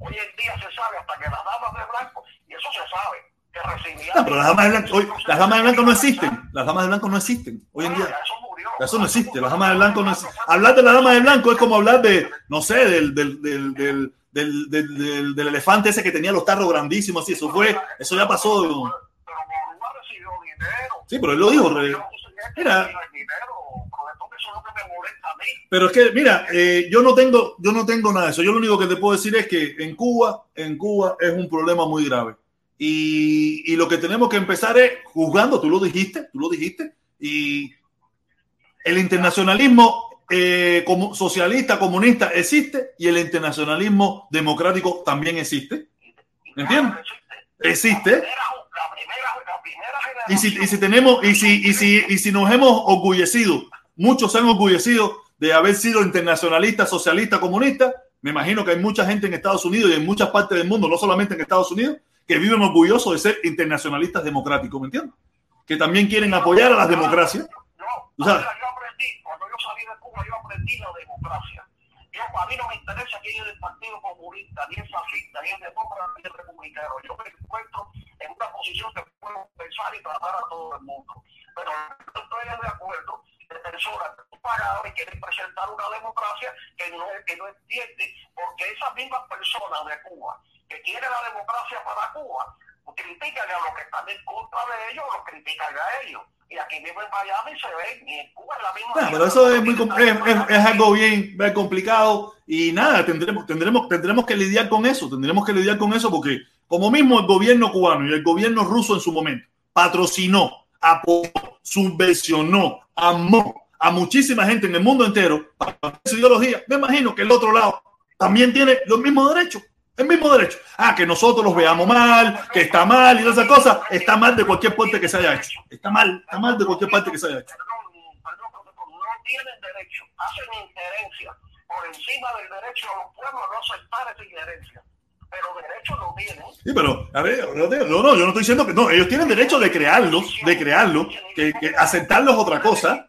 Hoy en día se sabe hasta que las damas de blanco, y eso se sabe, que recibían. No, pero las damas de blanco, hoy, las damas de blanco no existen. Las damas de blanco no existen hoy en día. Eso murió. Eso no existe. Las damas de blanco no existen. Hablar de la dama de blanco es como hablar de, no sé, del, del, del, del del, del, del, del, elefante ese que tenía los tarros grandísimos, y eso fue, eso ya pasó. Pero Bolívar recibió dinero. Sí, pero él lo dijo. Mira, pero es que, mira, eh, yo no tengo, yo no tengo nada de eso. Yo lo único que te puedo decir es que en Cuba, en Cuba es un problema muy grave. Y, y lo que tenemos que empezar es juzgando, tú lo dijiste, tú lo dijiste, y el internacionalismo eh, como socialista, comunista existe y el internacionalismo democrático también existe. ¿Me entiendes? Existe. Y si, y si tenemos, y si, y si, y si nos hemos orgullecido, muchos se han orgullecido de haber sido internacionalistas, socialistas, comunistas, me imagino que hay mucha gente en Estados Unidos y en muchas partes del mundo, no solamente en Estados Unidos, que viven orgullosos de ser internacionalistas democráticos, ¿me entiendes? Que también quieren apoyar a las democracias cuando yo salí de Yo aprendí la democracia. Yo, a mí no me interesa que yo del Partido Comunista, ni el fascista, ni el demócrata, ni el republicano. Yo me encuentro en una posición que puedo pensar y tratar a todo el mundo. Pero no estoy de acuerdo de personas pagadas y quieren presentar una democracia que no, que no entiende. Porque esas mismas personas de Cuba que quieren la democracia para Cuba, critican a los que están en contra de ellos, los critican a ellos y aquí mismo en Miami se ven, y en Cuba es la misma. Nah, pero eso es, muy, es, es, algo bien, bien, complicado y nada, tendremos, tendremos, tendremos que lidiar con eso, tendremos que lidiar con eso porque como mismo el gobierno cubano y el gobierno ruso en su momento patrocinó, apoyó, subvencionó, amó a muchísima gente en el mundo entero para su ideología, me imagino que el otro lado también tiene los mismos derechos. El mismo derecho. Ah, que nosotros los veamos mal, que está mal y todas esas cosas. Está mal de cualquier parte que se haya hecho. Está mal, está mal de cualquier parte que se haya hecho. No tienen derecho, hacen injerencia por encima del derecho a los pueblos no aceptar esa injerencia. Pero derecho no tienen. Sí, pero, a ver, no, no, yo no estoy diciendo que no, ellos tienen derecho de crearlos, de crearlos, que, que aceptarlos es otra cosa.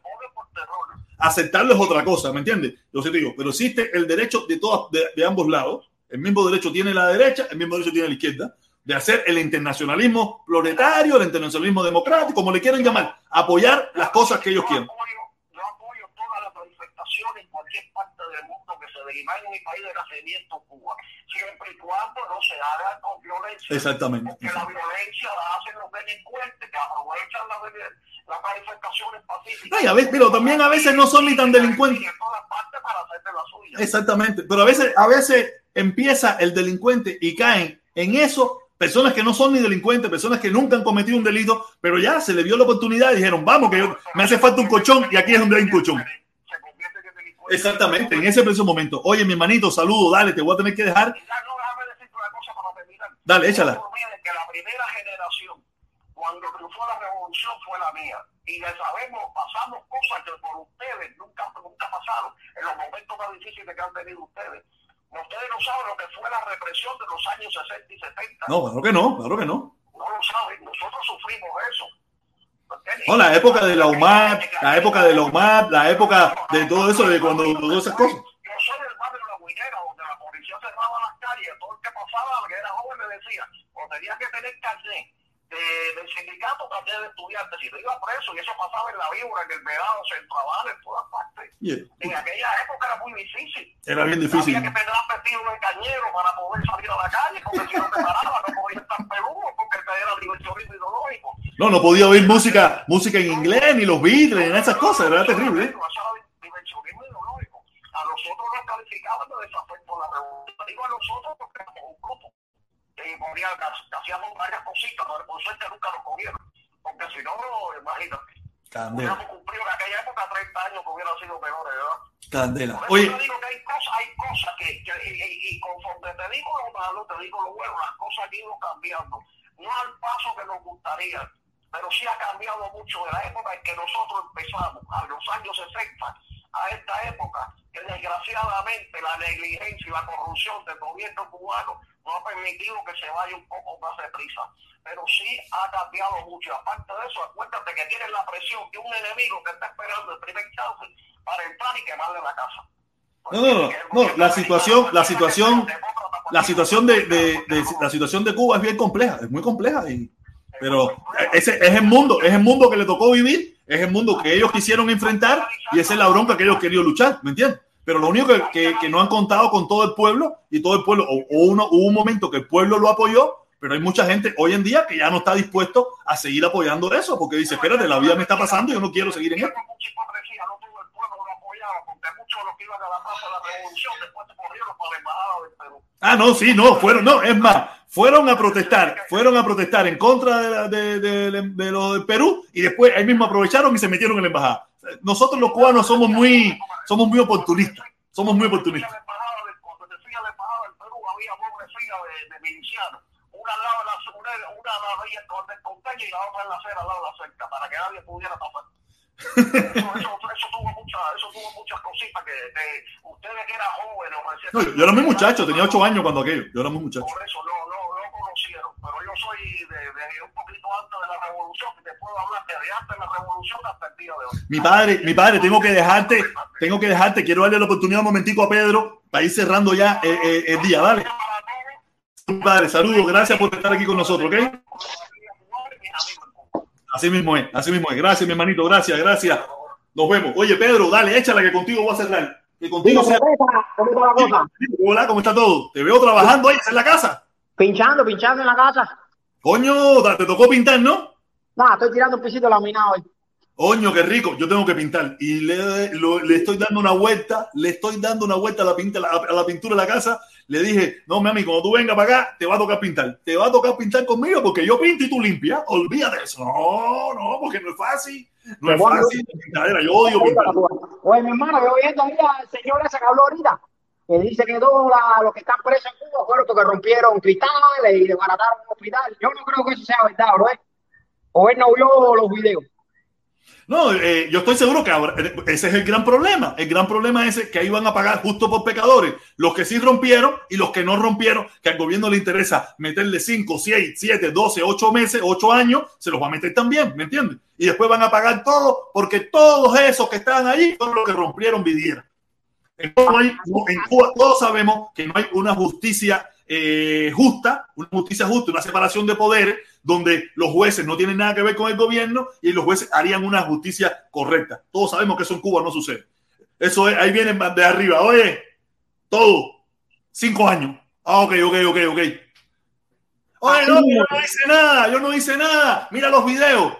Aceptarlos es otra cosa, ¿me entiendes? Yo sí digo, pero existe el derecho de, todas, de, de ambos lados el mismo derecho tiene la derecha, el mismo derecho tiene la izquierda, de hacer el internacionalismo proletario, el internacionalismo democrático, como le quieran llamar, apoyar las cosas que ellos quieran. Yo apoyo todas las manifestaciones en cualquier parte del mundo que se derivan en mi país de nacimiento Cuba, siempre y cuando no se haga con violencia. Exactamente. Porque la violencia la hacen los delincuentes que aprovechan las la manifestaciones pacíficas. Ay, a veces, pero también a veces no son ni tan delincuentes. Exactamente, pero a veces, a veces empieza el delincuente y caen en eso personas que no son ni delincuentes, personas que nunca han cometido un delito, pero ya se le dio la oportunidad y dijeron, vamos, que yo, me hace falta un colchón y aquí es donde hay un colchón. Exactamente, en ese preciso momento. Oye, mi hermanito, saludo, dale, te voy a tener que dejar. Dale, échala. Que la primera generación, cuando triunfó la revolución, fue la mía. Y ya sabemos, pasamos cosas que por ustedes nunca, nunca pasaron en los momentos más difíciles que han tenido ustedes. Ustedes no saben lo que fue la represión de los años 60 y 70. No, claro que no, claro que no. No lo saben, nosotros sufrimos eso. No, la época de la UMAP, la época de la UMAP, la época de todo eso, de cuando todas esas cosas. Yo soy el barrio de la Guinera, donde la policía cerraba las calles, todo el que pasaba, que era joven, me decía, o tenía que tener carnet de, del sindicato, carnet de estudiantes, si no iba preso, y eso pasaba en la víbora, en el Vedado, Central, en todas partes. Yeah. En aquella época era muy difícil. Era bien difícil. Había que tener vestido de cañero para poder salir a la calle, porque si no te paraba, no podía estar peludo, porque te era diversionismo ideológico. No, no podía oír música, música en inglés, ni los Beatles, ni esas cosas, era terrible. ¿eh? A nosotros nos calificaban de desafecto a la revolución. Digo a nosotros porque éramos un grupo. Y ponía, hacíamos varias cositas, pero por suerte nunca nos cogieron. Porque si no, imagínate. Candela. Hubiéramos cumplido en aquella época 30 años que hubieran sido peores, ¿verdad? Candela. Por eso Oye, te digo que hay cosas, hay cosas que, que y, y, y conforme te digo lo malo, te digo lo bueno, las cosas han ido cambiando. No al paso que nos gustaría, pero sí ha cambiado mucho de la época en que nosotros empezamos, a los años 60, a esta época, que desgraciadamente la negligencia y la corrupción del gobierno cubano no ha permitido que se vaya un poco más deprisa. Pero sí ha cambiado mucho. Aparte de eso, acuérdate que tienes la presión de un enemigo que está esperando el primer chance para entrar y quemarle la casa. no, no, no, no, la situación, la situación, la situación de, de, de- la situación de Cuba es bien compleja, es muy compleja y, pero ese es el mundo, es el mundo que le tocó vivir, es el mundo que ellos quisieron enfrentar y esa es la bronca que ellos querían luchar, ¿me entiendes? Pero lo único que, no han contado con todo el pueblo y todo el pueblo, o, o uno, hubo un momento que el pueblo lo apoyó, pero hay mucha gente hoy en día que ya no está dispuesto a seguir apoyando eso, porque dice, espérate, la vida me está pasando y yo no quiero seguir en esto. Muchos los que iban a la plaza de la revolución después se corrieron para la embajada del Perú. Ah, no, sí, no, fueron, no, es más, fueron a protestar, fueron a protestar en contra de, la- de, de, de- de lo del Perú y después ahí mismo aprovecharon y se metieron en la embajada. Nosotros los cubanos somos muy, somos muy oportunistas, somos muy oportunistas. Cuando te fui a la embajada del Perú había doble fila de, milicianos. Una al lado de la una, la vía con el y la otra en la acera al lado de la cerca, para que nadie pudiera pasar. Eso, tuvo muchas, eso tuvo muchas cositas que, ustedes que eran jóvenes No, yo, yo era muy muchacho, tenía ocho años cuando aquello, yo era muy muchacho. Por eso no, no, no conocieron, pero yo soy de, de un poquito antes de la revolución, que te puedo hablar desde antes de la revolución hasta el día de hoy. Mi padre, mi padre, tengo que dejarte, tengo que dejarte, quiero darle la oportunidad un momentico a Pedro para ir cerrando ya eh, eh, el día, ¿vale? Mi padre, saludos, gracias por estar aquí con nosotros, ¿ok? Así mismo es, así mismo es. Gracias, mi hermanito, gracias, gracias. Nos vemos. Oye, Pedro, dale, échala que contigo voy a cerrar. Que contigo sea... Hola, ¿cómo está todo? Te veo trabajando ahí en la casa. Pinchando, pinchando en la casa. Coño, te tocó pintar, ¿no? Nada, estoy tirando un pisito laminado hoy. Coño, qué rico. Yo tengo que pintar. Y le, lo- le estoy dando una vuelta, le estoy dando una vuelta a la, pinta, a la pintura de la casa. Le dije, no, mami, cuando tú vengas para acá, te va a tocar pintar. Te va a tocar pintar conmigo porque yo pinto y tú limpias. Olvídate de eso. No, no, porque no es fácil. No es fácil. Pintadera, Yo odio pintar. Oye, mi hermano, yo oyendo ahí al señor ese que habló ahorita, que dice que todos la- los que están presos en Cuba fueron los que rompieron cristales y desbarataron un hospital. Yo no creo que eso sea verdad, bro. ¿eh? O él no vio los videos. No, eh, yo estoy seguro que ahora, eh, ese es el gran problema. El gran problema es que ahí van a pagar justo por pecadores. Los que sí rompieron y los que no rompieron, que al gobierno le interesa meterle 5, 6, 7, 12, 8 meses, 8 años, se los va a meter también, ¿me entiendes? Y después van a pagar todo porque todos esos que estaban allí fueron los que rompieron Vidiera. En Cuba, en Cuba todos sabemos que no hay una justicia eh, justa, una justicia justa, una separación de poderes, donde los jueces no tienen nada que ver con el gobierno y los jueces harían una justicia correcta. Todos sabemos que eso en Cuba no sucede. Eso es, ahí vienen de arriba. Oye, todo. Cinco años. Ah, ok, ok, ok, ok. Oye, no, yo no hice nada, yo no hice nada. Mira los videos.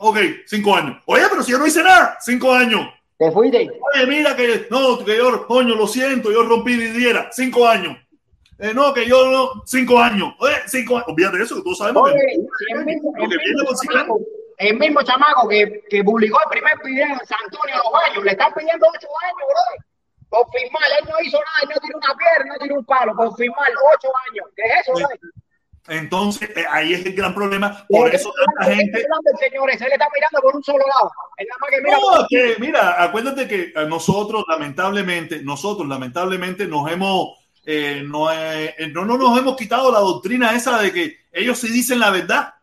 Ok, cinco años. Oye, pero si yo no hice nada, cinco años. Te fuiste. Oye, mira que no, que yo, coño, lo siento, yo rompí vidiera, cinco años. Eh, no, que yo no, cinco años. Oye, cinco años. Olvídate de eso, que todos sabemos Oye, que el mismo, lo que viene chamaco, el mismo chamaco que, que publicó el primer video en San Antonio los Baños, le están pidiendo ocho años, bro. Por firmar, él no hizo nada, él no tiró una piedra, no tiró un palo, por firmar ocho años. ¿Qué es eso, bro? Entonces, eh, ahí es el gran problema. Por eso tanta gente. le está mirando el señor ese, él está mirando por un solo lado. Que mira No, que mira, acuérdate que eh, nosotros, lamentablemente, nosotros, lamentablemente, nos hemos, eh, no, eh, no, no nos hemos quitado la doctrina esa de que ellos sí dicen la verdad.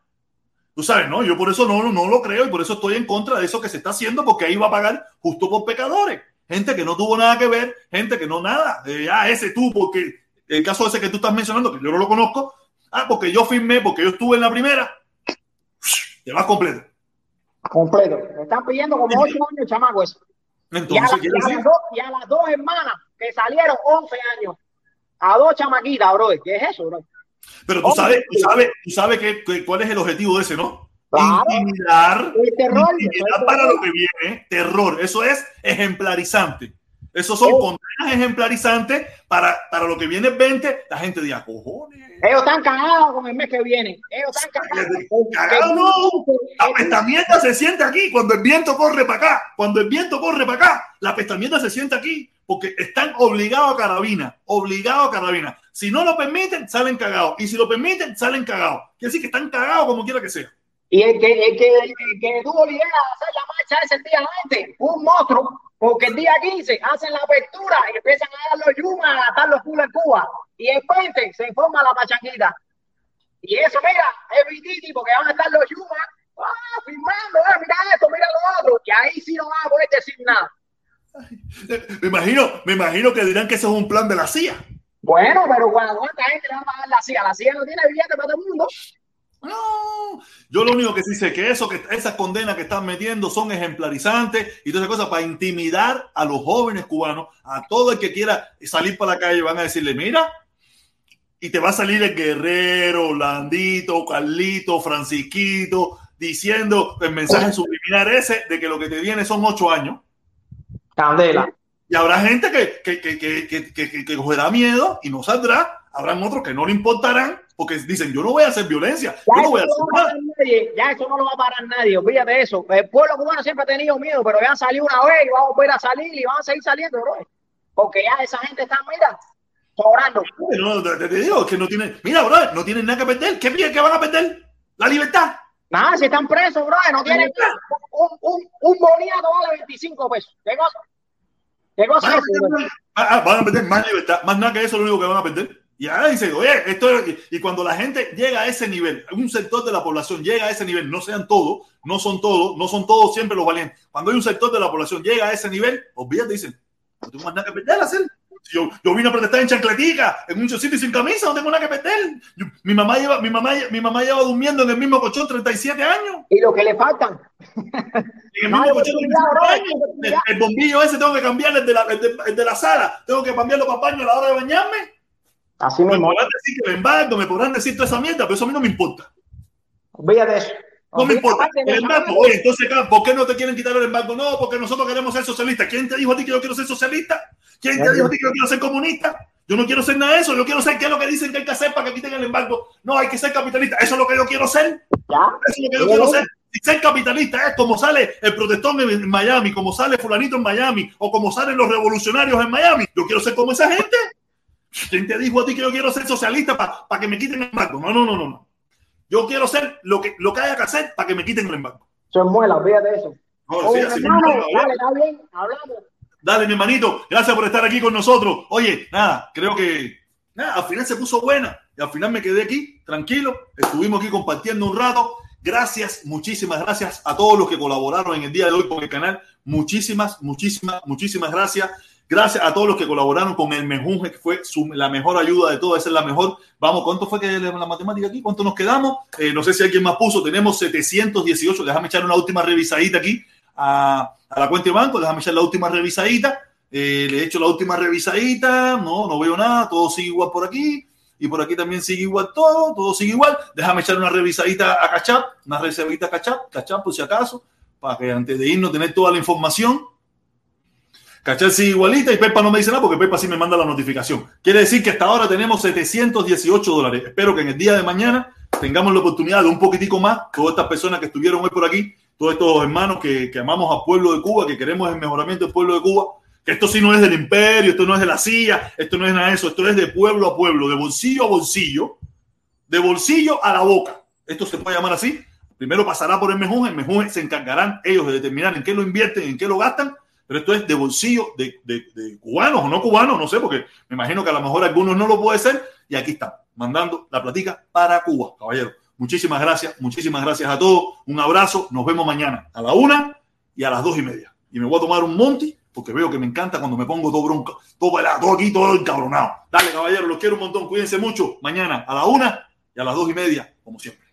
Tú sabes, no, yo por eso no, no lo creo y por eso estoy en contra de eso que se está haciendo, porque ahí va a pagar justo por pecadores. Gente que no tuvo nada que ver, gente que no nada. Eh, ah, ese tú, porque el caso ese que tú estás mencionando, que yo no lo conozco, ah, porque yo firmé, porque yo estuve en la primera, te vas completo. completo. Le están pidiendo como ocho años, chamaco, eso. Entonces, y, a, las dos, y a las dos hermanas que salieron 11 años, a dos chamaquitas, bro. ¿Qué es eso, bro? Pero tú sabes, tú sabes, tú sabes que, cuál es el objetivo de ese, ¿no? Intimidar, terror, intimidar para lo que viene, terror. Eso es ejemplarizante. Esos son oh. condenas ejemplarizantes para, para lo que viene 20. La gente dice, cojones. Ellos están cagados con el mes que viene. Ellos están cagados. no. La pestamienta se siente aquí cuando el viento corre para acá. Cuando el viento corre para acá, la pestamienta se siente aquí porque están obligados a carabina. Obligados a carabina. Si no lo permiten, salen cagados. Y si lo permiten, salen cagados. Quiere decir que están cagados como quiera que sea. Y el que, el que, el que tuvo la idea de hacer la marcha ese día antes, un monstruo, porque el día 15 hacen la apertura y empiezan a dar los yumas, a gastar los culos en Cuba. Y el 20 se informa la pachanguita. Y eso, mira, es vititi porque van a estar los yumas, ah, firmando, ah, mira esto, mira lo otro. Y ahí sí no van a poder decir nada. Me imagino, me imagino que dirán que eso es un plan de la CIA. Bueno, pero ¿cuánta gente le va a pagar la CIA? La CIA no tiene billete para todo el mundo. No, yo lo único que sí sé que eso, que esas condenas que están metiendo son ejemplarizantes y todas esas cosas para intimidar a los jóvenes cubanos, a todo el que quiera salir para la calle, van a decirle, mira, y te va a salir el guerrero, Landito, Carlito, Francisquito, diciendo el mensaje subliminal ese de que lo que te viene son ocho años. Candela. Y habrá gente que, que, que, que, que cogerá miedo y no saldrá. Habrán otros que no le importarán porque dicen, yo no voy a hacer violencia, ya yo no voy a hacer Nadie, ya eso no lo va a parar nadie, olvídate eso. El pueblo cubano siempre ha tenido miedo, pero ya han salido una vez y van a volver a salir y van a seguir saliendo, bro. Porque ya esa gente está, mira, sobrando. No, te, te, digo que no tienen, mira, bro, no tienen nada que perder. ¿Qué, ¿Qué van a perder? La libertad. Nada, si están presos, bro, no tienen un, un, un boniato vale 25 pesos. ¿Qué cosa? ¿Qué cosa van, es, ah, ah, van a perder más libertad, más nada que eso es lo único que van a perder. Y ahora dice, oye, esto y cuando la gente llega a ese nivel, un sector de la población llega a ese nivel, no sean todos, no son todos, no son todos siempre los valientes. Cuando hay un sector de la población llega a ese nivel, olvídate, dicen, no tengo más nada que perder, hacer. Yo, yo vine a protestar en chancletica, en muchos sitios sin camisa, no tengo nada que perder. mi, mamá lleva, mi, mamá, mi mamá lleva durmiendo en el mismo colchón 37 años. Y lo que le faltan. En el mismo colchón 37 años. El, bombillo ese tengo que cambiarle de la, de, la sala, tengo que cambiarlo para baño a la hora de bañarme. Así me podrán decir que me embargo, me podrán decir toda esa mierda, pero eso a mí no me importa. de eso. No me importa. El embargo, oye, entonces, ¿por qué no te quieren quitar el embargo? No, porque nosotros queremos ser socialistas. ¿Quién te dijo a ti que yo quiero ser socialista? ¿Quién te dijo a ti que yo quiero ser comunista? Yo no quiero ser nada de eso. Yo quiero ser qué es lo que dicen que hay que hacer para que quiten el embargo. No, hay que ser capitalista. Eso es lo que yo quiero ser. Eso es lo que yo quiero ser. Si ser capitalista es como sale el protestón en Miami, como sale fulanito en Miami, o como salen los revolucionarios en Miami. Yo quiero ser como esa gente. ¿Quién te dijo a ti que yo quiero ser socialista para que me quiten el embargo? No, no, no, no, no. Yo quiero ser lo que, lo que haya que hacer para que me quiten el embargo. Eso es muela, de eso. dale, está bien, hablamos. Dale, mi hermanito, gracias por estar aquí con nosotros. Oye, nada, creo que nada, al final se puso buena y al final me quedé aquí, tranquilo. Estuvimos aquí compartiendo un rato. Gracias, muchísimas gracias a todos los que colaboraron en el día de hoy con el canal. Muchísimas, muchísimas, muchísimas gracias. Gracias a todos los que colaboraron con el Mejunje, que fue la mejor ayuda de todas, esa es la mejor. Vamos, ¿cuánto fue que la matemática aquí? ¿Cuánto nos quedamos? Eh, no sé si alguien más puso, tenemos 718. Déjame echar una última revisadita aquí a, la cuenta de banco, déjame echar la última revisadita. Eh, le he hecho la última revisadita, no, no veo nada, todo sigue igual por aquí. Y por aquí también sigue igual todo, todo sigue igual. Déjame echar una revisadita a Cachap, una revisadita a Cachap, Cachap por si acaso, para que antes de irnos tener toda la información. ¿Cachai? Sí, igualita y Pepa no me dice nada porque Pepa sí me manda la notificación. Quiere decir que hasta ahora tenemos 718 dólares. Espero que en el día de mañana tengamos la oportunidad de un poquitico más. Todas estas personas que estuvieron hoy por aquí, todos estos hermanos que, amamos al pueblo de Cuba, que queremos el mejoramiento del pueblo de Cuba, que esto sí no es del imperio, esto no es de la CIA, esto no es nada de eso, esto es de pueblo a pueblo, de bolsillo a bolsillo, de bolsillo a la boca. Esto se puede llamar así. Primero pasará por el mejor, el mejor se encargarán ellos de determinar en qué lo invierten, en qué lo gastan pero esto es de bolsillo de, de, cubanos o no cubanos, no sé, porque me imagino que a lo mejor algunos no lo puede ser. Y aquí está, mandando la platica para Cuba, caballero. Muchísimas gracias, muchísimas gracias a todos. Un abrazo, nos vemos mañana a la una y a las dos y media. Y me voy a tomar un monty porque veo que me encanta cuando me pongo todo bronco, todo, todo aquí, todo encabronado. Dale, caballero, los quiero un montón, cuídense mucho. Mañana a la una y a las dos y media, como siempre.